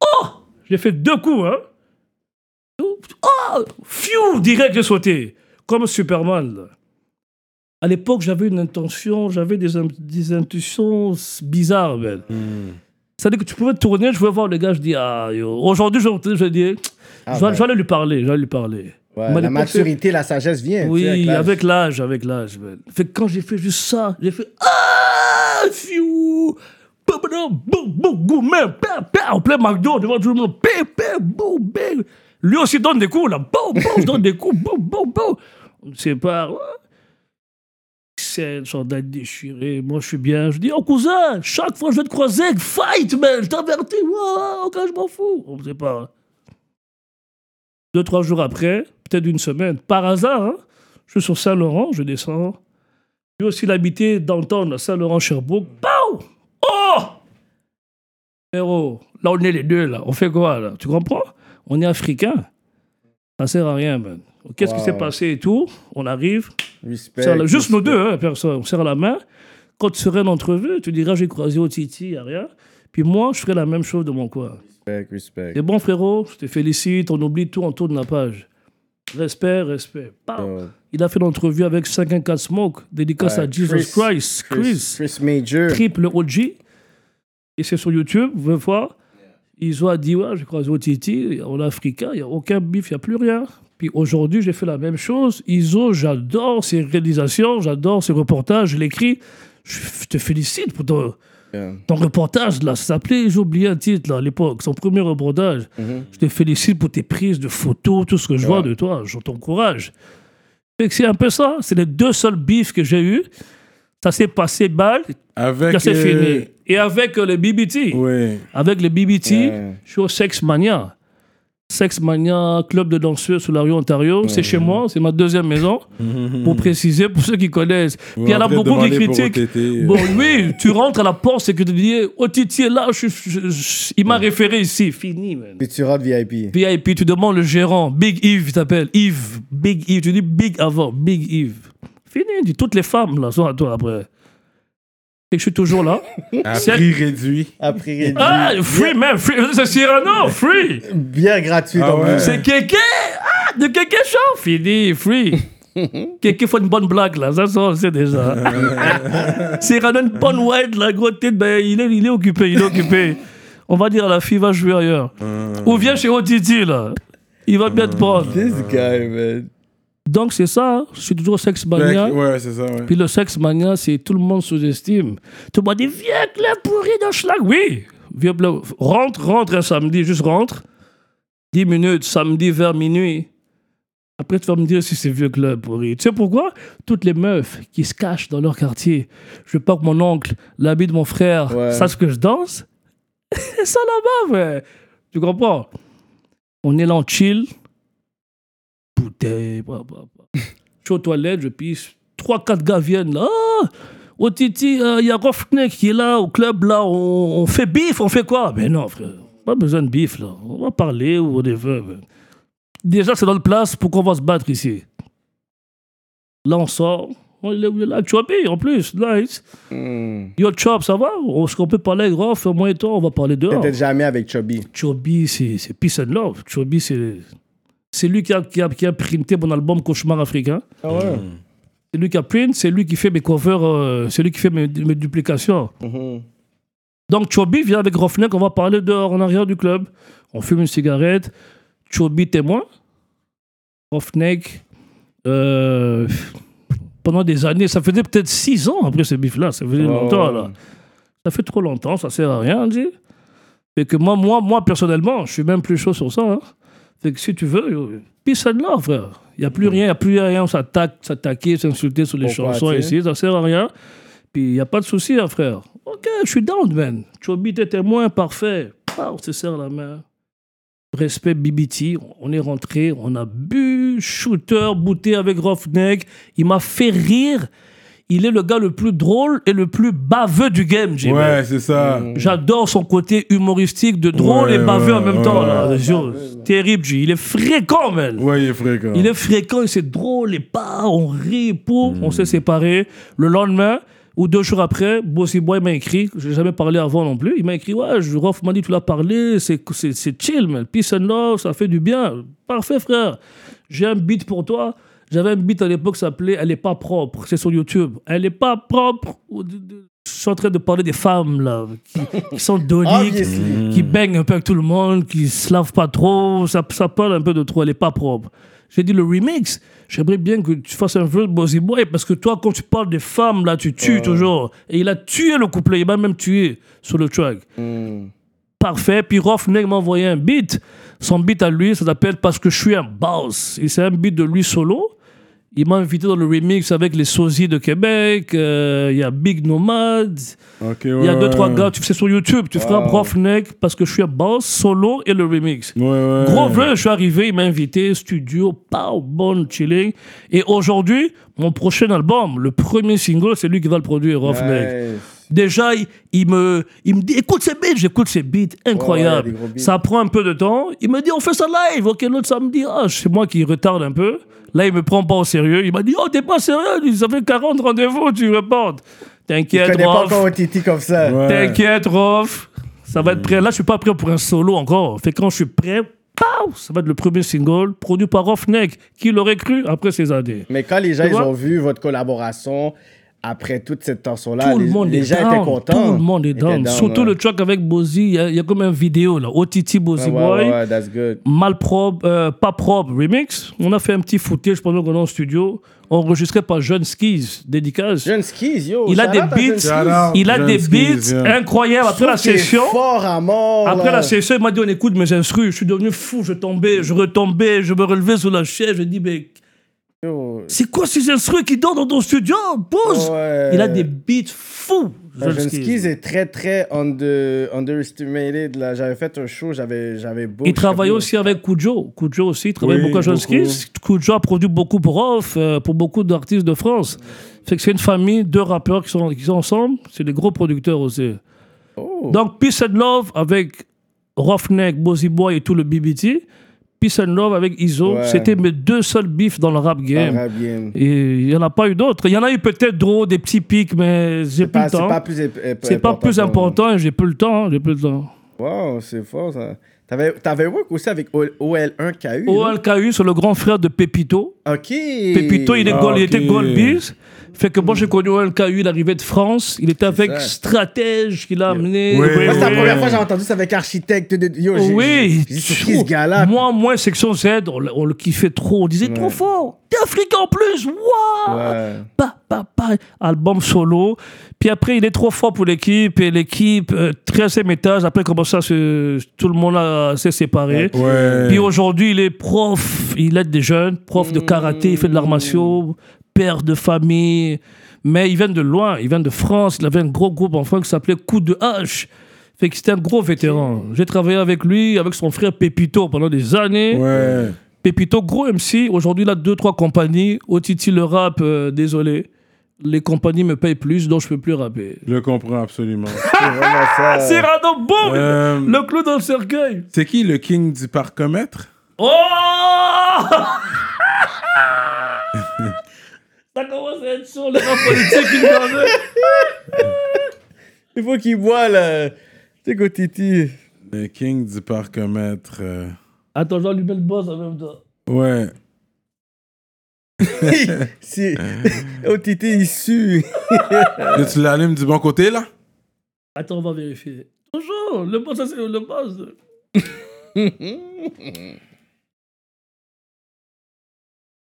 Oh J'ai fait deux coups, hein. Oh Fiou Direct, j'ai sauté. Comme Superman, là. À l'époque, j'avais une intention, j'avais des, des intuitions bizarres, man. C'est-à-dire que tu pouvais tourner, je pouvais voir le gars, je dis, ah, yo. Aujourd'hui, je, je dis, Ah, je, vais, ouais. je vais aller lui parler, je vais aller lui parler. Ouais, la maturité, la sagesse vient. oui, avec l'âge, avec l'âge. Fait que quand j'ai fait juste ça, j'ai fait Ah, fiou En plein McDo, devant tout le monde. Lui aussi donne des coups, là. Boum, boum, donne des coups. Boum, boum, boum. On se sépare. ouais. C'est genre d'être déchiré. Moi, je suis bien. Je dis, oh cousin, chaque fois que je vais te croiser, fight, man. Je t'avertis. Ouais, ok, je m'en fous. On ne sait pas. Deux, trois jours après, peut-être une semaine, par hasard, hein, je suis sur Saint-Laurent, je descends. Lui aussi, il habitait downtown, à Saint-Laurent-Sherbrooke. Pow! Oh! Héros, là, on est les deux, là. On fait quoi, là? Tu comprends? On est africains. Ça sert à rien, man. Qu'est-ce qui s'est passé et tout? On arrive. Respect. serre la- juste respect. nous deux, hein, personne. On serre la main. Quand tu serais une entrevue, tu diras j'ai croisé au Titi, y a rien. Puis moi, je ferai la même chose de mon coin. Respect, respect. C'est bon, frérot, je te félicite, on oublie tout, on tourne la page. Respect, respect. Il a fait l'entrevue avec 514 Smoke, dédicace Ouais, à Jesus Chris- Christ. Chris, Chris, Major. triple OG. Et c'est sur YouTube, vous pouvez voir. Ils ont dit, ouais, j'ai croisé au Titi, on est africain, il n'y a aucun bif, il n'y a plus rien. Puis aujourd'hui, j'ai fait la même chose. Iso, j'adore ses réalisations, j'adore ses reportages, je l'écris. Je te félicite pour ton, Yeah. ton reportage, là. Ça s'appelait, j'ai oublié un titre, là, à l'époque, son premier reportage. Je te félicite pour tes prises de photos, tout ce que je vois de toi. Je t'encourage. Fait que c'est un peu ça. C'est les deux seuls bifs que j'ai eus. Ça s'est passé balle, Avec. ça c'est euh, fini. Et avec euh, le BBT, avec le BBT, Ouais. je suis au Sex Mania. Sex Mania, club de danseurs sur la rue Ontario. C'est chez moi, c'est ma deuxième maison. <laughs> pour préciser, pour ceux qui connaissent. Puis il y en a beaucoup qui critiquent. OTT. Bon, oui, tu rentres à la porte, c'est que tu dis, oh Titi est là, je, suis- je- je- il m'a référé ici. Fini, man. Puis tu rentres VIP. VIP, tu demandes le gérant, Big Yves, il t'appelle, Yves, Big Yves, tu dis Big avant, Big Yves. Fini, dis toutes les femmes là sont à toi après. Et je suis toujours là. <laughs> À C'est- prix réduit. Après réduit. Ah, free man, free, c'est Cyrano, free. Bien gratuit. Ah ouais. plus. C'est Kéké, ah, de Kéké Show, fini, free. <laughs> Kéké fait une bonne blague là, ça, ça on le sait déjà. <laughs> Cyrano, une bonne white, la grosse tête, ben, il, est, il est occupé, il est occupé. On va dire à la fille, va jouer ailleurs. Ou viens chez Otiti là. Il va bien te prendre. This guy, man. Donc c'est ça, hein. je suis toujours sex Fait mania. Ouais, c'est ça, ouais. Puis le sex mania, c'est tout le monde sous-estime. Tout le monde dit Viens, club pourri de schlag. Oui, viens, club. rentre, rentre un samedi, juste rentre. 10 minutes, samedi vers minuit. Après, tu vas me dire si c'est vieux club pourri. Tu sais pourquoi? Toutes les meufs qui se cachent dans leur quartier. Je veux pas que mon oncle, l'habit de mon frère, Ouais. sache que je danse. C'est <laughs> ça là-bas, ouais. Tu comprends? On est là en chill. Bouteille, bah, bah, bah. Je suis aux toilettes, je pisse. Trois, quatre gars viennent là. Ah, au Titi, il y a Rofnek qui est là, au club, là. On, on fait bif, on fait quoi? Mais non, frère. Pas besoin de bif, là. On va parler ou whatever. man. Déjà, c'est le place pour qu'on va se battre ici? Là, on sort. On est là, Chouabi, en plus. Nice. Hmm. Yo, Chop, ça va? Est-ce qu'on peut parler avec Rof? Moi et toi, on va parler dehors. Peut-être jamais avec Chubby. Chobi, c'est peace and love. Chobi, c'est c'est lui qui a, qui, a, qui a printé mon album Cauchemar africain. Ah ouais. C'est lui qui a print, c'est lui qui fait mes covers, euh, c'est lui qui fait mes, mes duplications. Mhm. Donc Chobi vient avec Rofnek, on va parler dehors en arrière du club. On fume une cigarette. Chobi témoin. Rofnek, euh, pendant des années, ça faisait peut-être six ans après ce bif-là, ça faisait longtemps là. Ça fait trop longtemps, ça sert à rien, dit. Fait que moi, moi, moi, personnellement, je suis même plus chaud sur ça. hein. Fait que si tu veux, yo, peace and love, frère. Il n'y a plus rien, il n'y a plus rien, on s'attaque, s'attaquer, s'insulter sur les Pourquoi, chansons ici, ça sert à rien. Puis il n'y a pas de souci, hein, frère. Ok, je suis down, man. Chobi, t'es témoin, parfait. On se serre la main. Respect BBT, on est rentré, on a bu, shooter, bouté avec Roughneck. Il m'a fait rire. Il est le gars le plus drôle et le plus baveux du game, Jimmy. Ouais, c'est ça. J'adore son côté humoristique, de drôle Ouais, et baveux ouais, en même temps. ouais. là. Yo, Terrible, G. Il est fréquent, man. Ouais, il est fréquent. Il est fréquent, et c'est drôle, et pas, on rit, pour, on s'est séparés. Le lendemain, ou deux jours après, Bossy Boy m'a écrit, je n'ai jamais parlé avant non plus, il m'a écrit, ouais, je- Rolf m'a dit, tu l'as parlé, c'est c'est- c'est chill, man. Peace and love, ça fait du bien. Parfait, frère. J'ai un beat pour toi. J'avais un beat à l'époque qui s'appelait Elle est pas propre. C'est sur YouTube. Elle est pas propre. Je suis en train de parler des femmes, là, qui, qui sont <laughs> doniques, Obviously. qui baignent un peu avec tout le monde, qui se lavent pas trop. Ça, ça parle un peu de trop. Elle est pas propre. J'ai dit le remix. J'aimerais bien que tu fasses un verse Bossy Boy parce que toi, quand tu parles des femmes, là, tu tues toujours. Et il a tué le couplet. Il m'a même tué sur le track. Hmm. Parfait. Puis Roughneck m'a envoyé un beat. Son beat à lui, ça s'appelle Parce que je suis un boss. Et c'est un beat de lui solo. Il m'a invité dans le remix avec les sosies de Québec. euh, Il y a Big Nomad. Il y a ouais, deux, trois ouais. gars. Tu fais sur YouTube. Tu feras Roughneck Parce que je suis un boss solo et le remix. Gros vrai, je suis arrivé, il m'a invité, studio, pow, bon chilling. Et aujourd'hui, mon prochain album, le premier single, c'est lui qui va le produire. Nice. Déjà, il, il me, il me dit écoute ces beats, j'écoute ces beats, incroyable. Ouais, beats. ça prend un peu de temps. Il me dit on fait ça live, ok, l'autre samedi. Ah, c'est moi qui retarde un peu. Là, il me prend pas au sérieux. Il m'a dit oh, t'es pas sérieux, ça fait 40 rendez-vous, tu reportes. Je T'inquiète, connais pas encore Titi comme ça. Ouais. T'inquiète, Rolf. Ça va être prêt. Là, je suis pas prêt pour un solo encore. Fait que quand je suis prêt, pow, ça va être le premier single produit par Roughneck. Qui l'aurait cru après ces années? Mais quand les gens ils ont vu votre collaboration après toute cette tension-là, Tout les, le monde les est gens down. étaient contents. Tout le monde est down. Surtout ouais. le track avec Bozy. Il y, a- il y a comme une vidéo là. OTT Bozy Ouais, ouais, Boy. ouais, ouais, that's good. Mal propre, euh, pas propre, remix. On a fait un petit footage pendant qu'on est en studio. Enregistré par Jeune Skis, dédicace. Jeune Skis, yo. Il a des beats. Il a Jeune des Skis, beats yeah. incroyables. Après la session, fort à mort. après là. la session, il m'a dit on écoute mes instrus. Je suis devenu fou, je tombais, je retombais, je me relevais sur la chaise. Je dis mais C'est quoi ces instruments qui donnent dans ton studio? Ouais. Il a des beats fous. Euh, Jeune Jeune Skis. Skis est très, très under, underestimated. Là. J'avais fait un show, j'avais, j'avais beau. Il travaille aussi avec Kujo. Kujo aussi, il travaille Oui, beaucoup à Jeune beaucoup. Skis. Kujo a produit beaucoup pour Off, euh, pour beaucoup d'artistes de France. Fait que c'est une famille, deux rappeurs qui sont, qui sont ensemble. C'est des gros producteurs aussi. Oh. Donc, Peace and Love avec Roughneck, Bozy Boy et tout le BBT. Peace and Love avec Iso. Ouais. C'était mes deux seuls bifs dans le rap game. Et il n'y en a pas eu d'autres. Il y en a eu peut-être drôle, des petits pics, mais j'ai plus pas, le c'est temps. pas plus C'est pas plus important j'ai plus le temps. hein, J'ai plus le temps. Wow, c'est fort ça. T'avais, t'avais work aussi avec O- OL1KU. non? OLKU, c'est le grand frère de Pépito. Ok. Pépito, il, est Ah, goal- il ok. était Goldbiz. Fait que moi, j'ai connu OLKU, il arrivait de France. Il était avec ça. Stratège qu'il a amené. Oui. Moi, c'est la première fois que j'ai entendu ça avec architecte. De... Yo, j'ai, Oui, j'ai qui ce gars-là? Moi, moi, section Z, on, le- on le kiffait trop. On disait trop fort. T'es africain en plus. Waouh! Ouais. Pa, pa, pa. Album solo. Puis après, il est trop fort pour l'équipe. Et l'équipe, euh, 13e étage. Après, comment ça, se- tout le monde a- s'est séparé. Ouais. Puis aujourd'hui, il est prof, il aide des jeunes, prof de karaté, il fait de l'art martiaux, père de famille. Mais il vient de loin, il vient de France. Il avait un gros groupe en France qui s'appelait Coup de Hache. Fait que c'était un gros vétéran. J'ai travaillé avec lui, avec son frère Pépito pendant des années. Ouais. Pépito, gros MC. Aujourd'hui, il a deux, trois compagnies. Otiti, le rap, euh, désolé. Les compagnies me payent plus, donc je peux plus rapper. Je comprends absolument. C'est. <laughs> Cyrano, boum! Euh, Le clou dans le cercueil. C'est qui le king du parcomètre? Oh <laughs> Ça commence à être chaud, les rap politiques, il m'en veut. Il faut qu'il boit, là. Tu sais, quoi, Titi? Le king du parcomètre. euh, Attends, j'en lui mets le boss en même temps. Ouais. <laughs> si... Oh, Titi, il sue. <laughs> Tu l'allumes du bon côté, là? Attends, on va vérifier. Toujours, le boss, ça c'est le boss. <laughs>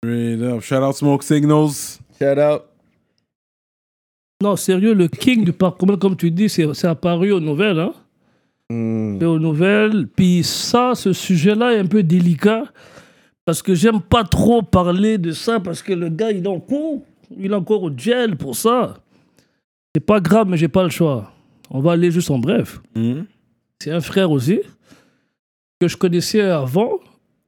Straight up. Shout out Smoke Signals. Shout out. Non, sérieux, le king du parcours, comme tu dis, c'est apparu aux nouvelles. Hein? Hmm. Aux nouvelles. Puis ça, ce sujet-là est un peu délicat. Parce que j'aime pas trop parler de ça. Parce que le gars, il est en cours. Il est encore au gel pour ça. C'est pas grave, mais j'ai pas le choix. On va aller juste en bref. Hmm? C'est un frère aussi. Que je connaissais avant.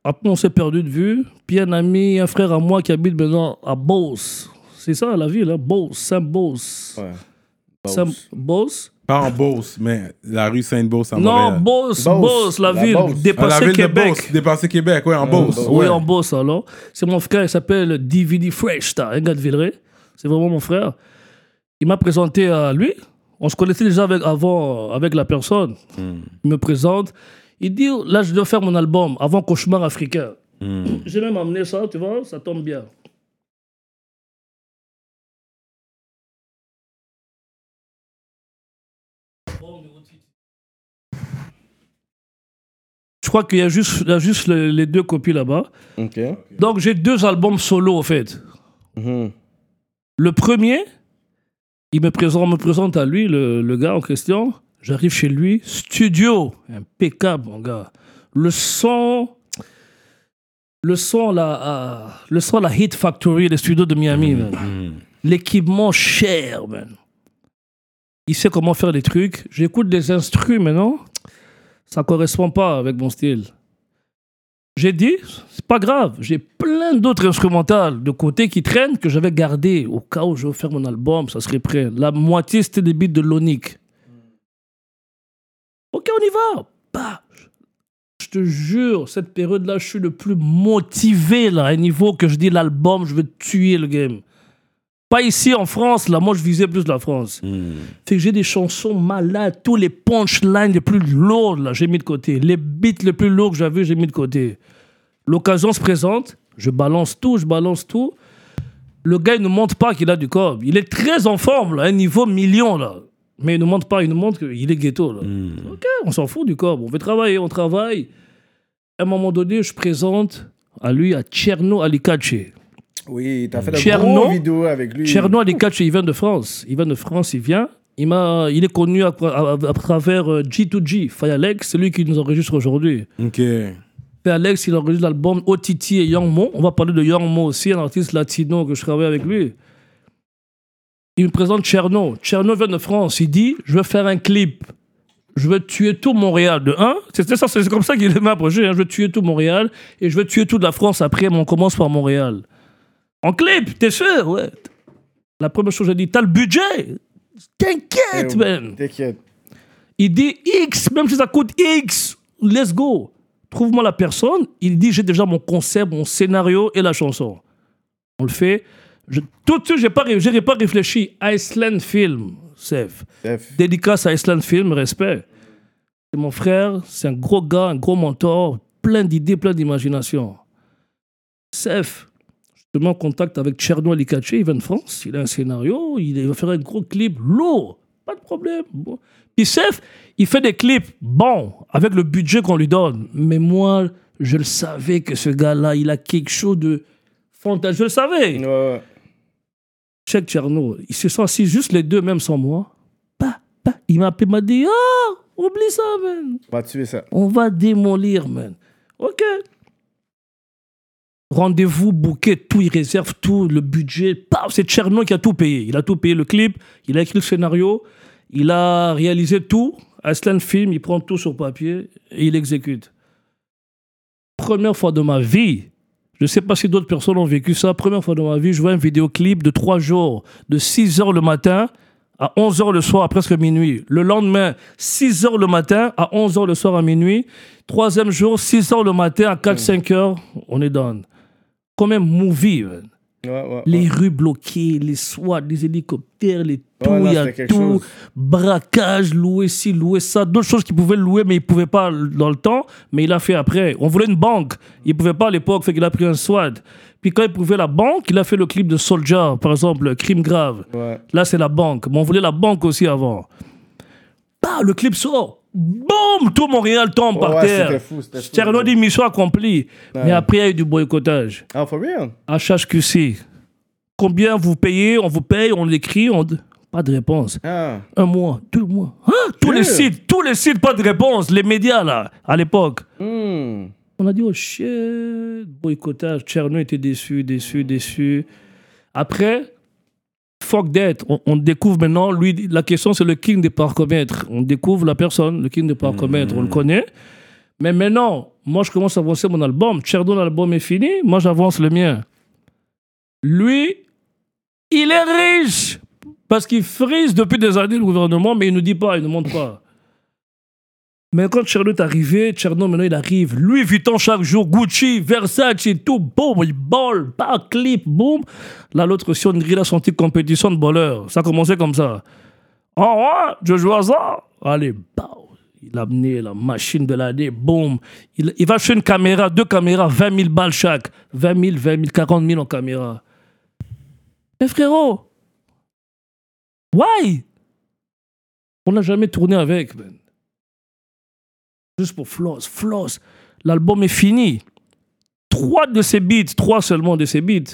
Après, on s'est perdu de vue. Puis un ami, un frère à moi qui habite maintenant à Beauce. C'est ça la ville, hein? Beauce, Saint-Beauce. Ouais. Saint- Beauce. Pas en Beauce, mais la rue Sainte-Beauce à Non, Montréal. Beauce, Beauce, Beauce, la, la ville, Beauce. Ah, dépassé la ville Québec. de Beauce, dépassé Québec, ouais, en Beauce. Oui, ouais. en Beauce, alors. C'est mon frère, il s'appelle DVD Fresh, t'as un gars de Villeray. C'est vraiment mon frère. Il m'a présenté à lui. On se connaissait déjà avec, avant avec la personne. Hmm. Il me présente. Il dit, là, je dois faire mon album avant Cauchemar africain. Hmm. J'ai même amené ça, tu vois, ça tombe bien. Je crois qu'il y a juste, il y a juste les, les deux copies là-bas. Donc j'ai deux albums solo, en fait. Mhm. Le premier, il me présente, on me présente à lui, le, le gars en question. J'arrive chez lui, studio, impeccable, mon gars. Le son, le son, la, ah, le son, la Hit Factory, les studios de Miami, man. Hmm. L'équipement cher, man. Il sait comment faire les trucs. J'écoute des instruments maintenant. Ça correspond pas avec mon style. J'ai dit, c'est pas grave. J'ai plein d'autres instrumentales de côté qui traînent que j'avais gardé au cas où je veux faire mon album, ça serait prêt. La moitié, c'était des beats de Lonic. Ok, on y va. Bah, je te jure, cette période-là, je suis le plus motivé, là, à un niveau que je dis l'album, je veux tuer le game. Pas ici en France, là, moi je visais plus la France. Hmm. Fait que j'ai des chansons malades, tous les punchlines les plus lourds, là, j'ai mis de côté. Les beats les plus lourds que j'avais, j'ai mis de côté. L'occasion se présente, je balance tout, je balance tout. Le gars, il ne montre pas qu'il a du corps. Il est très en forme, là, à un niveau million, là. Mais il ne montre pas, il nous montre qu'il est ghetto, là. Hmm. Ok, on s'en fout du corps. On veut travailler, on travaille. À un moment donné, je présente à lui, à Tcherno Alikache. Oui, t'as fait une Tcherno. grosse vidéo avec lui. Tcherno Alikache, il vient de France. Il vient de France, il vient. Il, m'a, il est connu à, à- à travers euh, G2G, Firelex, c'est lui qui nous enregistre aujourd'hui. Ok. Puis Alex, il enregistre l'album OTT et Young Mo. On va parler de Young Mo aussi, un artiste latino que je travaille avec lui. Il me présente Cherno. Cherno vient de France. Il dit Je veux faire un clip. Je veux tuer tout Montréal. De un, c'était ça, c'est comme ça qu'il m'a approché. hein. Je veux tuer tout Montréal et je veux tuer toute la France après, mais on commence par Montréal. En clip, t'es sûr? Ouais. La première chose, j'ai dit T'as le budget? T'inquiète, Eh, man. T'inquiète. Il dit X, même si ça coûte X, let's go. Trouve-moi la personne. Il dit j'ai déjà mon concept, mon scénario et la chanson. On le fait. Je, tout de suite, j'ai pas, j'ai pas réfléchi. Iceland Film. Chef. Dédicace à Iceland Film, respect. C'est mon frère, c'est un gros gars, un gros mentor, plein d'idées, plein d'imagination. Seth, je te mets en contact avec Cherno Alikache, il vient de France, il a un scénario, il va faire un gros clip lourd, pas de problème. Bon. Puis Seth, il fait des clips bons, avec le budget qu'on lui donne. Mais moi, je le savais que ce gars-là, il a quelque chose de fantastique. Je le savais. Ouais, ouais. Check Tcherno, ils se sont assis juste les deux, même sans moi. Pas, pas. Il m'a appelé, il m'a dit Ah, oublie ça, man. On va tuer ça. On va démolir, man. Ok. Rendez-vous, bouquet, tout, il réserve tout, le budget. Paf, c'est Tcherno qui a tout payé. Il a tout payé, le clip, il a écrit le scénario, il a réalisé tout. Aslan Film, il prend tout sur papier et il exécute. Première fois de ma vie, je ne sais pas si d'autres personnes ont vécu ça, première fois de ma vie, je vois un vidéoclip de trois jours, de 6 heures le matin à 11 heures le soir, à presque minuit. Le lendemain, 6 heures le matin à 11 heures le soir à minuit. Troisième jour, 6 heures le matin à 4-5 heures, on est dans. Comme un movie, man? Ouais, ouais. Les rues bloquées, les SWAT, les hélicoptères, les tout, il y a tout. chose. Braquage, louer ci, louer ça. D'autres choses qu'il pouvait louer, mais il pouvait pas dans le temps, mais il a fait après. On voulait une banque. Il pouvait pas à l'époque, fait qu'il a pris un SWAT. Puis quand il pouvait la banque, il a fait le clip de Soldier, par exemple, Crime grave. Là, c'est la banque. Mais on voulait la banque aussi avant. Bah, le clip sort. Boum Tout Montréal tombe par Ouais, terre. c'était fou, c'était fou. Cherno dit mission accomplie. Mais après, il y a eu du boycottage. Ah, for real? HHQC. Combien vous payez? On vous paye, on l'écrit, on... pas de réponse. Ah. Un mois, deux mois. Hein? Tous les sites, tous les sites, pas de réponse. Les médias, là, à l'époque. Hmm. On a dit, oh shit, boycottage. Tcherno était déçu, déçu, déçu. Après, fuck that. On, on découvre maintenant, lui, la question, c'est le king des parcomètres. On découvre la personne, le king des parcomètres, on le connaît. Mais maintenant, moi, je commence à avancer mon album. Tcherno, l'album est fini. Moi, j'avance le mien. Lui, il est riche. Parce qu'il frise depuis des années le gouvernement, mais il ne dit pas, il ne montre pas. Mais quand Cherno est arrivé, Cherno maintenant il arrive. Louis Vuitton chaque jour, Gucci, Versace, tout, boum, il ball, pas clip, boum. Là, l'autre aussi, on grille son petite compétition de bowler. Ça a commencé comme ça. Oh ouais, je joue à ça. Allez, bao. Il a amené la machine de l'année, boum. Il, il va acheter une caméra, deux caméras, 20 000 balles chaque. 20 000, 20 000, 40 000 en caméra. Mais frérot, why? On n'a jamais tourné avec, man juste pour Floss. Floss, l'album est fini. Trois de ces beats, trois seulement de ces beats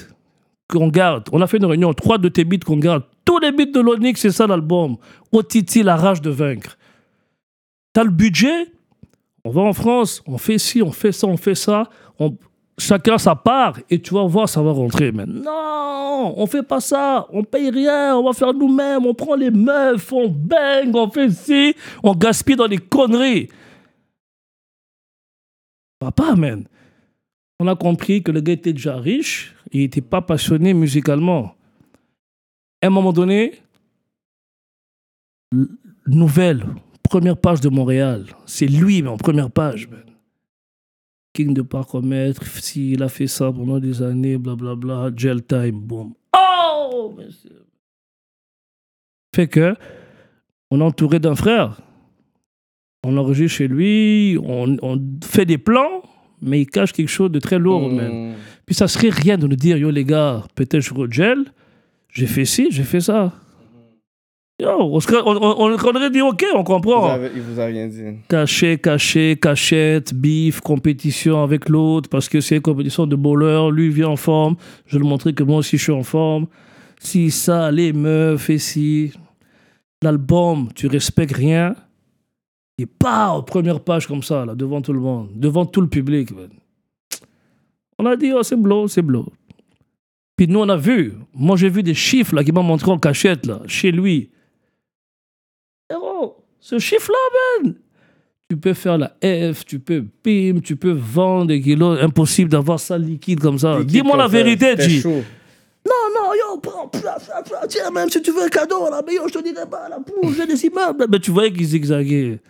qu'on garde. On a fait une réunion, trois de tes beats qu'on garde. Tous les beats de l'Onyx, c'est ça l'album. Otiti, la rage de vaincre. T'as le budget? On va en France, on fait ci, on fait ça, on fait ça. On... Chacun sa part et tu vas voir, ça va rentrer. Mais non, on fait pas ça. On paye rien, on va faire nous-mêmes. On prend les meufs, on bang, on fait ci, on gaspille dans les conneries. Papa, man. On a compris que le gars était déjà riche il n'était pas passionné musicalement. À un moment donné, nouvelle, première page de Montréal. C'est lui, mais en première page, man. King de parcomètre, s'il a fait ça pendant des années, blablabla, gel time, boom. Oh! monsieur. Fait que, on est entouré d'un frère. On enregistre chez lui, on, on fait des plans, mais il cache quelque chose de très lourd. Hmm. Puis ça serait rien de nous dire, yo les gars, peut-être je gel, j'ai fait ci, j'ai fait ça. Yo, on, on- aurait dit, ok, on Vous comprend. avez- il vous a rien dit. Caché, caché, cachette, bif, compétition avec l'autre, parce que c'est une compétition de bowler, lui vient en forme, je vais lui montrer que moi aussi je suis en forme. Si ça, les meufs, et si. L'album, tu respectes rien. Et pas première page comme ça, là, devant tout le monde, devant tout le public. man. On a dit, oh, c'est blow, c'est blow. Puis nous, on a vu. Moi, j'ai vu des chiffres là qui m'ont montré en cachette, là, chez lui. Héros, ce chiffre-là, man, tu peux faire la F, tu peux PIM, tu peux vendre des kilos. Impossible d'avoir ça liquide comme ça. Dis-moi la vérité, chaud. Non, non, yo, prends, tiens, même si tu veux un cadeau, là, mais yo, je te dirai pas, là, j'ai des immeubles. Mais tu voyais qu'ils zigzaguaient.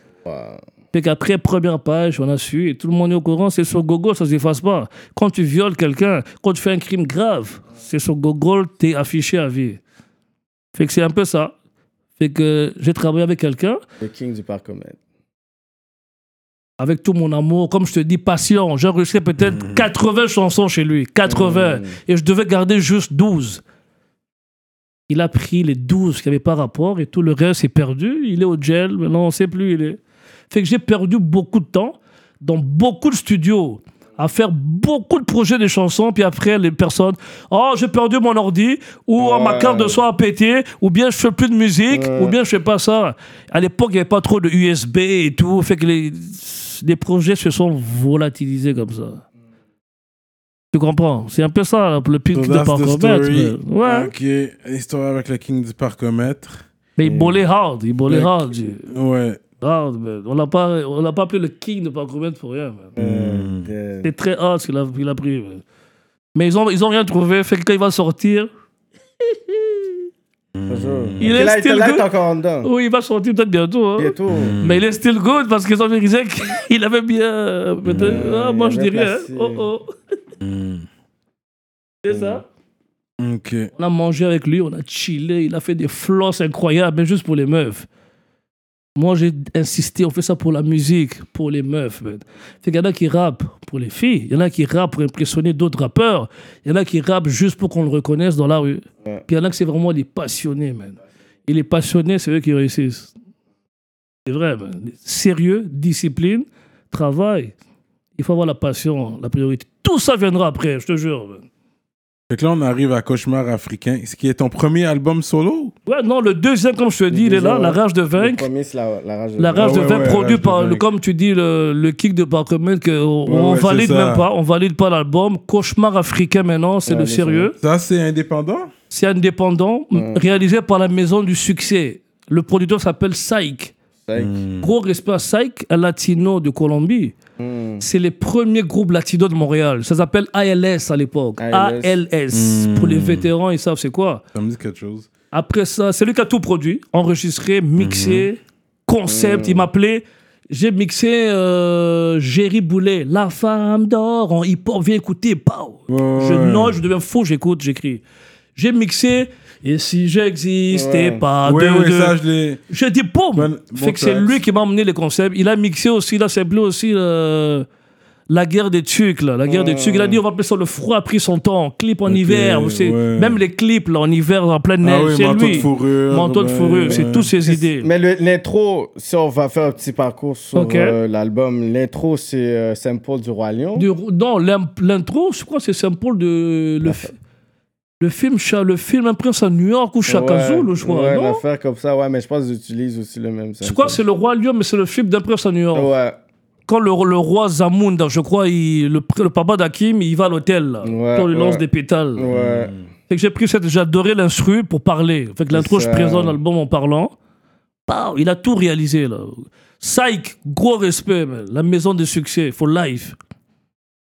Fait qu'après, première page, on a su, et tout le monde est au courant, c'est sur Google, ça s'efface pas. Quand tu violes quelqu'un, quand tu fais un crime grave, c'est sur Google, t'es affiché à vie. Fait que c'est un peu ça. Fait que j'ai travaillé avec quelqu'un, Le king du parcomètre. avec tout mon amour, comme je te dis, patient. J'ai enregistré peut-être 80 chansons chez lui, 80. Et je devais garder juste 12. Il a pris les 12 qui n'avaient pas rapport et tout le reste est perdu. Il est au gel, maintenant on ne sait plus où il est. Fait que j'ai perdu beaucoup de temps dans beaucoup de studios à faire beaucoup de projets de chansons, puis après les personnes, oh j'ai perdu mon ordi, ou oh, ma carte de son a pété, ou bien je fais plus de musique, ou bien je fais pas ça. À l'époque, il n'y avait pas trop de USB et tout, fait que les, les projets se sont volatilisés comme ça. Tu comprends? C'est un peu ça, le pic So the parcomètre. Ouais. Ok, histoire avec le king du parcomètre. Mais il bolait hard, il bolait hard. Ouais. Hard, man. On l'a pas, on l'a pas appelé le king de parcomètre pour rien. man. Euh, C'est très hard ce qu'il a, il a pris. man. Mais ils ont, ils ont rien trouvé. Fait que quand il va sortir, bonjour. Il est là, still là, good. encore en dedans. oui, il va sortir peut-être bientôt. hein. Bientôt. Mais il est still good parce qu'ils ont vérifié qu'il avait bien. peut-être- Ouais, ah, moi, je dirais. hein. Oh, oh. C'est ça. Ok. On a mangé avec lui, on a chillé, il a fait des flosses incroyables, mais juste pour les meufs. Moi, j'ai insisté, on fait ça pour la musique, pour les meufs. man. Fait qu'il y en a qui rappent pour les filles, il y en a qui rappent pour impressionner d'autres rappeurs, il y en a qui rappent juste pour qu'on le reconnaisse dans la rue. Ouais. Puis il y en a que c'est vraiment des passionnés, man. Et les passionnés, c'est eux qui réussissent. C'est vrai, man. Sérieux, discipline, travail. Il faut avoir la passion, la priorité. Tout ça viendra après, je te jure. man. Fait que là, on arrive à Cauchemar africain. Ce qui est ton premier album solo? Ouais, non, le deuxième, comme je te dis, il est là, La rage de Le vaincre. premier, c'est la, la rage de La rage Ah de ouais, vaincre ouais, produit par, le, comme tu dis, le, le kick de Parkman, qu'on Ouais, on ouais, valide même pas. On valide pas l'album. Cauchemar africain maintenant, c'est Ouais, le sérieux. Ça, c'est indépendant? C'est indépendant, réalisé par la maison du succès. Le producteur s'appelle Psych. Psych. Gros respect à Psych, un latino de Colombie. Hmm. C'est les premiers groupes latinos de Montréal. Ça s'appelle ALS à l'époque. ALS. ALS. Pour les vétérans, ils savent c'est quoi. Ça me dit quelque chose. Après ça, c'est lui qui a tout produit, enregistré, mixé, concept. Il m'appelait. J'ai mixé euh, Jerry Boulet, La femme d'or en hip-hop. Viens écouter. Pow. Ouais, Je ouais. note, je deviens fou, j'écoute, j'écris. J'ai mixé. Et si j'existais Ouais. pas de, ouais, de- ça, je l'ai. J'ai dit boum. Bon- fait que c'est lui qui m'a emmené les concepts. Il a mixé aussi, il a samplé aussi euh, la guerre des tucs, là. La guerre des tucs. Il a dit, on va appeler ça le froid a pris son temps. Clip en hiver. c'est- ouais. Même les clips, là, en hiver, en pleine neige. Ah oui, c'est manteau lui. de fourrure. Manteau de ouais, fourrure. C'est toutes ses idées. Mais le- l'intro, si on va faire un petit parcours sur euh, l'album, l'intro, c'est euh, Simple du Roi Lion. Du- non, l'im- l'intro, je crois c'est simple de. Le, le film, le film prince à New York ou Chaka Ouais, Zulu, je crois. Ouais, une non? affaire comme ça, ouais, mais je pense qu'ils utilisent aussi le même je crois que c'est le roi lion, mais c'est le film d'un prince à New York. Ouais, Quand le, le roi Zamunda, je crois, il- le, papa d'Hakim, il va à l'hôtel. Ouais, quand il lance des pétales. ouais. Fait que j'ai pris cette, j'ai adoré l'instru pour parler. Fait que l'intro, je présente l'album en parlant. Pow, il a tout réalisé, là. Psych, gros respect, man. La maison de succès, for life.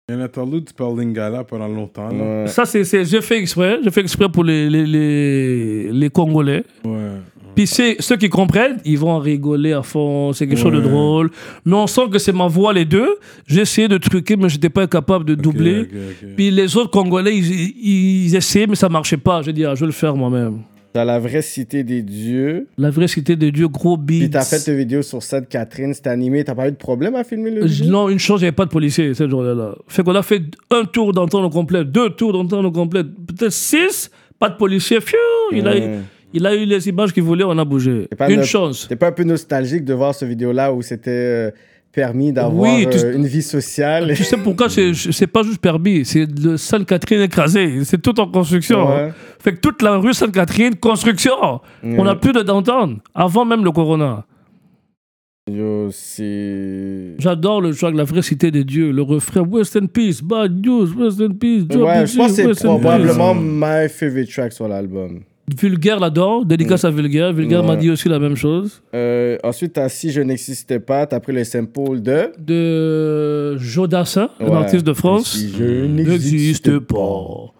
Il y a un interlude, tu parles Lingala pendant longtemps. là. ouais. Ça, c'est, c'est, j'ai fait exprès. J'ai fait exprès pour les, les, les, les Congolais. Ouais. Puis c'est, ceux qui comprennent, ils vont en rigoler à fond. C'est quelque chose de drôle. Mais on sent que c'est ma voix, les deux. J'ai essayé de truquer, mais j'étais pas capable de doubler. Puis les autres Congolais, ils, ils, ils essayaient, mais ça marchait pas. J'ai dit, ah, je vais le faire moi-même. T'as la vraie cité des dieux. La vraie cité de Dieu, gros beats. Puis t'as fait une vidéo sur Sainte-Catherine, c'était animé. T'as pas eu de problème à filmer le vidéo? Non, une chance, il n'y avait pas de policiers cette journée-là. Fait qu'on a fait un tour d'antenne au complet, deux tours d'antenne au complet, peut-être six, pas de policiers. Pfiou, il, a, il a eu les images qu'il voulait, on a bougé. Une chance. T'es pas un peu nostalgique de voir ce vidéo-là où c'était euh, permis d'avoir Oui, euh, une vie sociale? Tu sais pourquoi c'est pas juste permis, c'est le Sainte-Catherine écrasé, c'est tout en construction. Ouais. Fait que toute la rue Sainte-Catherine, construction. On n'a plus de downtown, avant même le corona. Yo, c'est. J'adore le track La vraie cité des dieux, le refrain West in Peace, Bad News, West in Peace, Ouais, je pense que c'est probablement my favorite track sur l'album. Vulgaire l'adore, dédicace à Vulgaire. Vulgaire m'a dit aussi la même chose. Euh, ensuite, t'as Si je n'existais pas, t'as pris le sample de? De Jodassin, un Ouais. artiste de France. Si je n'existe pas.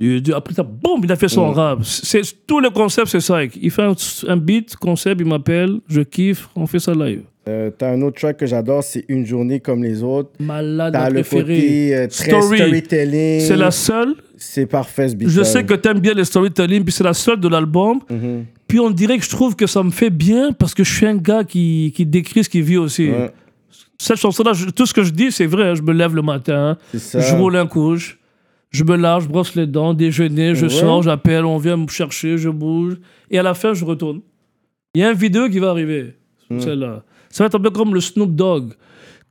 Il dit- Après ça, boum, il a fait son Mm. rap. C'est, tout le concept, c'est ça. Il fait un, un beat, concept, il m'appelle, je kiffe, on fait ça live. Euh, t'as un autre track que j'adore, c'est Une journée comme les autres. Malade, T'as le préférée. côté euh, très Story. storytelling. C'est la seule? C'est parfait ce beat. Je sais que t'aimes bien les storytelling, puis c'est la seule de l'album. Mhm. Puis on dirait que je trouve que ça me fait bien parce que je suis un gars qui, qui décrit ce qu'il vit aussi. Ouais, Cette chanson-là, je- tout ce que je dis, c'est vrai. hein. Je me lève le matin, je roule un couche, je me lave, je brosse les dents, déjeuner, je Ouais. sors, j'appelle, on vient me chercher, je bouge. Et à la fin, je retourne. Il y a une vidéo qui va arriver, Mm. celle-là. Ça va être un peu comme le Snoop Dogg.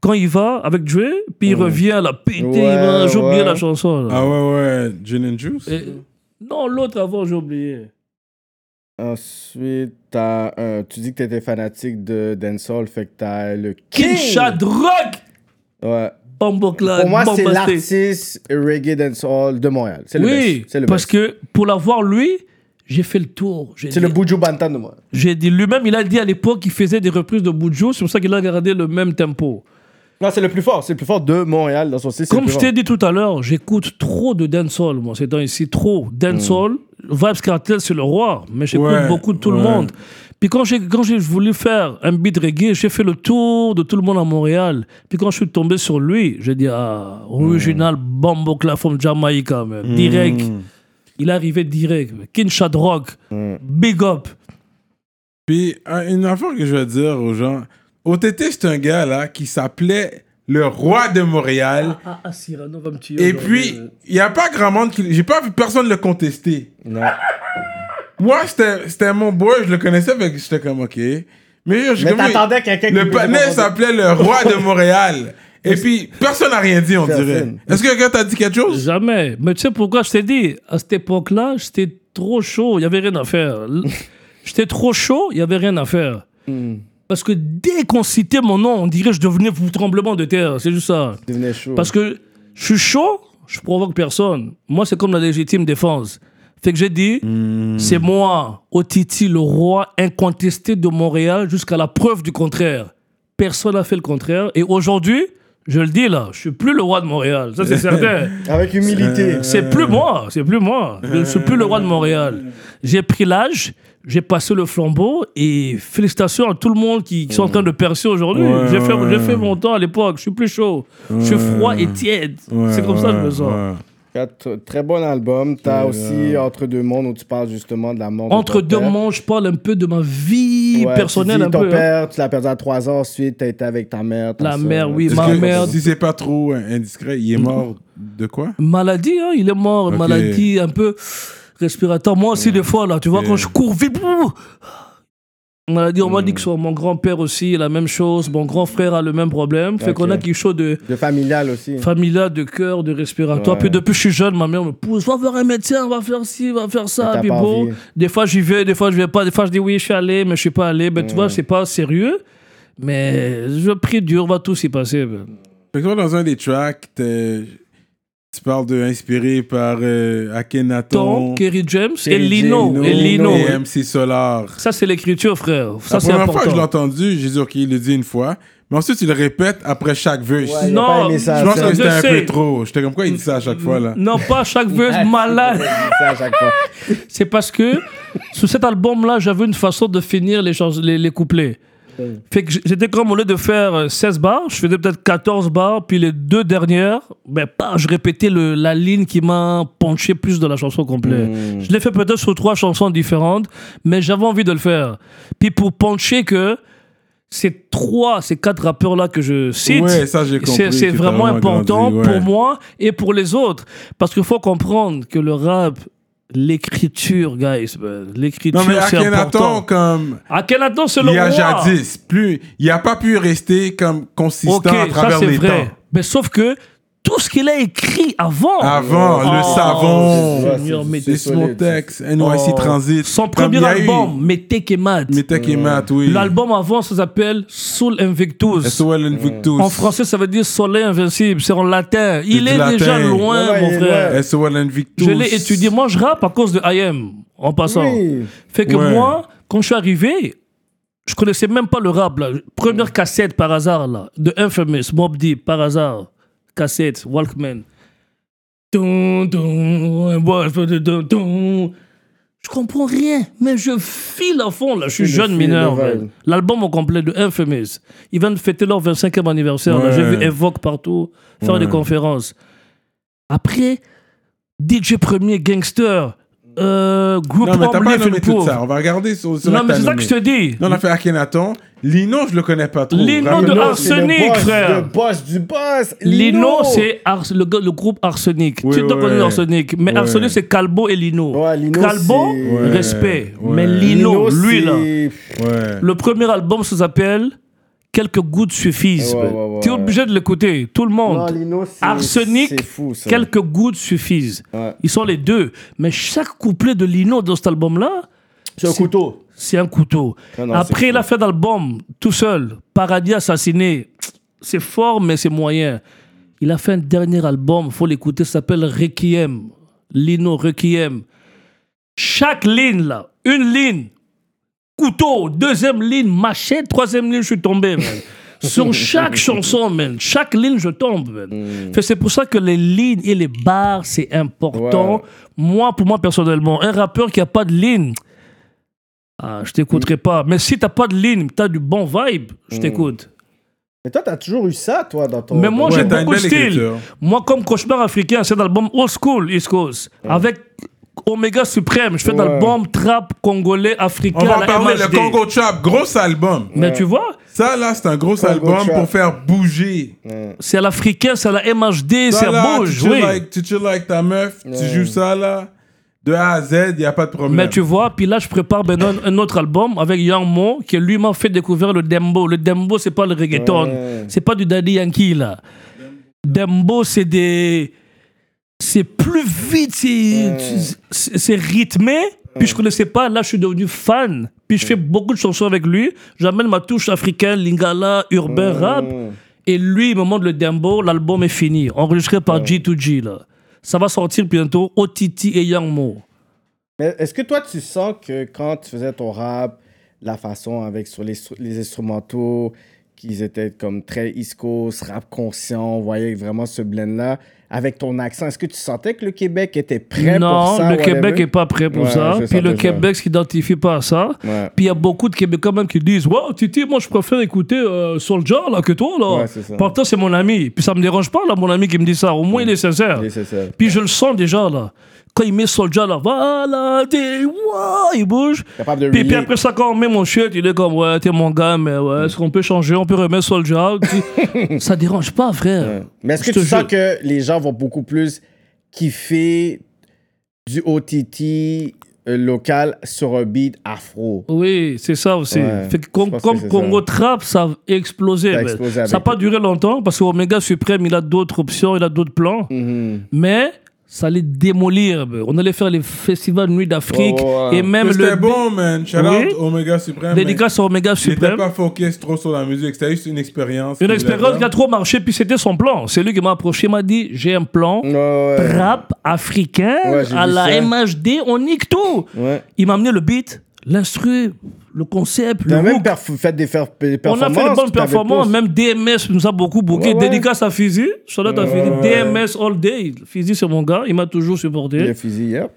Quand il va avec Dre, puis il revient à la pété, Ouais, il va- j'ai oublié la chanson. là. Ah ouais, ouais, Gin and Juice? Et- non, l'autre avant, j'ai oublié. Ensuite, t'as un... tu dis que t'étais fanatique de dancehall, fait que t'as le King. King Shadrock Ouais. Bombo Clan, Pour moi, c'est l'artiste reggae dancehall de Montréal. C'est le Oui, best. C'est le parce best. que pour l'avoir lui, j'ai fait le tour. J'ai C'est dit- le Buju Bantan de moi. J'ai dit lui-même, il a dit à l'époque qu'il faisait des reprises de Buju, c'est pour ça qu'il a gardé le même tempo. Non, c'est le plus fort. C'est le plus fort de Montréal dans son style. c'est Comme je t'ai dit tout à l'heure, j'écoute trop de dancehall, moi, ces temps-ci, trop. Dancehall, Vibes Cartel, c'est le roi, mais j'écoute Ouais, beaucoup de tout le monde. Puis quand j'ai, quand j'ai voulu faire un beat reggae, j'ai fait le tour de tout le monde à Montréal. Puis quand je suis tombé sur lui, j'ai dit, ah, original Bombo Clan from Jamaica, man. Direct. Il est arrivé direct. King Shadrock, big up. Puis, euh, une affaire que je veux dire aux gens, OTT, c'est un gars là qui s'appelait le roi de Montréal. Ah, ah, Cyrano va me tuer. Et puis, il n'y a pas grand monde qui. J'ai pas vu personne le contester. Non. Moi, c'était c'était mon boy, je le connaissais, que j'étais comme, ok. Mais, je- Mais t'attendais quelqu'un qui Le panel s'appelait le roi de Montréal. <laughs> Et puis, personne n'a rien dit, on dirait. Est-ce que quelqu'un t'a dit quelque chose? Jamais. Mais tu sais pourquoi je t'ai dit? À cette époque-là, j'étais trop chaud, il n'y avait rien à faire. <laughs> J'étais trop chaud, il n'y avait rien à faire. Hmm. Parce que dès qu'on citait mon nom, on dirait que je devenais tremblement de terre. C'est juste ça. devenait chaud. Parce que je suis chaud, je provoque personne. Moi, c'est comme la légitime défense. Fait que j'ai dit, c'est moi, Otiti, le roi incontesté de Montréal, jusqu'à la preuve du contraire. Personne n'a fait le contraire. Et aujourd'hui, je le dis là, je suis plus le roi de Montréal. Ça, c'est <laughs> certain. Avec humilité. C'est plus moi, c'est plus moi. Je ne suis plus le roi de Montréal. J'ai pris l'âge, j'ai passé le flambeau et félicitations à tout le monde qui, qui sont en train de percer aujourd'hui. Ouais, j'ai fait, ouais. j'ai fait mon temps à l'époque, je suis plus chaud. Je suis froid et tiède. Ouais, c'est comme ça que je me ouais, sens. Ouais. Très bon album. T'as Ouais, aussi Entre deux mondes où tu parles justement de la mort Entre deux père. mondes, je parle un peu de ma vie Ouais, personnelle. tu dis un ton peu, hein. père, tu l'as perdu à 3 ans, ensuite t'as été avec ta mère. La mère, oui, ma que, mère- Si c'est pas trop euh, indiscret, il est mort de quoi? Maladie, hein, il est mort. Maladie un peu respiratoire. Moi aussi, des fois, là, tu vois, quand je cours vite. Bouh, Maladie, on m'a dit que sur mon grand-père aussi, la même chose. Mon grand frère a le même problème. Fait qu'on a quelque chose de De familial aussi. familial, de cœur, de respiratoire. Ouais. Puis depuis que je suis jeune, ma mère me pousse va voir un médecin, va faire ci, va faire ça. Puis pas bon, envie. des fois j'y vais, des fois je vais pas. Des fois je dis oui, je suis allé, mais je suis pas allé. Mais tu vois, c'est pas sérieux. Mais je prie Dieu, va tout s'y passer. ben. Fait que toi, dans un des tracks, tu parles de inspiré par euh, Tom, Akhenaton, Kerry James et Lino. Et Lino. et MC Solar. Ça, c'est l'écriture, frère. Ça, La c'est première fois que je l'ai important. entendu, j'ai dit, OK, il le dit une fois. Mais ensuite, il le répète après chaque verse. Ouais, Non, je pense ça. que c'était un sais. peu trop. J'étais comme quoi il dit ça à chaque fois, là? Non, pas chaque verse <laughs> malade. C'est parce que sur cet album-là, j'avais une façon de finir les, les, les couplets. Fait que j'étais comme au lieu de faire euh, 16 bars, je faisais peut-être 14 bars, puis les deux dernières, ben, pas, je répétais le, la ligne qui m'a punché plus de la chanson complète. Je l'ai fait peut-être sur trois chansons différentes, mais j'avais envie de le faire. Puis pour puncher que ces trois, ces quatre rappeurs-là que je cite, Ouais, ça, j'ai compris c'est vraiment vraiment important grandi, ouais. pour moi et pour les autres. Parce qu'il faut comprendre que le rap, l'écriture, guys, l'écriture, Non, mais c'est Akhenaton, important. comme. Akhenaton, c'est le Il y a jadis, plus. Il a pas pu rester comme consistant à ça travers c'est les vrai. temps. Mais sauf que tout ce qu'il a écrit avant. Avant, le Oh, savon, c'est- solide, Smotex, NYC Oh. Transit. Son Comme premier album, Metek et Mad. Metek et Matt, oui. L'album avant, ça s'appelle Soul Invictus. SOL Invictus. En français, ça veut dire Soleil Invincible. C'est en latin. Il est latin. déjà loin, Ouais, mon frère. SOL Invictus. Je l'ai étudié. Moi, je rappe à cause de IM, en passant. Oui. Fait que Ouais. moi, quand je suis arrivé, je connaissais même pas le rap. Là. Première cassette par hasard, là, de Infamous, Mob Deep, par hasard. Cassette, Walkman. Je comprends rien, mais je file à fond là. Je suis jeune mineur. L'album au complet de Infamous. Ils viennent fêter leur 25e anniversaire. Ouais. J'ai vu Evoque partout faire Ouais. des conférences. Après, DJ Premier, Gangster, euh, Group Non, mais t'as pas nommé tout ça. On va regarder sur, sur Non, mais c'est ça que je te dis. Là, on a fait Akhenaton. Lino, je le connais pas trop. Lino de Arsenic, c'est le boss, frère. Le boss du boss. Lino, c'est le, groupe Arsenic. Tu dois connaître Arsenic. Mais. Arsenic, c'est Calbo et Lino. Calbo, respect. Mais Lino, lui, là. Le premier album, ça s'appelle Quelques gouttes suffisent. Ouais, ouais, ouais, tu es obligé de l'écouter. Tout le monde. Non, Lino, c'est- Arsenic, fou. Quelques gouttes suffisent. Ils sont les deux. Mais chaque couplet de Lino dans cet album-là, C'est un couteau. C'est un couteau. Non, non, Après, il a fait d'album tout seul. Paradis assassiné. C'est fort, mais c'est moyen. Il a fait un dernier album, faut l'écouter, ça s'appelle Requiem. Lino Requiem. Chaque ligne, là, une ligne, couteau, deuxième ligne, machette, troisième ligne, je suis tombé, man. <laughs> Sur chaque chanson, man. Chaque ligne, je tombe, man. Hmm. C'est pour ça que les lignes et les barres, c'est important. Ouais. Moi, pour moi, personnellement, un rappeur qui a pas de ligne, ah, je t'écouterai pas. Mais si t'as pas de ligne, t'as du bon vibe, je t'écoute. Mais toi, t'as toujours eu ça, toi, dans ton. Mais moi, Ouais, j'ai beaucoup de style. écriture. Moi, comme Cauchemar africain, c'est un album old school, East Coast. Avec Omega Suprême. Je fais Ouais. un album trap congolais, africain. On va à. Le. Congo Trap, gros album. Mais tu vois, Ça, là, c'est un gros Congo album Trap. pour faire bouger. c'est à l'africain, c'est à la MHD, Ça, c'est là, à tu bouge, oui. avec- tu avec ta meuf, tu joues ça, là. De A à Z, il n'y a pas de problème. Mais tu vois, puis là, je prépare maintenant un autre album avec Young Mo, qui lui m'a fait découvrir le dembo. Le dembo, c'est pas le reggaeton. Ouais. C'est pas du Daddy Yankee, là. Dembo, c'est des. C'est plus vite, c'est c'est- c'est rythmé. Puis je connaissais pas, là je suis devenu fan. Puis je fais beaucoup de chansons avec lui. J'amène ma touche africaine, lingala, urbain, rap. Et lui, il me montre le dembo, l'album est fini. Enregistré par G2G, là. Ça va sortir bientôt, OTT et Young Mo. Est-ce que toi, tu sens que quand tu faisais ton rap, la façon avec sur les, instrumentaux, qu'ils étaient comme très East rap conscient, on voyait vraiment ce blend-là, avec ton accent, est-ce que tu sentais que le Québec était prêt non, pour ça? le whatever? Québec est pas prêt pour Ouais, ça. Puis le. Québec s'identifie pas à ça. Ouais. Puis il y a beaucoup de Québécois même qui disent Wow, Titi, moi je préfère écouter euh, Soulja là, que toi là. Ouais. Pourtant, c'est mon ami. Puis ça me dérange pas là, mon ami qui me dit ça. Au moins, il est sincère. Oui, c'est ça. Puis je le sens déjà là. Quand il met Soulja là, voilà, t'es, wow, il bouge. Capable de Puis, puis après ça, quand on met mon shirt, il est comme, ouais, t'es mon gars, mais ouais, est-ce qu'on peut changer? On peut remettre Puis, <laughs> Ça dérange pas, frère. Ouais. Mais est-ce que tu sens que les gens vont beaucoup plus kiffer du OTT euh, local sur un beat afro? Oui, c'est ça aussi. Ouais, Fait que comme, comme Congo ça. Trap, ça a explosé. Ça n'a avec- pas duré longtemps parce qu'Omega Suprême, il a d'autres options, il a d'autres plans. Mhm. Mais ça allait démolir. On allait faire les festivals Nuit d'Afrique et même Mais le C'était bon, man. Shout Oui. out Omega Supreme. dédicace à Omega Il n'était Suprême. pas focus trop sur la musique. C'était juste une expérience. Une expérience qui a trop marché, puis c'était son plan. C'est lui qui m'a approché, il m'a dit J'ai un plan. Ouais. Rap africain Ouais, à la ça. MHD, on nique tout. Ouais. Il m'a amené le beat, l'instru, le concept, le même fait des, des On a performances. fait de bonnes performances, même DMS nous a beaucoup booké. Ouais, ouais. Dédicace à Fizi, à Fizi. DMS all day. Fizi, c'est mon gars, il m'a toujours supporté. Fusil, yep.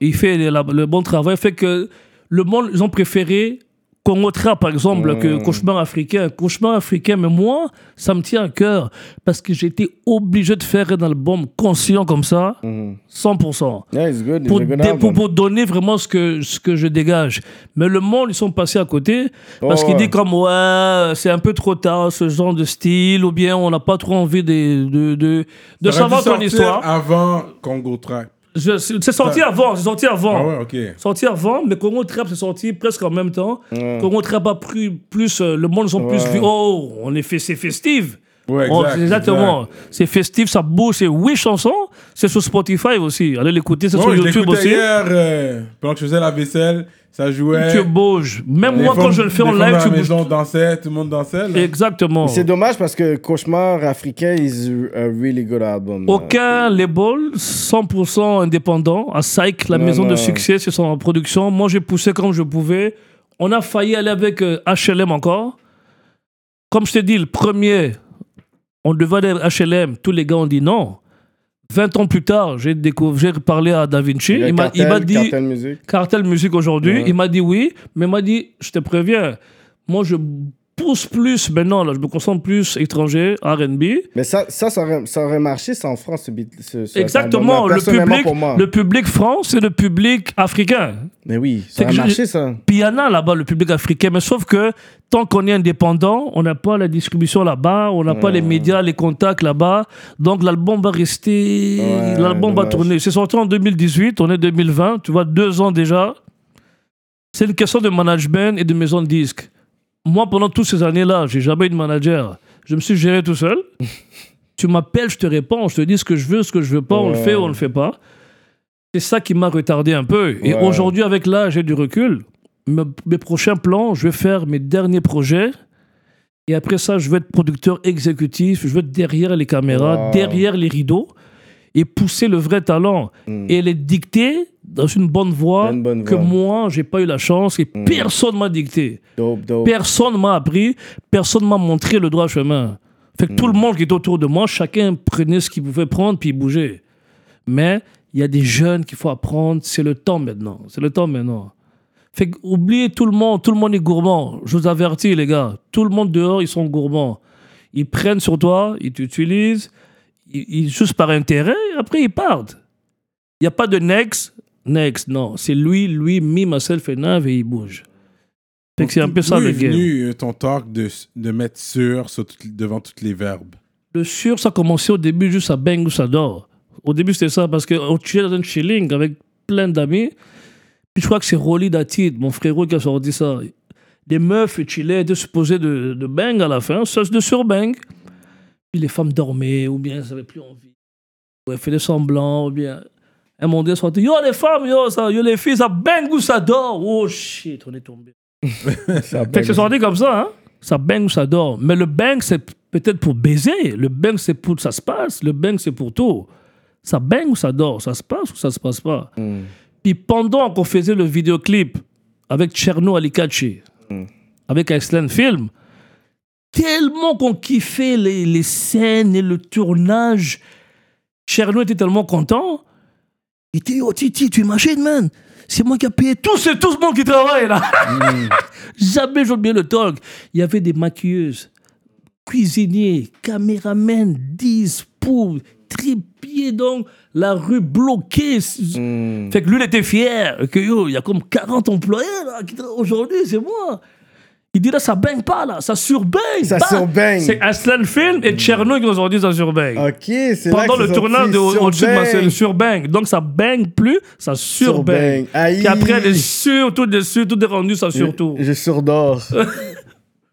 Il fait le, la- le bon travail. Fait que le monde, ils ont préféré Congo Trap, par exemple, que Cauchemar africain. Cauchemar africain, mais moi, ça me tient à cœur parce que j'étais obligé de faire un album conscient comme ça, 100%. Yeah, it's good. Pour, it's a good dé- album. pour, pour donner vraiment ce que, ce que je dégage. Mais le monde, ils sont passés à côté parce Oh, qu'ils ouais. disent comme, ouais, c'est un peu trop tard ce genre de style, ou bien on n'a pas trop envie de, de, de, de savoir ton histoire. avant Congo Track. Je- C'est c'est sorti avant, c'est sorti avant. Ah ouais, ok. Sorti avant, mais Congo Trap c'est sorti presque en même temps. Congo Trap a pris plus, euh, le monde ils ont plus Ouais. vu, oh, on est fait, c'est festif. Ouais, exact, exactement. C'est festif, ça bouge, c'est oui chanson. C'est sur Spotify aussi. Allez l'écouter, c'est Ouais, sur YouTube aussi. hier, euh, pendant que je faisais la vaisselle, ça jouait. Tu bouges. Même moi, quand je le fais en live, tu la bouges. maison dansaient, tout le monde dansait. là. Exactement. C'est dommage parce que Cauchemar africain is a really good album. Aucun label 100% indépendant. À Psych, la Non, maison de succès, c'est son production. Moi, j'ai poussé comme je pouvais. On a failli aller avec euh, HLM encore. Comme je t'ai dit, le premier, on devait aller avec HLM. Tous les gars ont dit non. 20 ans plus tard, j'ai parlé à Da Vinci. Il m'a il m'a dit Cartel Music. Cartel Musique aujourd'hui. Ouais. Il m'a dit oui, mais il m'a dit, je te préviens, moi je pousse plus maintenant, là, je me concentre plus étranger, R&B. Mais ça, ça, ça aurait, ça aurait marché, en France, ce beat. ce- ce Exactement, le public, le public France c'est le public africain. Mais oui, ça aurait marché, ça. Puis il y en a là-bas, le public africain, mais sauf que tant qu'on est indépendant, on n'a pas la distribution là-bas, on n'a pas les médias, les contacts là-bas, donc l'album va rester, Ouais, l'album va tourner. C'est sorti en 2018, on est 2020, tu vois, deux ans déjà. C'est une question de management et de maison de disques. Moi, pendant toutes ces années-là, j'ai jamais eu de manager. Je me suis géré tout seul. <laughs> tu m'appelles, je te réponds, je te dis ce que je veux, ce que je veux pas, on le fait ou on le fait pas. C'est ça qui m'a retardé un peu. Et aujourd'hui, avec l'âge, j'ai du recul. Me- mes prochains plans, je vais faire mes derniers projets. Et après ça, je vais être producteur exécutif. Je vais être derrière les caméras, Wow. derrière les rideaux et pousser le vrai talent. Mm. Et les dicter dans une bonne voie Une bonne que moi, j'ai pas eu la chance et personne m'a dicté. Dope, dope. Personne m'a appris, personne m'a montré le droit chemin. Fait que tout le monde qui était autour de moi, chacun prenait ce qu'il pouvait prendre puis il bougeait. Mais il y a des jeunes qu'il faut apprendre, c'est le temps maintenant. C'est le temps maintenant. Fait que oubliez tout le monde, tout le monde est gourmand. Je vous avertis les gars, tout le monde dehors, ils sont gourmands. Ils prennent sur toi, ils t'utilisent, ils, ils- juste par intérêt, et après ils partent. Il n'y a pas de next, next, non. C'est lui, lui, me, myself and I, et il bouge. Fait que c'est un peu ça le est game. venu euh, ton talk de, de mettre sur, sur tout- devant tous les verbes? Le sûr, ça a commencé au début juste à bang ou ça dort. Au début, c'était ça parce qu'on chillait dans un chilling avec plein d'amis. Puis je crois que c'est Rolly Datid, mon frérot, qui a sorti ça. Des meufs chillaient, étaient supposées de, de bang à la fin, ça de surbang. Puis les femmes dormaient, ou bien elles n'avaient plus envie. Ou elles faisaient semblant, ou bien. Un moment donné, elles sont dit, Yo les femmes, yo, ça, yo les filles, ça bang ou ça dort? Oh shit, on est tombé. <laughs> Ça Fait que c'est sorti comme ça, hein? Ça bang ou ça dort. Mais le bang, c'est peut-être pour baiser. Le bang, c'est pour ça se passe. Le bang, c'est pour tout. Ça bang ou ça dort? Ça se passe ou ça se passe pas? Mm. Puis pendant qu'on faisait le vidéoclip avec Cherno Alikachi, avec Excellent Film, tellement qu'on kiffait les, les scènes et le tournage, Cherno était tellement content. Il était, oh Titi, tu imagines, man C'est moi qui ai payé tout, c'est tout ce monde qui travaille là. <laughs> Jamais j'ai oublié le talk. Il y avait des maquilleuses, cuisiniers, caméramens, dispo, tripiers, donc la rue bloquée. Mm. Fait que lui, il était fier que yo, il y a comme 40 employés là, qui travaillent aujourd'hui, c'est moi. Il dit là, ça baigne pas là, ça surbaigne. Ça surbaigne. C'est Aslan Film et Cherno qui nous ont dit ça surbaigne. Ok, c'est Pendant le tournage de au-dessus de surbaigne. Donc ça baigne plus, ça surbaigne. Surbang. Aïe. Puis après, elle est sur, tout dessus, tout est rendu, ça surtout. Je, je surdors. <laughs>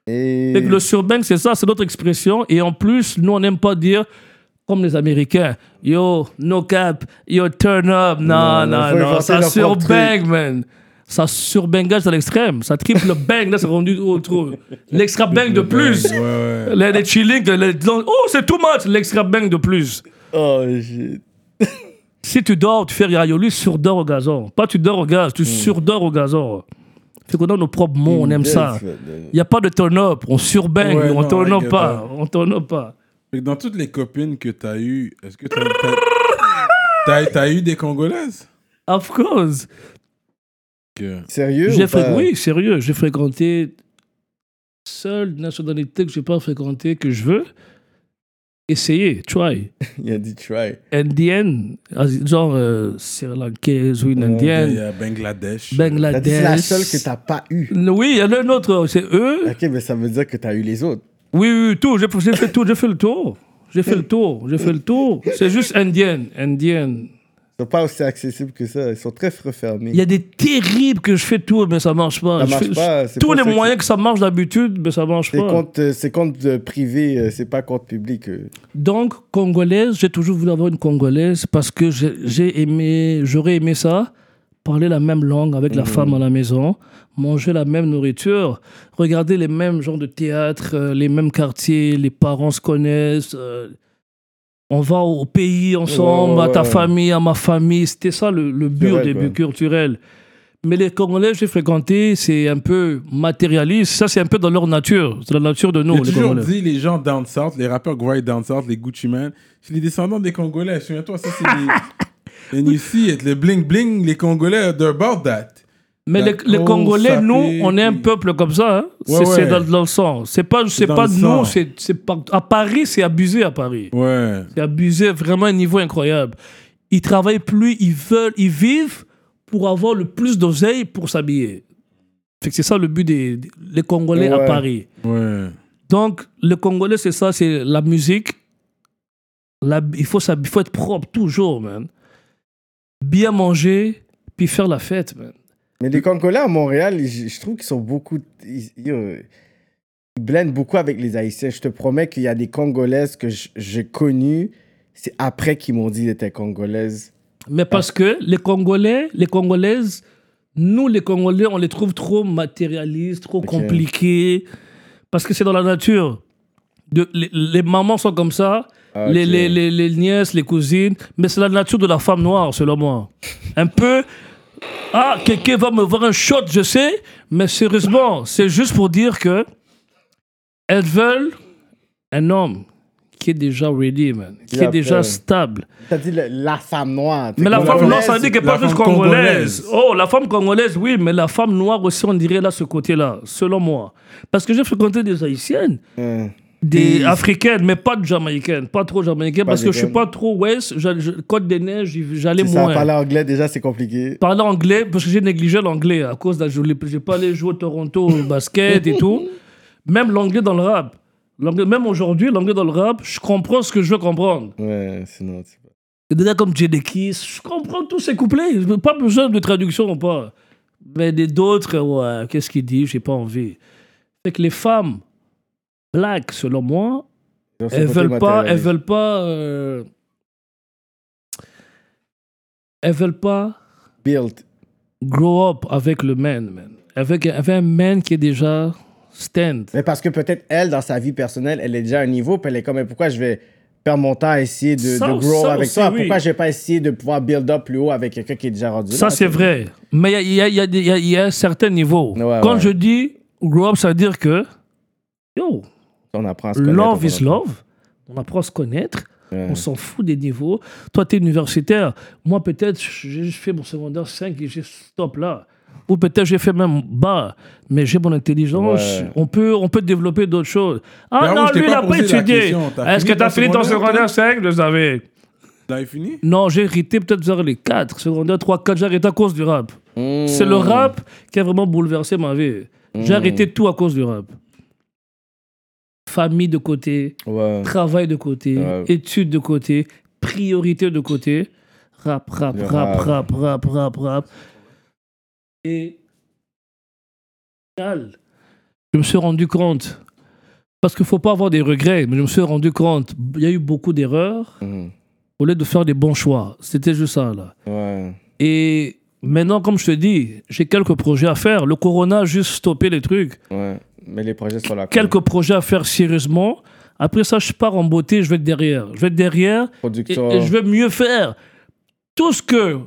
Et... Le surbang, c'est ça, c'est notre expression. Et en plus, nous, on n'aime pas dire, comme les Américains, yo, no cap, yo, turn up. Non, Non, non, ça surbang, man. Ça surbangage à l'extrême. Ça triple bang, là, c'est rendu au trop. L'extra bang de plus. Ouais, ouais. Les, les chilling, les- oh, c'est too much, l'extra bang de plus. Oh, shit. <laughs> Si tu dors, tu fais riaoli, surdors au gazon. Pas tu dors au gaz, tu surdors au gazon. Fait qu'on a nos propres mots, on aime ça. Il n'y a pas de turn-up, on surbang, Ouais, on non, turn up I get pas. On turn up pas. Dans toutes les copines que t'as eues, est-ce que t'as- t'as eu des Congolaises? Of course. Que- Sérieux J'ai ou pas? fréq- Oui, sérieux. J'ai fréquenté seule nationalité que je n'ai pas fréquentée que je veux. Essayer, try. <laughs> Il a dit try. Indienne, genre euh, sri lankaise ou une Il y indienne, a Bangladesh. Bangladesh. c'est la seule que t'as pas eu. Oui, il y en a un autre, c'est eux. Ok, mais ça veut dire que t'as eu les autres. Oui, oui, tout. J'ai j'ai fait tout, j'ai fait le tour. J'ai fait le tour, j'ai fait le tour. C'est juste indienne, indienne. Sont pas aussi accessibles que ça. Ils sont très refermés. Il y a des terribles que je fais tout, mais ça marche pas. Ça marche fais- pas, Tous les que moyens que ça marche d'habitude, mais ça marche pas. euh, c'est compte euh, privé, euh, c'est pas compte public. Donc, congolaise, j'ai toujours voulu avoir une congolaise parce que j'ai aimé, j'aurais aimé ça, parler la même langue avec la femme à la maison, manger la même nourriture, regarder les mêmes genres de théâtre, les mêmes quartiers, les parents se connaissent. euh, on va au pays ensemble, Ouais, à ta ouais. famille, à ma famille. C'était ça le, le but au Culturel, début, culturel. Mais les Congolais que j'ai fréquentés, c'est un peu matérialiste. Ça, c'est un peu dans leur nature. C'est la nature de nous, les toujours Congolais. dit, les gens down south, les rappeurs voyez down south, les Gucci Man, c'est les descendants des Congolais. Souviens-toi, ça, c'est les... And you see it, le bling bling, les Congolais, they're about that. Mais les, les Congolais, sapé, nous, on est un peuple comme ça. hein. Ouais, c'est ouais. dans, dans le sang. C'est pas, c'est pas nous, c'est c'est pas. À Paris, c'est abusé à Paris. Ouais. C'est abusé vraiment à un niveau incroyable. Ils travaillent plus, ils veulent, ils vivent pour avoir le plus d'oseille pour s'habiller. Fait que c'est ça le but des, des- les Congolais à. Paris. Ouais. Donc, le Congolais, c'est ça, c'est la musique. La- il, faut il faut être propre toujours, man. Bien manger, puis faire la fête, man. Mais les Congolais à Montréal, je, je trouve qu'ils sont beaucoup. Ils, ils, euh, ils blendent beaucoup avec les Haïtiens. Je te promets qu'il y a des Congolaises que j'ai connues. C'est après qu'ils m'ont dit qu'elles étaient Congolaises. Mais parce que les Congolais, les Congolaises, nous, les Congolais, on les trouve trop matérialistes, trop compliqués. Parce que c'est dans la nature. De- les, les mamans sont comme ça, Ah, les, les nièces, les cousines. Mais c'est la nature de la femme noire, selon moi. Un peu. Ah, quelqu'un va me voir un shot, je sais. Mais sérieusement, c'est juste pour dire que elles veulent un homme qui est déjà ready, man. Qui est déjà stable. T'as dit le- la femme noire. Mais la femme noire, ça veut dire qu'elle n'est pas juste congolaise. congolaise. Oh, la femme congolaise, oui, mais la femme noire aussi, on dirait là ce côté-là, selon moi. Parce que j'ai fréquenté des haïtiennes, Ouais. Des africaines, mais pas de jamaïcaines, pas trop jamaïcaines, parce que je suis pas trop ouest. Côte des Neiges, j'allais C'est ça, moins. parler anglais, déjà, c'est compliqué. Parler anglais, parce que j'ai négligé l'anglais à cause de je n'ai pas allé jouer au Toronto au basket et tout. <laughs> Même l'anglais dans le rap. Même aujourd'hui, l'anglais dans le rap, je comprends ce que je veux comprendre. Ouais, sinon, c'est pas. Des gars comme Jadekis, je comprends tous ces couplets. Je Pas besoin de traduction ou pas. Mais d'autres, ouais, qu'est-ce qu'il dit J'ai pas envie. Fait que les femmes black, selon moi, elles veulent pas, elles veulent pas, euh, elles veulent pas Built. grow up avec le man, man. Avec, avec un man qui est déjà stand. Mais parce que peut-être elle, dans sa vie personnelle, elle est déjà à un niveau, puis elle est comme, mais pourquoi je vais perdre mon temps à essayer de, Ça- de grow ça avec toi? oui. Pourquoi je vais pas essayer de pouvoir build up plus haut avec quelqu'un qui est déjà rendu Ça, c'est vrai. Mais il y a, y, a, y, a, y a-. Ouais, Quand ouais. je dis grow up, ça veut dire que, yo, On apprend à se connaître. Love on is love. On apprend à se connaître. Ouais. On s'en fout des niveaux. Toi, tu es universitaire. Moi, peut-être, j'ai juste fait mon secondaire 5 et j'ai stop là. Ou peut-être j'ai fait même bas, mais j'ai mon intelligence. Ouais. On, peut, on peut développer d'autres choses. Ah Ben non, lui, il pas n'a pas étudié. Est-ce que tu as fini ton secondaire, secondaire toi 5 Je le savais. T'avais fini? Non, j'ai hérité peut-être vers les 4, secondaire 3, 4. J'ai arrêté à cause du rap. Mmh. C'est le rap qui a vraiment bouleversé ma vie. J'ai Mm. arrêté tout à cause du rap. Famille de côté, Ouais. travail de côté, Ouais. études de côté, priorité de côté, rap, rap, rap, rap. rap, rap, rap, rap. Et je me suis rendu compte, parce qu'il ne faut pas avoir des regrets, mais je me suis rendu compte, il y a eu beaucoup d'erreurs Mmh. au lieu de faire des bons choix. C'était juste ça, là. Ouais. Et maintenant, comme je te dis, j'ai quelques projets à faire. Le Corona a juste stoppé les trucs. Ouais. Mais les projets sont là. Quelques projets à faire sérieusement. Après ça, je pars en beauté, je vais être derrière. Je vais être derrière et, Production. et je vais mieux faire. Tout ce que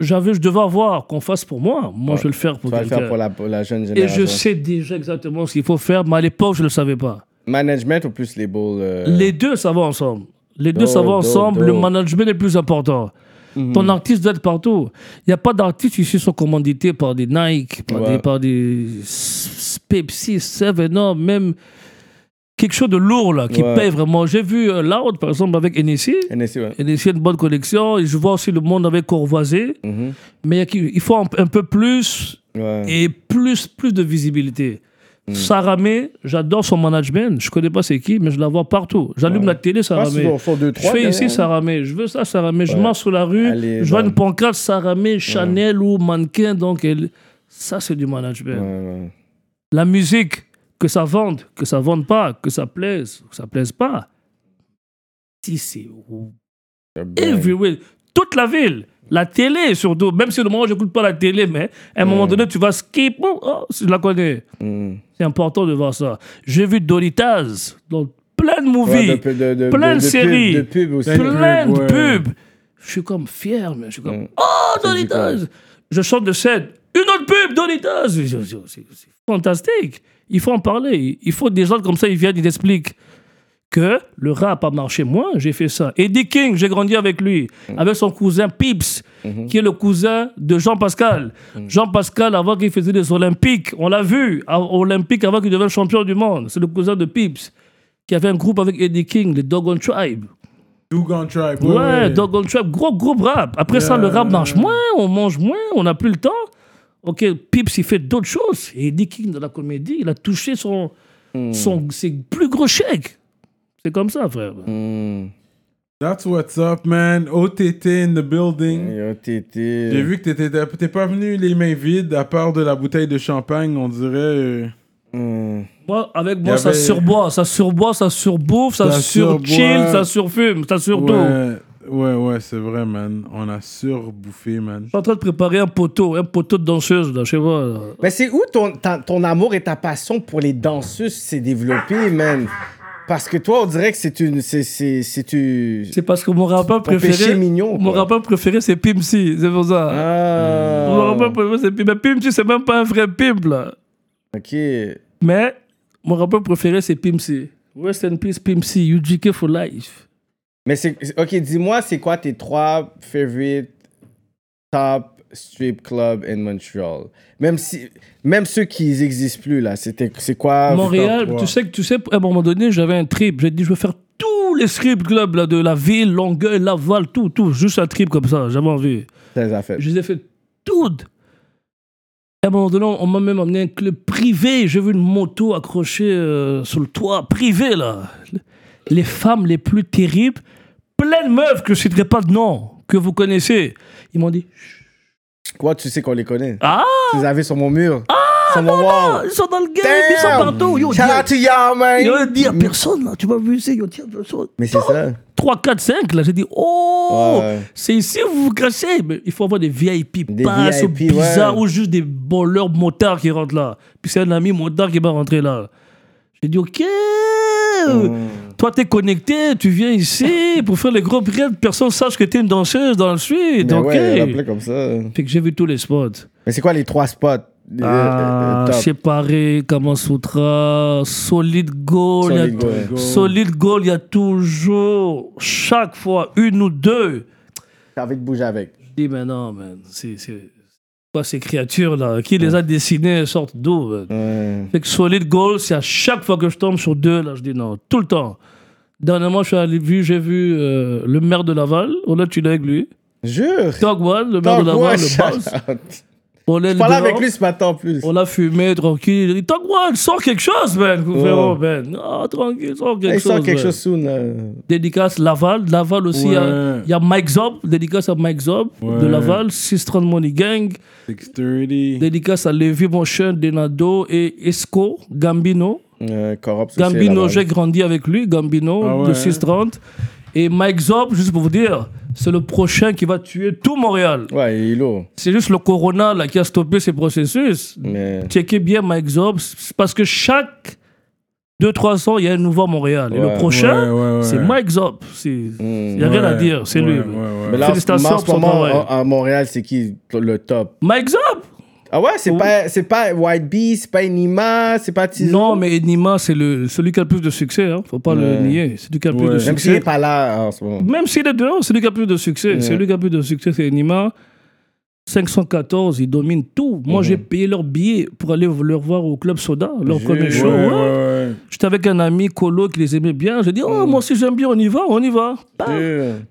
j'avais, je devais avoir qu'on fasse pour moi, moi, Ouais. je vais le faire Tu pour vas le faire quelqu'un. pour la, pour la jeune Et génération. je sais déjà exactement ce qu'il faut faire, mais à l'époque, je ne le savais pas. Management ou plus les balls euh, Les deux, ça va ensemble. Les deux, ça va ensemble. Le management est le plus important. Mhm. Ton artiste doit être partout. Il n'y a pas d'artistes ici qui sont commandités par des Nike, par Ouais. des, par des S- Pepsi, Seven Up, même quelque chose de lourd là, qui Ouais. paye vraiment. J'ai vu euh, Loud, par exemple, avec NSI. NSC, ouais. NSI a une bonne collection. Et je vois aussi le monde avec Courvoisier. Mhm. Mais il faut un, un peu plus Ouais. et plus, plus de visibilité. Saramé, j'adore son management. Je connais pas c'est qui, mais je la vois partout. J'allume la télé, Saramé. Je fais ici. Saramé. Je veux ça, Saramé. Je marche sur la rue, est je vois une pancarte Saramé, Chanel ou mannequin. Donc, elle- ça, c'est du management. La musique, que ça vende, que ça vende pas, que ça plaise, que ça plaise pas. Si c'est everywhere, toute la ville, la télé surtout, même si le moment où j'écoute pas la télé, mais à un moment donné, tu vas skip, oh, oh, je la connais. Mm. C'est important de voir ça. J'ai vu Doritas dans plein de movies, Ouais, de- de- de- plein de, de séries, de pub aussi. Plein de plein de pubs, ouais. Je suis comme fier, mais je suis comme, Mm. oh, Doritas. Je chante de scène, une autre pub, Doritas. C'est fantastique. Il faut en parler. Il faut des gens comme ça, ils viennent, ils expliquent que le rap a marché. Moi, j'ai fait ça. Eddie King, j'ai grandi avec lui, avec son cousin Pips, qui est le cousin de Jean-Pascal. Jean-Pascal, avant qu'il faisait des Olympiques, on l'a vu, à- aux Olympiques, avant qu'il devienne champion du monde. C'est le cousin de Pips, qui avait un groupe avec Eddie King, les Dogon Tribe. Dugan Tribe. Ouais, Dogon Tribe, gros groupe rap. Après ça, le rap marche moins, on mange moins, on n'a plus le temps. Ok, Pips, il fait d'autres choses. Et Eddie King, dans la comédie, il a touché son, son, ses plus gros chèques. C'est comme ça, frère. Mm. That's what's up, man. OTT in the building. Yo, tété. J'ai vu que t'étais- t'es pas venu les mains vides, à part de la bouteille de champagne, on dirait. euh, Mm. Moi, avec moi, ça surboit, ça surboit, ça surbouffe, ça, Ça surchill, ça surfume, ça surtout. Ouais, ouais, ouais, c'est vrai, man. On a surbouffé, man. Je suis en train de préparer un poteau, un poteau de danseuse, là, je sais pas. là. Mais c'est où ton, ta- ton amour et ta passion pour les danseuses s'est développé, man? Parce que toi, on dirait que c'est une. C'est, c'est, c'est une. C'est parce que mon rappeur préféré. mignon, Mon rappeur préféré, c'est Pimsy, c'est pour ça. Ah. Mon rappeur préféré, c'est Pimp. Mais Pimsy, c'est même pas un vrai pimp, là. Ok. Mais mon rappeur préféré, c'est Pimsy. Rest in peace, Pimsy. UGK for life. Mais c'est. Ok, dis-moi, c'est quoi tes trois favorite top strip clubs in Montreal? Même si. Même ceux qui n'existent plus, là. C'était, c'est quoi? Montréal, tu sais que tu sais, à un moment donné, j'avais un trip. J'ai dit, je veux faire tous les strip clubs là, de la ville, Longueuil, Laval, tout, tout. Juste un trip comme ça. J'avais envie. Tes affaires. Je les ai fait toutes. À un moment donné, on m'a même amené un club privé. J'ai vu une moto accrochée euh, sur le toit, privé, là. Les femmes les plus terribles, plein de meufs que je ne citerai pas de nom, que vous connaissez. Ils m'ont dit Quoi, tu sais qu'on les connaît? Ah Tu les avais sur mon mur. sur mon Ah, wall. Ils sont dans le game, ils sont partout. Yo, Shout out to y'all, man. Yo, à personne, là. Tu vas vu, c'est yo, personne. Mais c'est ça. 3, 4, 5, là, j'ai dit, oh, Ouais. c'est ici où vous vous cachez. Mais il faut avoir des VIP Des passes ou VIP, bizarres ouais. ou juste des voleurs motards qui rentrent là. Puis c'est un ami motard qui va rentrer là. J'ai dit, ok, Hmm. Toi t'es connecté, tu viens ici pour faire les gros prix, personne sache que t'es une danseuse dans le suite. Mais ok. ouais, comme ça. Fait que j'ai vu tous les spots. Mais c'est quoi les trois spots? euh, Ah, euh, top? séparé, Kamasutra, Solid a- Solid Gold, il y a toujours, chaque fois, une ou deux. T'as envie de bouger avec. Je dis, mais non, man, c'est quoi ces créatures-là Qui les a dessinées elles sortent d'où? Ouais. Fait que Solid Gold, c'est à chaque fois que je tombe sur deux, là, je dis non, tout le temps. Dernièrement, je suis allé vu, j'ai vu euh, le maire de Laval, on a tué avec lui. Jure. Tog One, le maire de Laval, one, le boss. On est Je parlais avec lui ce matin en plus. On a fumé tranquille. Il dit Tog One, sors quelque chose, man. Frérot, man. Ah, tranquille, sors quelque Il chose. sort quelque man. chose soon. là. Dédicace Laval. Laval aussi, il y a- Ouais. il y, a Mike Zob. Dédicace à Mike Zob de Ouais. Laval. 630 Money Gang. 630. Dédicace à Levi Motion, Denado et Esco, Gambino. Euh, Gambino, j'ai grandi avec lui, Gambino, Ah ouais, de hein. 630. Et Mike Zob, juste pour vous dire, c'est le prochain qui va tuer tout Montréal. Ouais, il est lourd. C'est juste le Corona là, qui a stoppé ces processus. Mais. Checkez bien Mike Zob, c'est parce que chaque 2-3 ans, il y a un nouveau à Montréal. Et Ouais. le prochain, Ouais, ouais, ouais. c'est Mike Zob. Il n'y a rien à dire, c'est ouais, lui. ouais, ouais. Mais là, en ce- moment, à à Montréal, c'est qui le top? Mike Zob Ah ouais, c'est Oui. pas, c'est pas White Bee, c'est pas Enima, c'est pas Tizo. Non, mais Enima, c'est le, celui qui a le plus de succès. Hein. Faut pas le Ouais. nier. C'est lui qui a le plus Ouais. de Même Même s'il succès. est pas là en ce moment. Même s'il est dehors, c'est lui qui a le plus de succès. Ouais. C'est lui qui a le plus de succès, c'est Enima. 514, ils dominent tout. Moi, Mhm. j'ai payé leur billet pour aller leur voir au Club Soda, leur premier show. ouais, ouais. ouais. Ouais. J'étais avec un ami colo qui les aimait bien. J'ai dit, oh, moi aussi j'aime bien, on y va, on y va.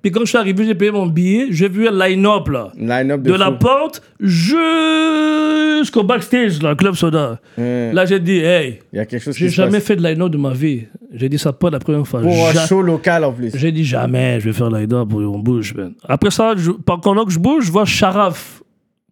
Puis quand je suis arrivé, j'ai payé mon billet. J'ai vu un line-up là. Line-up de, De la porte jusqu'au backstage, là, Club Soda. Là, j'ai dit, hey, j'ai jamais fait de line-up de ma vie. J'ai dit ça pas la première fois. Pour un Ja- show local en plus. J'ai dit jamais, je vais faire line-up, on bouge. man. Après ça, je, pendant que je bouge, je vois Sharaf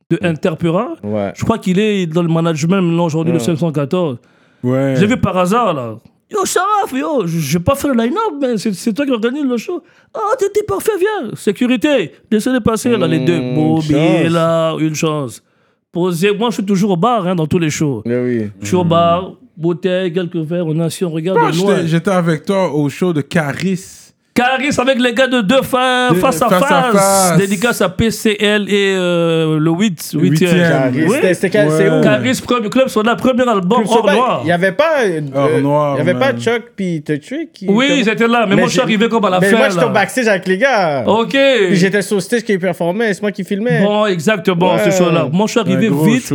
de Interpura. Ouais. Je crois qu'il est dans le management maintenant aujourd'hui, le 514. Ouais. Je l'ai vu par hasard, là. Yo, Sharaf, yo, vais pas faire le line-up, mais c'est c'est toi qui organise le show. Ah, t'es t'es parfait, viens. Sécurité, laissez les passer, là, les deux. Mmh, Bobby là, une chance. Posez. Moi, je suis toujours au bar, hein, dans tous les shows. Mais oui. Je suis au bar, bouteille, quelques verres, on est assis, on regarde Ah, de j'étais- J'étais avec toi au show de Caris. Caris avec les gars de deux fins, De- face, à face. Dédicace à PCL et euh, le 8. Le huitième. Caris. Oui. C'était- Ouais. Caris, premier club, sur la premier album hors noir. Il y avait pas. euh, Hors noir, Il y avait pas. Chuck puis The Trick. qui- Oui, ils étaient là, mais, moi je suis arrivé comme à la mais fin. moi, j'étais au backstage avec les gars. Ok. Puis j'étais sur le stage qui performait, c'est moi qui filmais. Bon, exactement, Ouais. ce show-là. Moi je suis arrivé vite.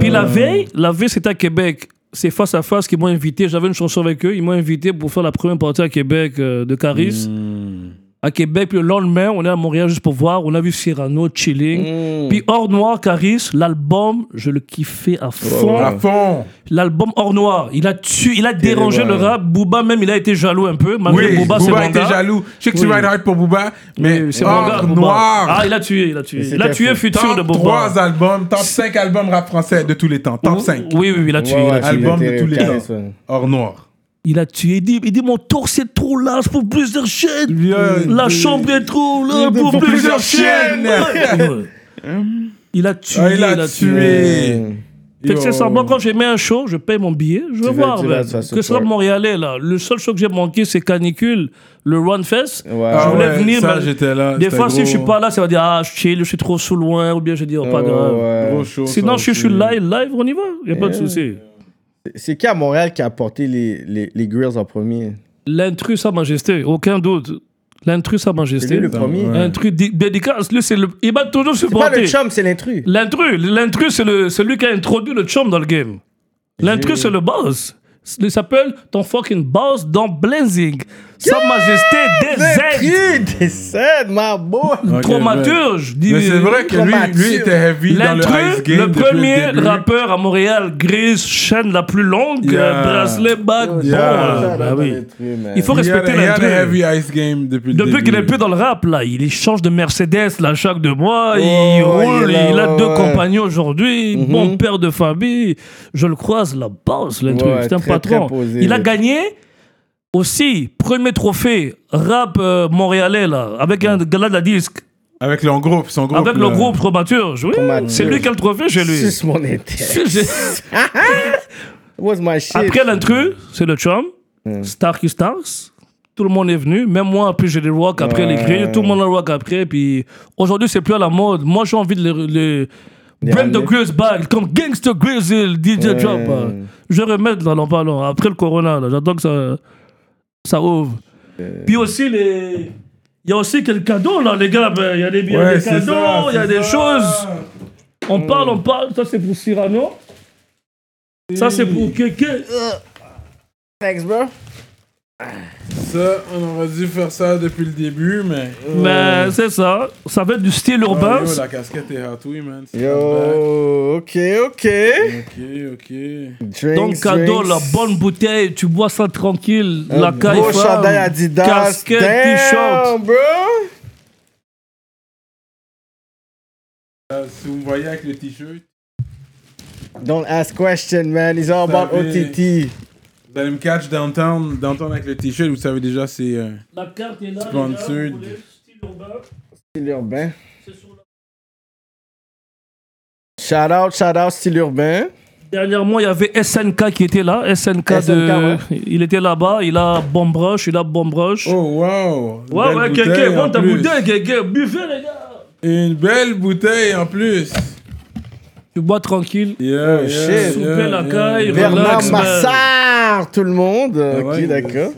Puis la veille, la veille c'était à Québec. C'est face à face qu'ils m'ont invité. J'avais une chanson avec eux. Ils m'ont invité pour faire la première partie à Québec euh, de Caris. Hmm. À Québec, puis le lendemain, on est à Montréal juste pour voir. On a vu Cyrano, Chilling. Mm. Puis Hors Noir, Caris, l'album, je le kiffais à fond. À fond. L'album Hors Noir, il a tué, il a dérangé ouais. le rap. Booba même, il a été jaloux un peu. Malgré Oui, Booba, c'est Booba était jaloux. Je sais que tu Oui. ride hard pour Booba, mais Oui, Hors. Noir. Ah, il a tué, il a tué. Il a tué futur de Booba. 3 albums, top 5 albums rap français de tous les temps. Top 5. Oui, oui, oui, il a tué. Ouais, il a ouais, tué. Album de tous les temps. Hors Noir. Il a tué. Il dit, il dit mon tour c'est trop large pour plusieurs chaînes. Bien, La chambre est trop large pour, pour plusieurs plusieurs chaînes. <laughs> Il a tué. Ah, il a tué. Fait que c'est. Moi, quand j'ai mis un show, je paye mon billet. Je veux vas- voir. vas Que ce soit. Montréalais, là. Le seul show que j'ai manqué, c'est Canicule, le Run Fest. Ouais. Ah je voulais ouais, venir, ça, mais j'étais là. Des fois, si je suis pas là, ça va dire Ah, je chill, je suis trop sous loin, ou bien je dis Oh, pas grave. ouais. Gros show, Sinon, je suis live, live, on y va. Il a pas de Yeah. souci. C'est qui à Montréal qui a apporté les, les, les grills en premier? L'intrus, Sa Majesté, aucun doute. L'intrus, Sa C'est Majesté. lui le premier. Ouais. Intrus di- dédicace, lui, c'est le. Il m'a toujours C'est pas supporté. le chum, c'est l'intrus. L'intrus, l'intrus, c'est le- celui qui a introduit le chum dans le game. L'intrus, c'est le boss. Il s'appelle ton fucking boss dans Blazing. Sa Majesté des Z. L'intrus des scènes, ma boy. Ok, Traumaturge. dis- Mais c'est vrai que lui, lui était heavy dans le ice L'intrus, game. le premier rappeur à Montréal, grise, chaîne la plus longue, Yeah. euh, bracelet, bague, Yeah. bon, bah oui. Il faut Il respecter il y a l'intrus. le heavy ice game depuis le Depuis qu'il est plus dans le rap, là, il change de Mercedes là, chaque deux mois, il ouais, roule, il il a ouais, deux ouais. compagnons aujourd'hui, Mhm. bon père de famille. Je le croise, la base, l'intrus, Ouais, c'est un très, patron. très posé, il a le- gagné aussi, premier trophée rap euh, montréalais, là, avec un gala de la disque, Avec le groupe, son groupe. avec le là. groupe Traumaturge. Oui, c'est lui qui a le trophée chez lui. Suce mon <laughs> What's my shit? Après l'intrus, c'est le chum, Starky Stars. Tout le monde est venu, même moi, puis j'ai les rock après Ouais. les grilles, tout le monde a le rock après, puis aujourd'hui c'est plus à la mode. Moi j'ai envie de les, les bring the grills back, comme Gangsta Grizzle, DJ Ouais. Drop. euh. Je vais remettre dans l'an parlant, après le corona, là, j'attends que ça, ça ouvre. Puis aussi les. Il y a aussi quelques cadeaux là, les gars. ben, Il y a des, il y a Ouais, des cadeaux, ça, il y a des ça. choses. On parle, on parle. Ça c'est pour Cyrano. Ça c'est pour Kéké. Thanks, bro. Ça, on aurait dû faire ça depuis le début, mais. Mais c'est ça. Ça va être du style Oh, urbain. yo, la casquette est hot, oui, man. Yo, ok, ok. Ok, ok. Drinks, Donc, cadeau, drinks. la bonne bouteille, tu bois ça tranquille. Un la beau caille chandail Adidas. casquette, t-shirt. bro. Euh, si vous me voyez avec le t-shirt, Don't ask question, man. It's all about OTT. Vous allez me catch downtown, downtown avec le t-shirt, vous savez déjà, c'est. euh, La carte est là. Sponsored. les gars, vous voulez, style urbain, Style urbain. c'est sur la- Shout out, shout out, style urbain. Dernièrement, il y avait SNK qui était là. SNK, de... Il était là-bas. Il a Bomb Rush. Il a Bomb Rush. Oh, wow! Une ouais, belle ouais, bouteille quelqu'un. en Bon, ta plus. bouteille, quelqu'un. Buvez, les gars. Une belle bouteille en plus! Tu bois tranquille. Yeah, yeah, shit. Souper la caille, Bernard relax, man. Massard, tout le monde. Ah ok, ouais, d'accord.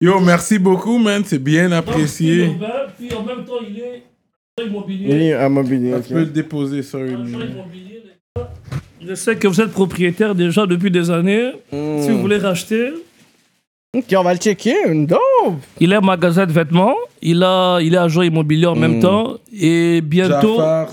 Yo, merci beaucoup, man. C'est bien apprécié. Puis en même temps, il est Il immobilier. est à mobilier, Tu peux le déposer immobilier, gars. Je sais que vous êtes propriétaire déjà depuis des années. Si vous voulez racheter, Ok, on va le checker. Dope. il est un magasin de vêtements. Il, a, il est agent immobilier en même temps. Et bientôt, Jafar,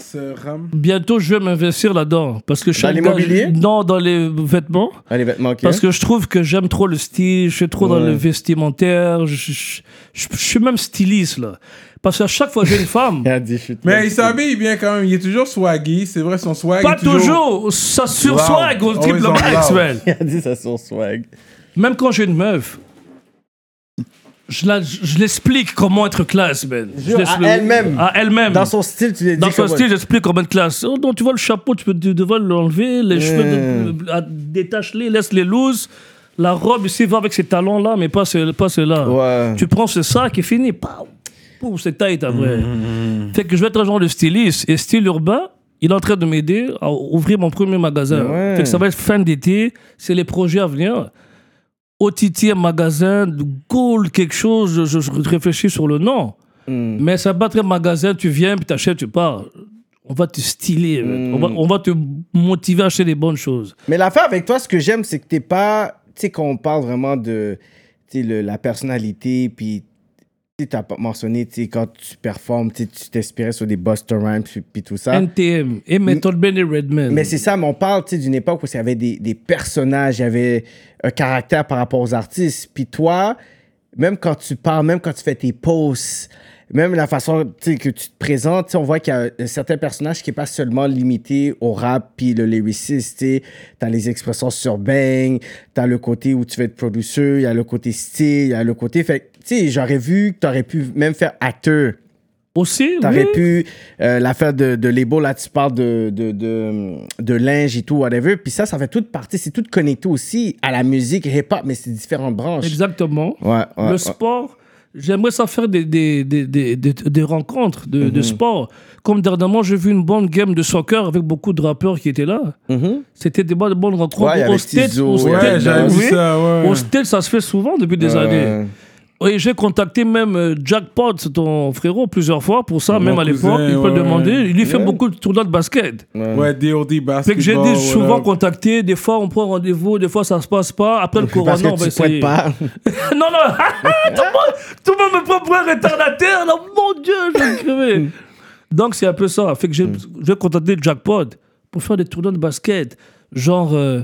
bientôt je vais m'investir là-dedans. Parce que chaque gars- l'immobilier? Non, dans les vêtements. Ah, les vêtements, ok. Parce que je trouve que j'aime trop le style, je suis trop dans le vestimentaire, je, je- je- je suis même styliste là. Parce qu'à chaque fois que j'ai une femme, <laughs> Il a dit, je suis Mais il s'habille bien quand même. Il est toujours swaggy. C'est vrai, son swag. pas est toujours. toujours, ça sur Wow. swag au triple Always on max, man. <laughs> Il a dit ça sur swag. Même quand j'ai une meuf, je, la- je l'explique comment être classe, man. Je Jure, à l'explique- elle-même. À elle-même. Dans son style, tu l'as dit. Dans son comment- style, j'explique comment être classe. Oh non, tu vois le chapeau, tu peux tu devrais l'enlever, les cheveux, de- à- détache-les, laisse-les loose. La robe ici va avec ces talons-là, mais pas, ce- pas ceux-là. Ouais. Tu prends ce sac et fini. Pow, pow, c'est tight après. Mmh, Fait que je vais être un genre de styliste. Et style urbain, il est en train de m'aider à ouvrir mon premier magasin. Ouais. Fait que ça va être fin d'été. C'est les projets à venir. OTT, magasin, Gold, quelque chose. Je, je- réfléchis sur le nom. Mm. Mais ça va pas être un magasin, tu viens, puis t'achètes, tu pars. On va te styler. man. On, va, on va te motiver à acheter des bonnes choses. Mais l'affaire avec toi, ce que j'aime, c'est que t'es pas. Tu sais, quand on parle vraiment de le- la personnalité, puis tu as mentionné, tu sais, quand tu performes, tu t'inspirais sur des Buster Rhymes, puis, tout ça. NTM et Method Man et Redman. Mais c'est ça, mais on parle tu sais, d'une époque où il y avait des, des personnages, il y avait un caractère par rapport aux artistes. Puis toi, même quand tu parles, même quand tu fais tes posts, même la façon que tu te présentes, on voit qu'il y a un certain personnage qui n'est pas seulement limité au rap puis le lyriciste. Tu as les expressions sur bang, tu as le côté où tu veux être producer, il y a le côté style, il y a le côté. Fait sais, j'aurais vu que tu aurais pu même faire acteur. Aussi, T'aurais oui. pu euh, l'affaire de, de label, là, tu parles de, de, de, de linge et tout, whatever. Puis ça, ça fait toute partie, c'est tout connecté aussi à la musique hip-hop, mais c'est différentes branches. Exactement. Ouais, ouais, le ouais. sport, j'aimerais ça faire des, des, des, des, des- des rencontres de, Mhm. de sport. Comme dernièrement, j'ai vu une bonne game de soccer avec beaucoup de rappeurs qui étaient là. Mhm. C'était des bonnes, rencontres. Au States, ça se fait souvent depuis des années. Oui, j'ai contacté même euh, Jackpot, ton frérot, plusieurs fois pour ça, Mon même à l'époque. Il peut ouais, le demander. Il lui fait beaucoup de tournois de basket. Ouais, DOD basketball. Fait que j'ai souvent contacté. Des fois, on prend rendez-vous. Des fois, ça se passe pas. Après le corona, on va essayer. pas. <laughs> non, non. <laughs> tout, le monde, tout le monde me prend pour un retardataire. là. Mon Dieu, je vais crever. Donc, c'est un peu ça. Fait que j'ai j'ai contacté Jackpot pour faire des tournois de basket. Genre euh,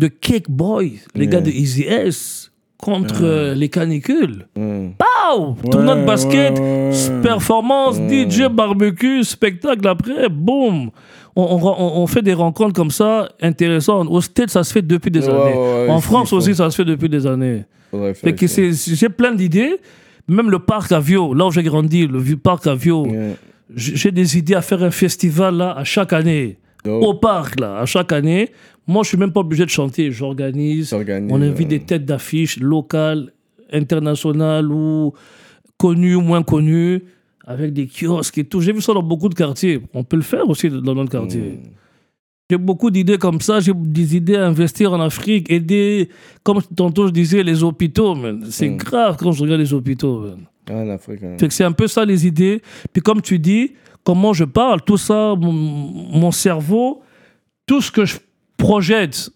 de Cake Boy, les gars de Easy S, contre euh, les canicules. Mm. Pow! Tournoi de Ouais, basket, ouais, ouais. performance, DJ, barbecue, spectacle après, boum! On, on- on- on fait des rencontres comme ça intéressantes. Au States, ça se fait depuis des Ouais, années. ouais, ouais, en France aussi, ça se fait depuis des années. J'ai plein d'idées. Même le parc à Vio, là où j'ai grandi, le parc à Vio, Ouais. j'ai j'ai des idées à faire un festival là à chaque année. Dope. Au parc là, à chaque année. Moi, je suis même pas obligé de chanter. J'organise. On invite des têtes d'affiches locales, internationales ou connues ou moins connues, avec des kiosques et tout. J'ai vu ça dans beaucoup de quartiers. On peut le faire aussi dans notre quartier. Mm. J'ai beaucoup d'idées comme ça. J'ai des idées à investir en Afrique, aider, comme tantôt je disais, les hôpitaux. C'est Mm. grave quand je regarde les hôpitaux. man. Ah, hein. Fait que c'est un peu ça les idées. Puis comme tu dis, comment je parle, tout ça, mon, mon cerveau, tout ce que je projette,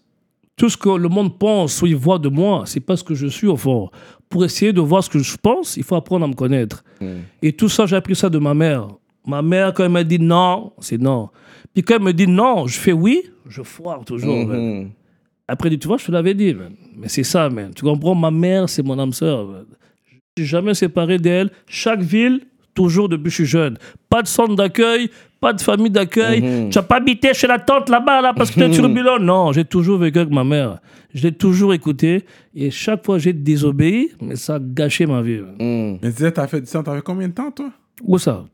tout ce que le monde pense ou il voit de moi, c'est pas ce que je suis au fond. Pour essayer de voir ce que je pense, il faut apprendre à me connaître. Et tout ça, j'ai appris ça de ma mère. Ma mère, quand elle m'a dit non, c'est non. Puis quand elle me dit non, je fais oui, je foire toujours. man. Mhm. Après, tu vois, je te l'avais dit, man. Mais c'est ça, man. Tu comprends? Ma mère, c'est mon âme sœur. man. Je suis jamais séparé d'elle. Chaque ville, toujours depuis que je suis jeune. Pas de centre d'accueil, pas de famille d'accueil. Mhm. Tu n'as pas habité chez la tante là-bas, là, parce que tu es turbulent. Non, j'ai toujours vécu avec ma mère. Je l'ai toujours écouté. Et chaque fois, j'ai désobéi, mais ça a gâché ma vie. Mm. Mais tu disais, t'as fait du temps, t'as fait combien de temps, toi? Où ça?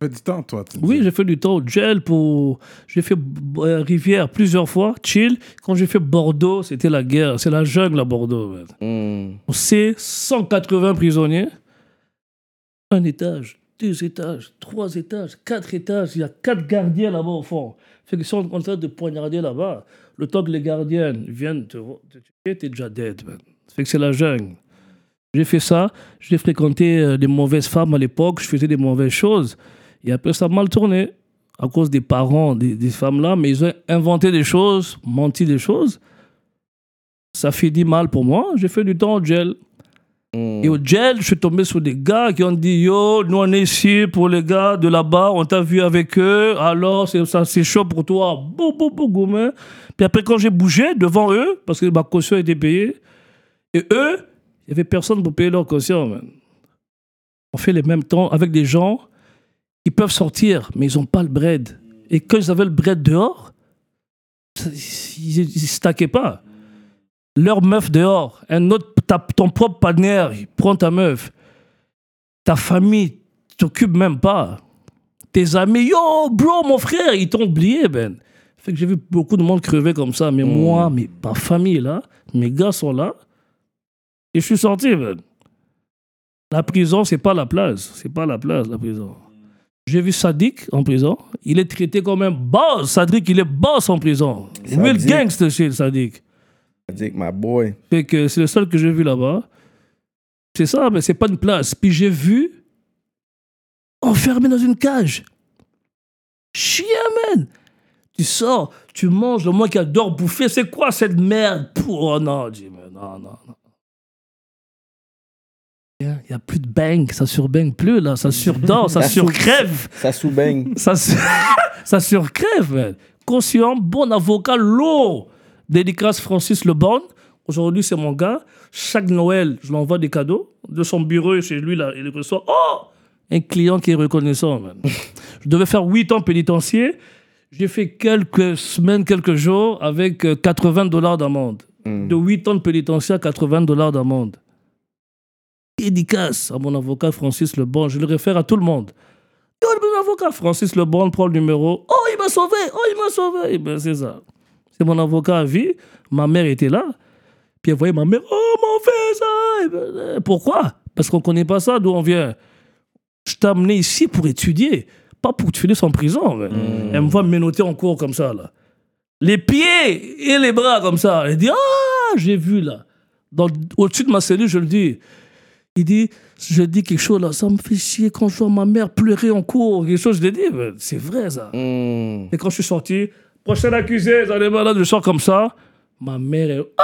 T'as fait du temps, toi Oui, j'ai fait du temps au gel pour. J'ai fait euh, Rivière plusieurs fois, chill. Quand j'ai fait Bordeaux, c'était la guerre. C'est la jungle à Bordeaux. man. Mm. C'est 180 prisonniers. Un étage, deux étages, trois étages, quatre étages. Il y a quatre gardiens là-bas au fond. Fait qu'ils sont en train de poignarder là-bas. Le temps que les gardiens viennent te tuer, t'es déjà dead. Man. Fait que c'est la jungle. J'ai fait ça. J'ai fréquenté euh, des mauvaises femmes à l'époque. Je faisais des mauvaises choses. Et après, ça a mal tourné. à cause des parents des, femmes-là, mais ils ont inventé des choses, menti des choses. Ça finit mal pour moi. J'ai fait du temps au gel. Et au gel, je suis tombé sur des gars qui ont dit Yo, nous on est ici pour les gars de là-bas, on t'a vu avec eux, alors c'est, ça, c'est chaud pour toi. Bou, bou, bou, gourmet. Puis après, quand j'ai bougé devant eux, parce que ma caution était payée, et eux, il n'y avait personne pour payer leur caution. man. On fait les mêmes temps avec des gens qui peuvent sortir, mais ils n'ont pas le bread. Et quand ils avaient le bread dehors, ils ne se pas. Leur meuf dehors, un autre, ta- ton propre partenaire, prend ta meuf. Ta famille, tu t'occupes même pas. Tes amis, yo, bro, mon frère, ils t'ont oublié, ben. Fait que j'ai vu beaucoup de monde crever comme ça. Mais moi, mais ma famille, là, mes gars sont là. Et je suis sorti, ben. La prison, c'est pas la place. C'est pas la place, la prison. J'ai vu Sadik en prison. Il est traité comme un boss. Sadik, il est boss en prison. Real gangster shit, Sadik. Dick, my boy. Fait que c'est le seul que j'ai vu là-bas. C'est ça, mais c'est pas une place. Puis j'ai vu enfermé dans une cage. Chien, man. Tu sors, tu manges, le moi qui adore bouffer, c'est quoi cette merde? Oh non, dis, mais non, non, non. Il n'y a plus de bang, ça surbang plus là, ça surdort, ça <laughs> surcrève. Ça sous-baigne. Ça, se- <laughs> ça surcrève, man. Conscient, bon avocat, lourd. Dédicace Francis Leborn. Aujourd'hui, c'est mon gars. Chaque Noël, je lui envoie des cadeaux. De son bureau, chez lui, là, il reçoit. Oh Un client qui est reconnaissant, man. <laughs> je devais faire 8 ans pénitentiaire. J'ai fait quelques semaines, quelques jours avec euh, 80 dollars d'amende. De 8 ans de pénitentiaire, 80 dollars d'amende. Dédicace à mon avocat Francis Leborn. Je le réfère à tout le monde. Mon avocat Francis Leborn prend le numéro. Oh, il m'a sauvé. Oh, il m'a sauvé. Eh ben, c'est ça. C'est mon avocat à vie. Ma mère était là. Puis elle voyait ma mère. Oh, mon fils. ah, euh, Pourquoi? Parce qu'on ne connaît pas ça, d'où on vient. Je t'ai amené ici pour étudier, pas pour tu finisses en prison. man. Elle me voit me menotter en cours comme ça, là. Les pieds et les bras comme ça. Elle dit Ah, j'ai vu là. Au-dessus de ma cellule, je le dis. Il dit, je dis quelque chose là, ça me fait chier quand je vois ma mère pleurer en cours. Quelque chose, je l'ai dit, c'est vrai ça. Mm. Et quand je suis sorti, prochain accusé, j'en ai malade, je sors comme ça. Ma mère est. Ah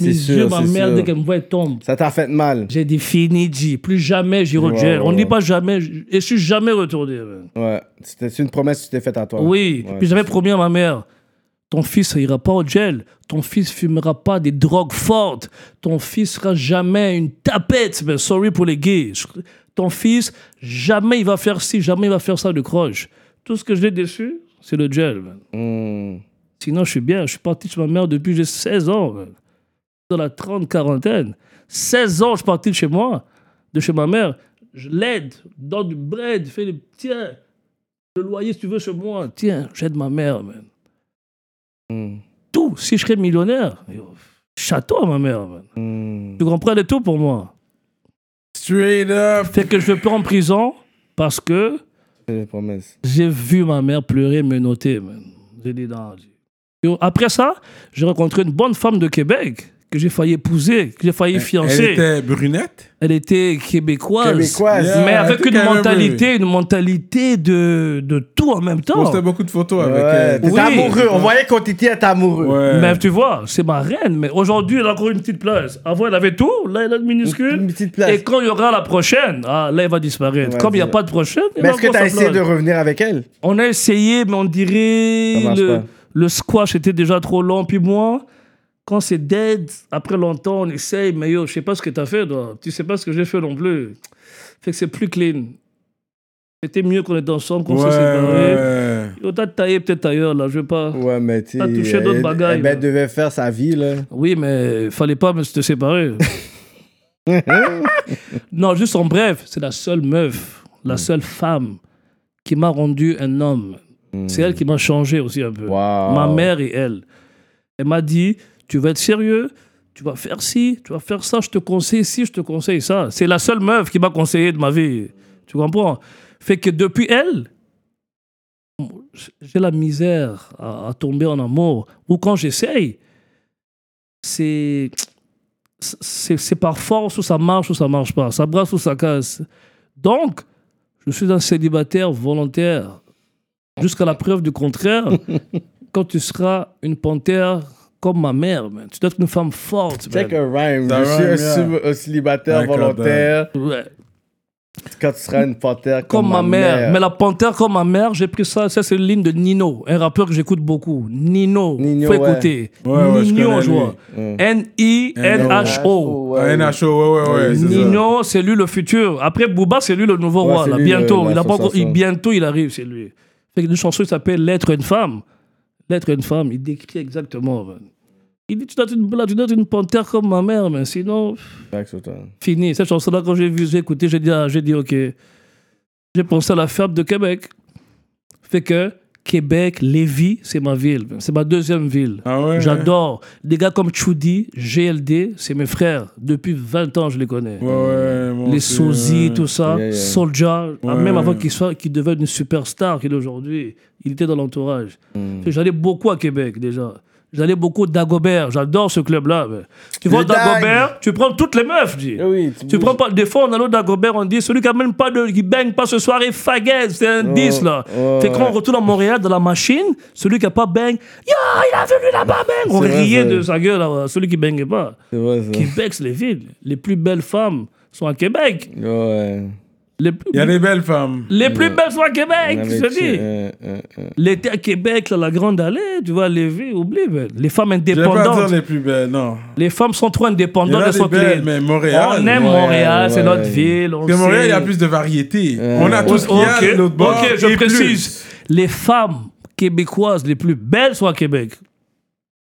Mes sûr, yeux, ma mère, sûr. dès qu'elle me voit, elle tombe. Ça t'a fait mal. J'ai dit fini, G. Plus jamais Ouais, gel. On ne dit pas jamais. Et je suis jamais retourné. man. Ouais. C'était c'est une promesse que tu t'es faite à toi. Oui. Ouais, Puis j'avais promis à ma mère ton fils ira pas au gel. Ton fils fumera pas des drogues fortes. Ton fils sera jamais une tapette. Mais sorry pour les gays. Je- Ton fils, jamais il va faire ci, jamais il va faire ça de croche. Tout ce que j'ai déçu, c'est le gel. man. Mm. Sinon, je suis bien. Je suis parti chez ma mère depuis j'ai 16 ans. man. Dans la 30 quarantaine. 16 ans, je suis parti de chez moi, de chez ma mère. Je l'aide, donne du bread, fais des... Tiens, le loyer, si tu veux, chez moi. Tiens, j'aide ma mère, man. Mm. Tout. Si je serais millionnaire, château à ma mère, man. Mm. Tu comprends le tout pour moi. Straight up. Fait que je vais pas en prison parce que. J'ai vu ma mère pleurer, me noter. J'ai dit Après ça, j'ai rencontré une bonne femme de Québec que j'ai failli épouser, que j'ai failli fiancer. Elle était brunette? Elle était québécoise. Québécoise. Yeah. Mais avec une mentalité, une mentalité de, de tout en même temps. Postait beaucoup de photos avec Ouais, elle. t'étais Oui. amoureux. On voyait qu'on t'était être amoureux. Ouais. Mais tu vois, c'est ma reine. Mais aujourd'hui, elle a encore une petite place. Avant, elle avait tout. Là, elle a une minuscule. Une petite place. Et quand il y aura la prochaine, ah, là, elle va disparaître. Ouais, Comme il n'y a pas de prochaine, elle Mais est-ce que t'as sa essayé de place. revenir avec elle? On a essayé, mais on dirait Ça marche le, pas. le squash était déjà trop long. Puis moi, quand c'est dead, après longtemps, on essaye, mais yo, je sais pas ce que tu as fait, toi. Tu sais pas ce que j'ai fait non plus. Fait que c'est plus clean. C'était mieux qu'on était ensemble, qu'on Ouais, s'est séparés. ouais. T'as taillé peut-être ailleurs, là, je veux pas. Ouais, mais tu T'as touché d'autres elle- bagailles, Elle, ben, devait faire sa vie, là. Oui, mais fallait pas me se séparer. <laughs> non, juste en bref, c'est la seule meuf, la seule femme qui m'a rendu un homme. C'est elle qui m'a changé aussi un peu. Wow. Ma mère et elle. Elle m'a dit, tu vas être sérieux, tu vas faire ci, tu vas faire ça, je te conseille ci, je te conseille ça. C'est la seule meuf qui m'a conseillé de ma vie. Tu comprends? Fait que depuis elle, j'ai la misère à, à tomber en amour. Ou quand j'essaye, c'est c'est c'est par force ou ça marche ou ça marche pas. Ça brasse ou ça casse. Donc, je suis un célibataire volontaire. Jusqu'à la preuve du contraire, <laughs> quand tu seras une panthère comme ma mère, man, tu dois être une femme forte. man. Check a rhyme. Je suis un, yeah. sub- un célibataire volontaire. Ouais. Quand tu seras une panthère Comme ma mère. Mais la panthère comme ma mère, j'ai pris ça. Ça, c'est une ligne de Nino, un rappeur que j'écoute beaucoup. Nino. Nino, faut ouais. écouter. Ouais, ouais, je Nino, je vois. N-I-N-H-O. NHO, ouais, ouais, ouais, c'est ça. Nino, c'est lui le futur. Après Booba, c'est lui le nouveau Ouais, roi. Là. Bientôt, le- il a pas encore- il- l'association. bientôt, il arrive, c'est lui. Fait une chanson qui s'appelle L'être une femme. L'être une femme, il décrit exactement. man. Il dit Tu dois être une, une panthère comme ma mère, mais sinon, fini. Cette chanson-là, quand j'ai vu, j'ai écouté, j'ai dit, ah, j'ai dit, ok. J'ai pensé à la ferme de Québec. Fait que Québec, Lévis, c'est ma ville. C'est ma deuxième ville. Ah ouais? J'adore. Des gars comme Choudi, GLD, c'est mes frères. Depuis 20 ans, je les connais. Ouais, les sosies, tout ça. Yeah, yeah. Soulja, Ouais. même avant qu'il soit, qu'il devienne une superstar qu'il est aujourd'hui, il était dans l'entourage. Hmm. J'allais beaucoup à Québec déjà. J'allais beaucoup au Dagobert. J'adore ce club-là. Tu Dag. Dagobert, tu prends toutes les meufs, dis. Eh oui, tu prends pas. Des fois, on allait au Dagobert, on dit celui qui a même pas de. qui baigne pas ce soir est fagaise. C'est un 10 là. ouais, fait quand on retourne à Montréal dans la machine, celui qui a pas baigne, Yo, il a venu là-bas, bang. On riait de sa gueule, là, celui qui baignait pas. Vrai. Québec, c'est les villes. Les plus belles femmes sont à Québec. Ouais. Les plus, Il y a des belles femmes. les plus belles sont à Québec, je te dis. euh, euh, euh. L'été à Québec, là, la grande allée, tu vois, Lévis, oublie, man. Les femmes Je vais pas indépendantes. dire les plus belles, non. Les femmes sont trop Il y indépendantes, a elles des sont belles, clés. mais Montréal. On aime Ouais, Montréal, c'est ouais. notre ville. Parce que Montréal, il y a plus de variété. On a tout ce qu'il y a Ok, de l'autre bord. Ok, je et précise. Les femmes québécoises les plus belles sont à Québec.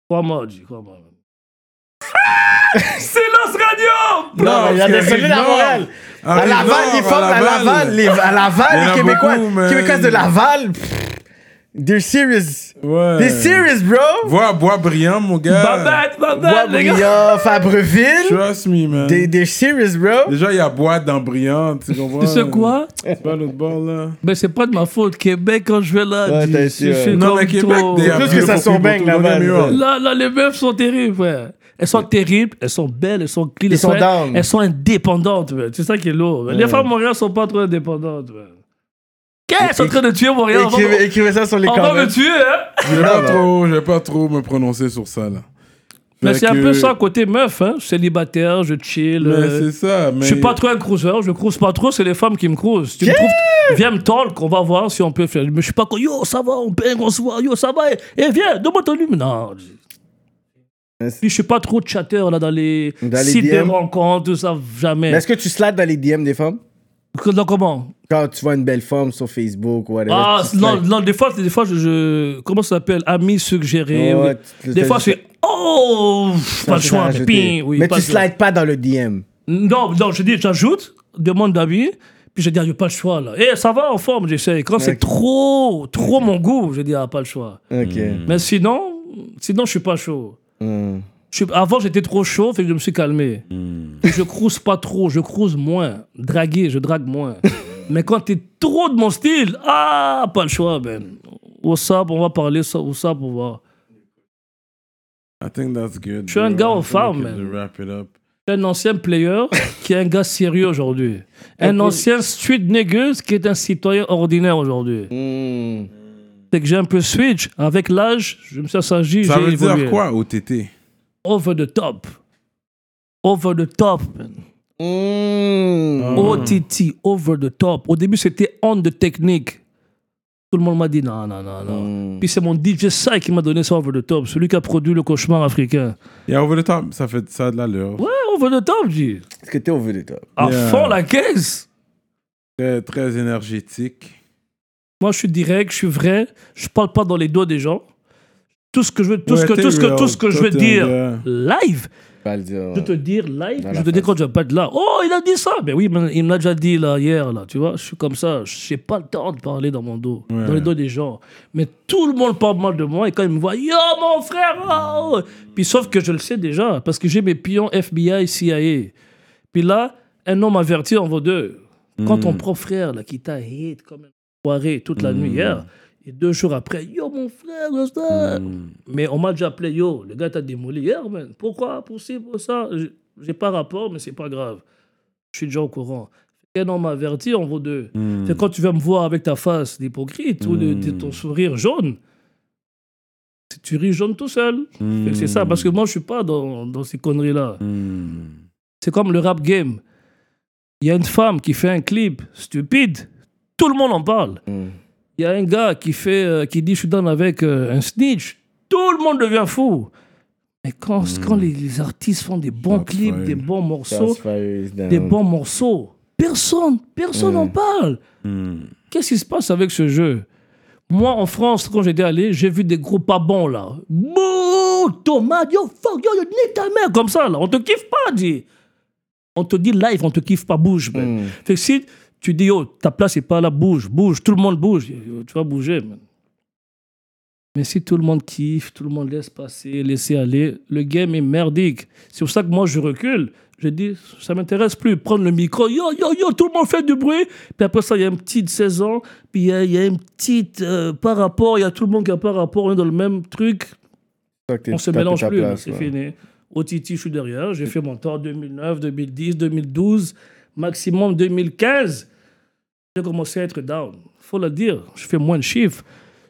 Crois-moi, dis, crois-moi. <laughs> c'est Los Radio! plus. Non, il y a des à Montréal. À Rive-Nord, Laval, les femmes à Laval, les, à Laval, Il y en les a Québécois. Québécoises de Laval, they're serious. Ouais. They're serious, bro. Vois Bois-Brillant, mon gars. Babette, babette, les gars! Bois-Brillant, Fabreville, Trust me, man. they, they're serious, bro. Déjà, il y a Bois dans Brillant, tu comprends? Tu sais quoi? C'est pas l'autre bord, là. Mais c'est pas de ma faute. Québec, quand je vais là, Ouais, je ouais. Non, mais Québec, que ça là-bas, là Là, là, les meufs sont terribles, frère. Elles sont terribles, elles sont belles, elles sont clean, elles sont down. elles sont indépendantes, ouais. c'est ça qui est lourd. Les femmes à Montréal sont pas trop indépendantes. ouais. Qu'est-ce sont en train de tuer Montréal? On va- Écrivez, écrivez ça sur les On va me tuer, hein? Je vais pas trop, je vais pas trop me prononcer sur ça, là. Mais Fait c'est un que- peu ça côté meuf, hein. Célibataire, je chill. Mais euh, c'est ça, mais. Je suis pas trop un cruiser, je cruise pas trop, c'est les femmes qui me cruisent. Tu me trouves, viens me talk, on va voir si on peut faire. Mais je suis pas comme, yo, ça va, on baigne, on se voit, yo, ça va, et, et viens, donne-moi ton numéro. Non. Puis je suis pas trop chatter là dans les Dans les sites de DM. rencontres, tout ça, jamais. Mais est-ce que tu slides dans les DM des femmes? Dans comment? Quand tu vois une belle femme sur Facebook ou whatever. Ah, tu non, slides. non, des fois, des fois je, je- comment ça s'appelle? Amis suggérés. Ouais, oui. tu- Des fois, tu- c'est oh, pas le choix, ping, oui. Mais pas tu le choix. slides pas dans le DM. Non, non, je dis, j'ajoute, demande d'avis, puis je dis, il n'y a pas le choix là. Eh, ça va en forme, j'essaie. Quand c'est trop, trop mon goût, je dis, ah, pas le choix. Ok. Mais sinon, sinon, je suis pas chaud. Je avant, j'étais trop chaud, fait que je me suis calmé. Et je cruise pas trop, je cruise moins. Draguer, je drague moins. <laughs> Mais quand t'es trop de mon style, ah, pas le choix, Ben. What's up, on va parler, ça, what's up, on va. I think that's good. Je suis un gars aux femmes, man. Un ancien player qui est un gars sérieux aujourd'hui. Un ancien street nigger qui est un citoyen ordinaire aujourd'hui. Hmm. C'est que j'ai un peu switch. Avec l'âge, je me suis assagi, Ça j'ai veut évolué. dire quoi, OTT? Over the top. Over the top, man. Hmm. OTT, over the top. Au début, c'était on the technique. Tout le monde m'a dit non, non, non, non. Hmm. Puis c'est mon DJ Sai qui m'a donné ça over the top. Celui qui a produit le cauchemar africain. Il y a Over the Top, ça fait ça a de l'allure. Ouais, over the top, dis. Est-ce que t'es au vu de top? À Yeah. fond la caisse. Très, très énergétique. Moi, je suis direct, je suis vrai. Je parle pas dans les doigts des gens. Tout ce que je veux, tout Ouais, ce que, tout ce que, tout ce que je veux dire gars. live, Pas le dire. je te dire live, je te dis quand je vais pas être là. Oh, il a dit ça. Ben oui, il me l'a déjà dit là, hier, là, tu vois. Je suis comme ça. Je n'ai pas le temps de parler dans mon dos, Ouais. dans les dos des gens. Mais tout le monde parle mal de moi et quand ils me voient, yo, mon frère, oh! Puis sauf que je le sais déjà, parce que j'ai mes pions FBI, CIA. Puis là, un homme averti en vaut deux. Quand Hmm. ton propre frère, là, qui t'a hate comme soirée toute la nuit hier, et deux jours après, yo, mon frère, ça. Hmm. Mais on m'a déjà appelé, yo, le gars t'a démoli hier, man. Pourquoi Pour ci, pour ça J'ai- pas rapport, mais c'est pas grave. Je suis déjà au courant. qu'un homme averti en vaut deux. C'est quand tu vas me voir avec ta face d'hypocrite ou de, de ton sourire jaune, tu ris jaune tout seul. C'est ça, parce que moi, je suis pas dans, dans ces conneries-là. C'est comme le rap game. Il y a une femme qui fait un clip stupide, tout le monde en parle. Il y a un gars qui, fait, euh, qui dit je suis avec euh, un snitch, tout le monde devient fou. Mais quand, quand les, les artistes font des bons clips, des bons morceaux, des bons morceaux, personne, personne n'en parle. Qu'est-ce qui se passe avec ce jeu? Moi, en France, quand j'étais allé, j'ai vu des gros pas bons là. Bouh, tomate, yo, fuck, yo, yo, nique ta mère, comme ça là. On te kiffe pas, dit. On te dit live, on te kiffe pas, bouge. man. Fait que si tu dis, yo, ta place est pas là, bouge, bouge, tout le monde bouge, tu vas bouger, man. Mais si tout le monde kiffe, tout le monde laisse passer, laisser aller, le game est merdique. C'est pour ça que moi, je recule. Je dis, ça m'intéresse plus. Prendre le micro, yo, yo, yo, tout le monde fait du bruit. Puis après ça, il y a un petit de 16 ans. Puis il y a, il y a une petite euh, par rapport. Il y a tout le monde qui a par rapport. On est dans le même truc. On se mélange plus. C'est fini. Au Titi, je suis derrière. J'ai fait mon temps 2009, 2010, 2012, maximum 2015. J'ai commencé à être down. faut le dire. Je fais moins de chiffres.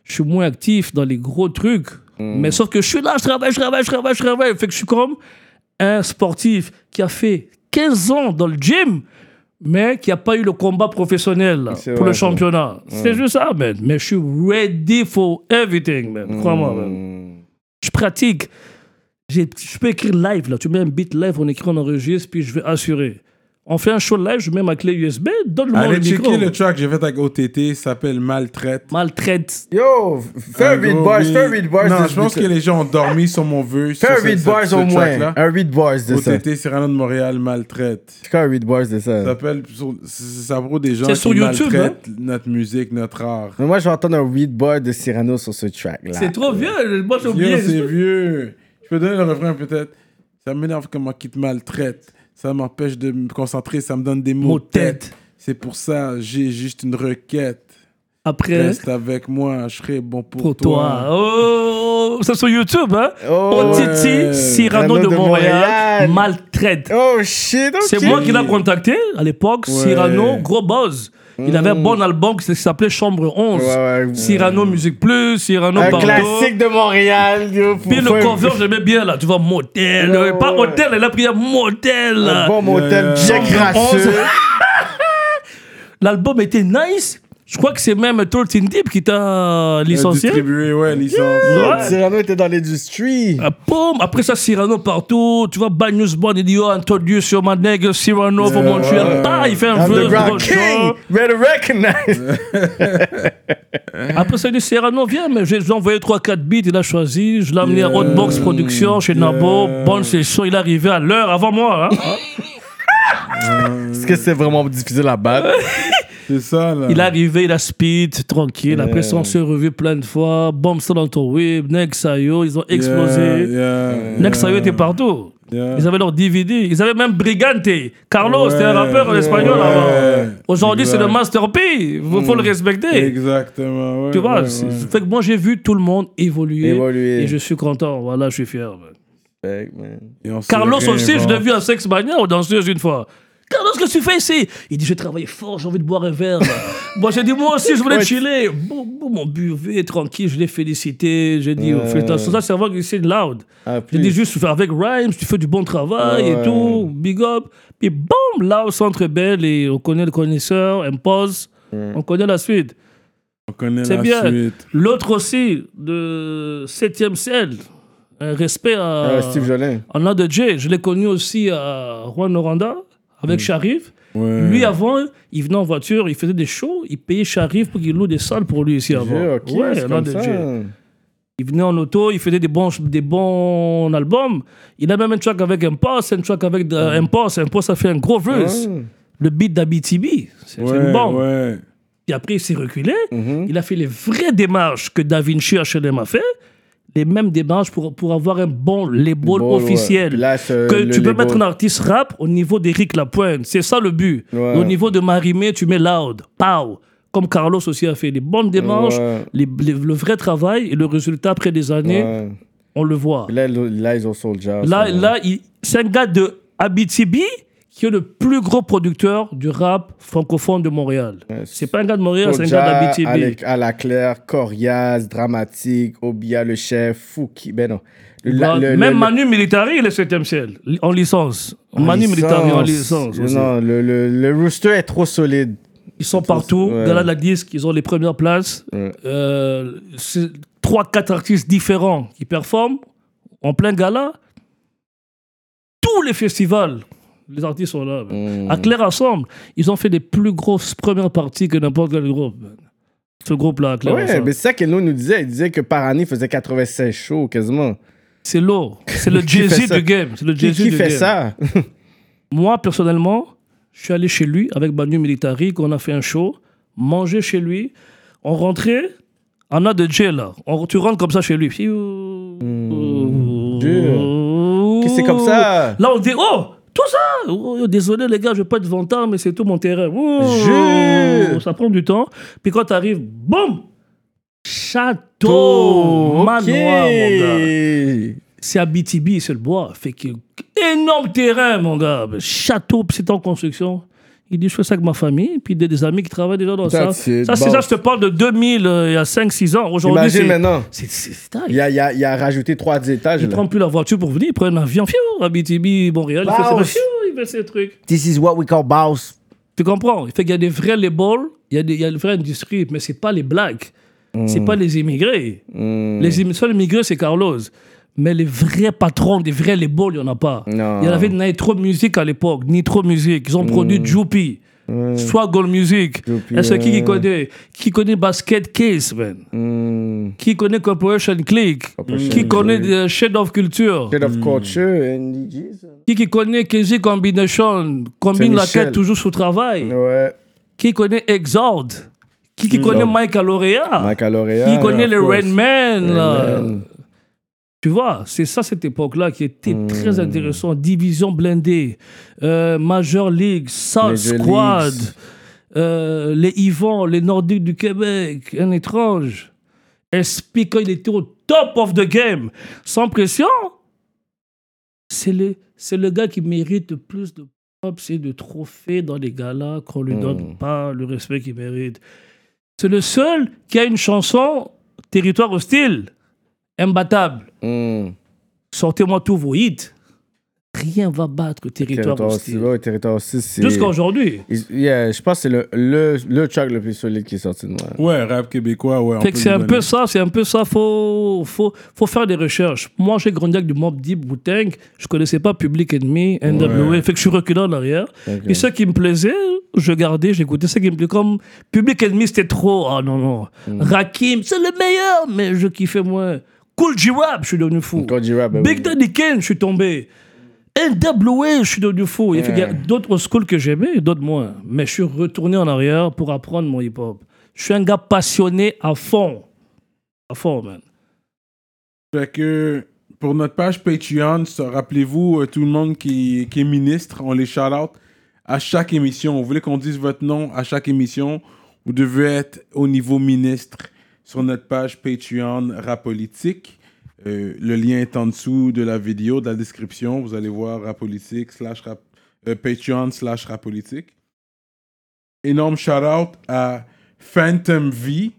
Je suis moins actif dans les gros trucs. Mais sauf que je suis là, je travaille, je travaille, je travaille, je travaille. Fait que je suis comme un sportif qui a fait 15 ans dans le gym, mais qui n'a pas eu le combat professionnel là, pour vrai, le championnat. C'est juste ça, man. Mais je suis ready for everything, man. Crois-moi, man. Je pratique. Je peux écrire live, là. Tu mets un beat live, on écrit, on enregistre, puis je vais assurer. On fait un show live, je mets ma clé USB, donne-moi le Allez micro. checker le track que j'ai fait avec OTT, ça s'appelle Maltraite. Maltraite. Yo, fais un beat gros bars, beat. fais un beat bars. Non, je pense que les gens ont dormi sur mon vœu. Fais un beat bars au moins. Un beat bars de ça. OTT Cyrano de Montréal Maltraite. Fais un beat bars de ça. Ça s'appelle ça vaut des gens C'est qui sur YouTube, hein? maltraitent notre musique, notre art. Mais moi, je vais entendre un beat bar de Cyrano sur ce track-là. C'est trop vieux. Moi, j'ai oublié. c'est vieux. Je peux donner le refrain peut-être. Ça m'énerve comment ils te maltraitent. Ça m'empêche de me concentrer, ça me donne des mots Mot de tête. tête. C'est pour ça, j'ai juste une requête. Après, Reste avec moi, je serai bon pour, pour toi. Oh, c'est sur YouTube, hein? Oh, Otiti, ouais. Cyrano de de Montréal, Montréal. maltraite. Oh shit, ok. C'est moi qui l'ai contacté à l'époque. Cyrano, gros buzz. Il avait un bon album qui s'appelait Chambre 11. Ouais, ouais. Cyrano Musique Plus, Cyrano Un classique de Montréal. Puis le cover, j'aimais bien là. Tu vois, motel. Ouais, pas ouais. hôtel, elle a pris un motel. Un bon motel bien crasseux. 11. L'album était nice. Je crois que c'est même 13 Deep qui t'a licencié. Distribué, ouais, licence. Ouais. Cyrano était dans l'industrie. Ah, boum. Après ça, Cyrano partout. Tu vois, Bad News Bond, il dit Yo, introduce your my nigga Cyrano for Montreal. Ah, il fait un vœu Underground King. show. Better recognize. <laughs> Après ça, il dit Cyrano, viens, mais je lui ai envoyé 3-4 beats. Il a choisi. Je l'ai amené à Hotbox Production chez Nabo. Bonne session. Il est arrivé à l'heure avant moi. hein. Est-ce que c'est vraiment difficile à battre? <laughs> C'est ça, là. Il est arrivé, il a speed, tranquille. Après ça, on s'est revu plein de fois. Bombe ça dans ton whip. Nexayo, ils ont explosé. Yeah, yeah, Nexayo était partout. yeah. Ils avaient leur DVD. Ils avaient même Brigante. Carlos, c'était un Ouais, rappeur espagnol ouais, avant. Aujourd'hui, c'est le. Master P. Il faut, le respecter. Exactement, ouais. Tu vois, ouais, ouais. fait que moi, j'ai vu tout le monde évoluer. Évoluer. Et je suis content. Voilà, je suis fier. man. Carlos aussi, je l'ai vu à Sex Mania aux danseuses une fois. Carlos, qu'est-ce que tu fais ici Il dit, je vais travailler fort, j'ai envie de boire un verre. <laughs> moi, j'ai dit, moi aussi, je voulais chiller. Bon, bon, mon buvet, tranquille, je l'ai félicité. J'ai dit, oh, félicitations. Ça, c'est avant qu'il signe loud. Ah, J'ai dit juste, tu fais avec Rhymes, tu fais du bon travail Ouais. et tout, big up. Puis boum, là, au centre belle, et on connaît le connaisseur, impose, on connaît la suite. On connaît C'est la bien. suite. L'autre aussi, de 7ème ciel, un respect à. Ah, Steve Jolin. En de J, je l'ai connu aussi à Juan Noranda avec Sharif. Ouais. Lui, avant, il venait en voiture, il faisait des shows, il payait Sharif pour qu'il loue des salles pour lui ici avant. Dieu, ouais, comme ça. Il venait en auto, il faisait des bons, des bons albums. Il a même un track avec Impost, un track avec euh, Impost. Impost a fait un gros verse. Ah. Le beat d'Abitibi. C'est Ouais, une bombe. Puis après, il s'est reculé. Mhm. Il a fait les vraies démarches que Da Vinci HLM a fait. Les mêmes démarches pour, pour avoir un bon label Bon, officiel. Là, que le tu peux label- mettre un artiste rap au niveau d'Éric Lapointe. C'est ça le but. Ouais. Au niveau de Marimé, tu mets loud. Pow. Comme Carlos aussi a fait. Les bonnes démarches, Ouais. les- les- le vrai travail et le résultat après des années, Ouais. on le voit. Là, là, ils ont Soulja. Là, là il- c'est un gars de Abitibi qui est le plus gros producteur du rap francophone de Montréal. Ouais, C'est pas un gars de Montréal, c'est un gars d'Abitibi. À la Claire, Corias, Dramatique, Obia le chef, Fouki. Ben non. Le- la- Bah, le- Même le- Manu Militari, il est 7 ciel, en licence. en Manu Militari en licence. aussi. Non, le, le, le rooster est trop solide. Ils sont partout. Ouais. Gala de la disque, ils ont les premières places. Ouais. Euh, c'est trois, quatre artistes différents qui performent en plein gala. Tous les festivals, les artistes sont là. man. Mm. À Claire Ensemble, ils ont fait des plus grosses premières parties que n'importe quel groupe. Ce groupe-là, à Claire Ouais, Ensemble. mais c'est ça que nous nous disait. Il disait que par année, il faisait 96 shows quasiment. C'est lourd. C'est le <laughs> Qui Jay-Z du game. C'est le Qui, Jay-Z qui du fait game. ça? <laughs> Moi, personnellement, je suis allé chez lui avec Manu Militari, qu'on a fait un show, manger chez lui. On rentrait, on a de Jay là. On, tu rentres comme ça chez lui. Que c'est comme ça? Là, on dit Oh, tout ça Oh, Désolé, les gars, je vais pas être vantard, mais c'est tout mon terrain. Oh. Ça prend du temps. Puis quand tu arrives, boum Château Oh, Manoir, mon gars. C'est à BTB, c'est le bois. Fait que énorme terrain, mon gars. Château, c'est en construction. Il dit, je fais ça avec ma famille, puis des, des amis qui travaillent déjà dans ça. Ça, c'est ça, je te parle de 2000, euh, il y a 5-6 ans. Aujourd'hui, Imagine maintenant. Il a, il, a, il a rajouté trois étages. Il là. prend plus la voiture pour venir, il prend un avion, fiou, à BTB, Montréal, il fait, ses, il fait ses trucs. This is what we call boss. Tu comprends? Il fait qu'il y a des vrais labels, il y a, des, il y a une vraie industrie, mais c'est pas les blacks, c'est pas les immigrés. Mm. Les im- seuls immigrés, c'est Carlos. Mais les vrais patrons, des vrais labels, il n'y en a pas. Non. Il y en avait Nitro Music à l'époque, Nitro Music. Ils ont produit Joopy, Swaggle Music. Joopy, Est-ce qui, qui connaît Qui connaît Basket Case, man Mm. Qui connaît Corporation Click Corporation Qui connaît euh, Shade of Culture State of culture, NDGs. Qui, qui connaît Casey Combination Combine la quête toujours sous travail Ouais. Qui connaît Exord Qui, qui connaît Mike Alorea. Qui connaît les course. Tu vois, c'est ça cette époque-là qui était Hmm. très intéressant. Division blindée, euh, Major League, South Squad, euh, les Yvons, les Nordiques du Québec, un étrange. SP quand il était au top of the game, sans pression, c'est le, c'est le gars qui mérite le plus de props et de trophées dans les galas qu'on lui donne Hmm. pas le respect qu'il mérite. C'est le seul qui a une chanson Territoire hostile, imbattable. Mm. Sortez-moi tous vos hits. Rien va battre Territoire, Territoire hostile. aussi. Ouais, territoire c'est. Jusqu'à aujourd'hui. Is- Yeah, je pense que c'est le, le, le track le plus solide qui est sorti de moi. Ouais, rap québécois, ouais. Fait que c'est un donner. peu ça, c'est un peu ça. Faut, faut, faut faire des recherches. Moi, j'ai grandi avec du Mob Deep, Wu-Tang. Je connaissais pas Public Enemy, NWA. Ouais. Fait que je suis reculé en arrière. Et ce qui me plaisait, je gardais, j'écoutais. Ce qui me plaisait, comme Public Enemy, c'était trop. Ah non, non. Mm. Rakim, c'est le meilleur, mais je kiffais moins. Cool G-Rap, je suis devenu fou. Quand je rap, ben Big oui. Daddy Kane, je suis tombé. NWA, je suis devenu fou. Il y a d'autres schools que j'aimais d'autres moins. Mais je suis retourné en arrière pour apprendre mon hip-hop. Je suis un gars passionné à fond. À fond, man. Fait que pour notre page Patreon, rappelez-vous, euh, tout le monde qui, qui est ministre, on les shout-out à chaque émission. Vous voulez qu'on dise votre nom à chaque émission, vous devez être au niveau ministre sur notre page Patreon Rap Politique. Euh, le lien est en dessous de la vidéo, de la description. Vous allez voir Rap Politique slash rap, euh, Patreon slash Rap Politique. Énorme shout-out à Phantom V.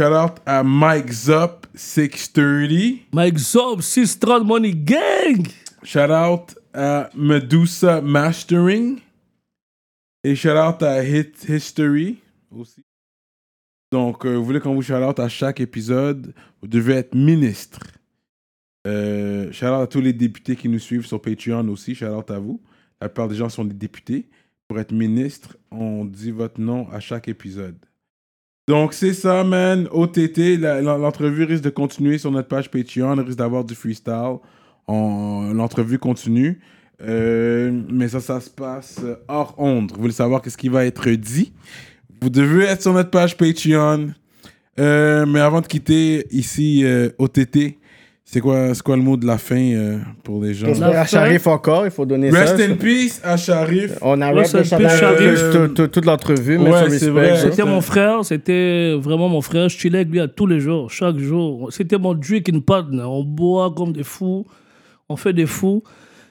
Shout-out à Mike Zup 630. Mike Zob, 630 Money Gang. Shout out à Medusa Mastering. Et shout out à Hit History aussi. Donc, euh, vous voulez qu'on vous shout out à chaque épisode, vous devez être ministre. Euh, shout out à tous les députés qui nous suivent sur Patreon aussi. Shout out à vous. La plupart des gens sont des députés. Pour être ministre, on dit votre nom à chaque épisode. Donc, c'est ça, man. OTT, l'entrevue risque de continuer sur notre page Patreon. Il risque d'avoir du freestyle. L'entrevue continue. Euh, mais ça, ça se passe hors onde. Vous voulez savoir qu'est-ce qui va être dit? Vous devez être sur notre page Patreon. Euh, mais avant de quitter ici, euh, OTT, c'est quoi, c'est quoi le mot de la fin euh, pour les gens? À. Sharif encore, il faut donner Rest ça. in peace à Sharif. On a peu Sharif Sharif. toute- l'entrevue, mais Ouais, respect. C'était mon frère, c'était vraiment mon frère. Je chillais avec lui à tous les jours, chaque jour. C'était mon drinking partner. On boit comme des fous, on fait des fous.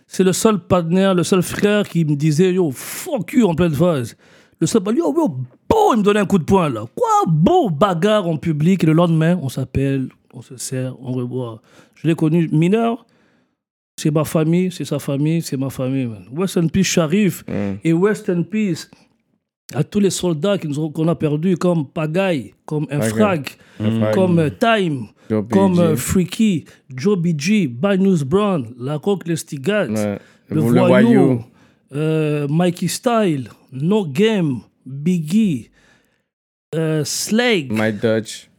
C'est le seul partenaire, le seul frère qui me disait Yo, fuck you en pleine phase. Le seul, yo, yo, bon, il me donnait un coup de poing là. Quoi, bon, bagarre en public. Et le lendemain, on s'appelle, on se sert, on revoit. Je l'ai connu mineur. C'est ma famille, c'est sa famille, c'est ma famille. Man. West in Peace Sharif et West in Peace à tous les soldats qu'on a perdus, comme Pagaille, comme Infrag, Infrag. comme euh, Time, Joe comme euh, Freaky, Joe BG, Bad News Brown, La Coque Les Stigats, Ouais. Le Voyou, euh, Mikey Style, No Game, Biggie, euh, Slake, My Dutch.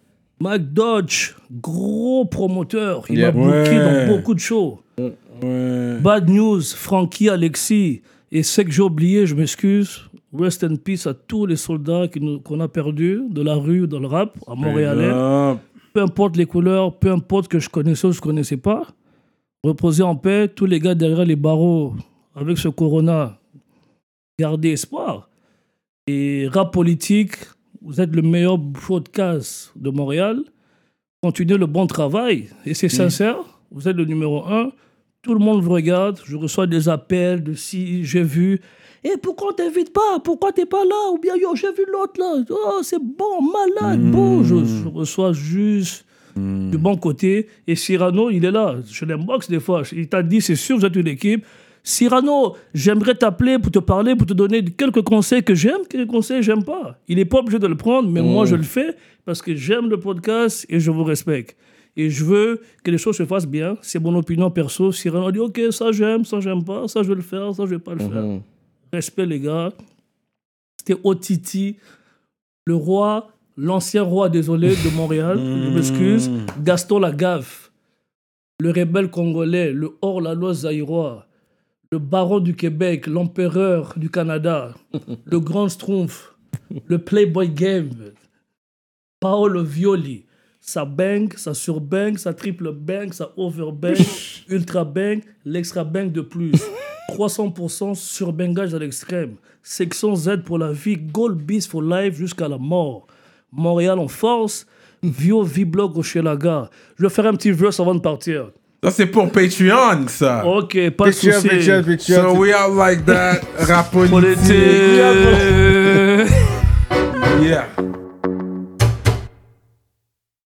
Mike Dodge, gros promoteur. Il Yeah. m'a Ouais. dans beaucoup de shows. Ouais. Bad News, Frankie, Alexis. Et c'est que j'ai oublié, je m'excuse. Rest in peace à tous les soldats qu'on a perdus de la rue, dans le rap, à Montréalais. Peu importe les couleurs, peu importe que je connaissais ou je ne connaissais pas. Reposez en paix, tous les gars derrière les barreaux, avec ce corona, gardez espoir. Et rap politique, vous êtes le meilleur podcast de Montréal. Continuez le bon travail. Et c'est sincère, vous êtes le numéro un. Tout le monde vous regarde. Je reçois des appels de si j'ai vu. Et pourquoi on t'invite pas? Pourquoi t'es pas là? Ou bien, yo, j'ai vu l'autre là. Oh, c'est bon, malade, beau. Je, je reçois juste du bon côté. Et Cyrano, il est là. Je l'inbox des fois. Il t'a dit, c'est sûr, vous êtes une équipe. Cyrano, j'aimerais t'appeler pour te parler, pour te donner quelques conseils que j'aime, quelques conseils que j'aime pas. Il n'est pas obligé de le prendre, mais moi, je le fais parce que j'aime le podcast et je vous respecte. Et je veux que les choses se fassent bien. C'est mon opinion perso. Cyrano dit, OK, ça j'aime, ça j'aime pas, ça je vais le faire, ça je vais pas le faire. Respect, les gars. C'était Otiti, le roi, l'ancien roi, désolé, de Montréal. <laughs> Je m'excuse. Gaston Lagaffe, le rebelle congolais, le hors-la-loi zaïrois, le baron du Québec, l'empereur du Canada, <laughs> le grand Schtroumpf, le Playboy Game, Paolo Violi. Ça bang, ça surbang, ça triple bang, ça overbang, <laughs> ultra bang, l'extra bang de plus. 300% surbangage à l'extrême. Section Z pour la vie, Gold Beast for life jusqu'à la mort. Montréal en force, Vio V-Blog au Chelaga. Je vais faire un petit verse avant de partir. Ça, c'est pour Patreon, ça. Ok, Patreon. Patreon, Patreon? So we are like that, rap politique. yeah.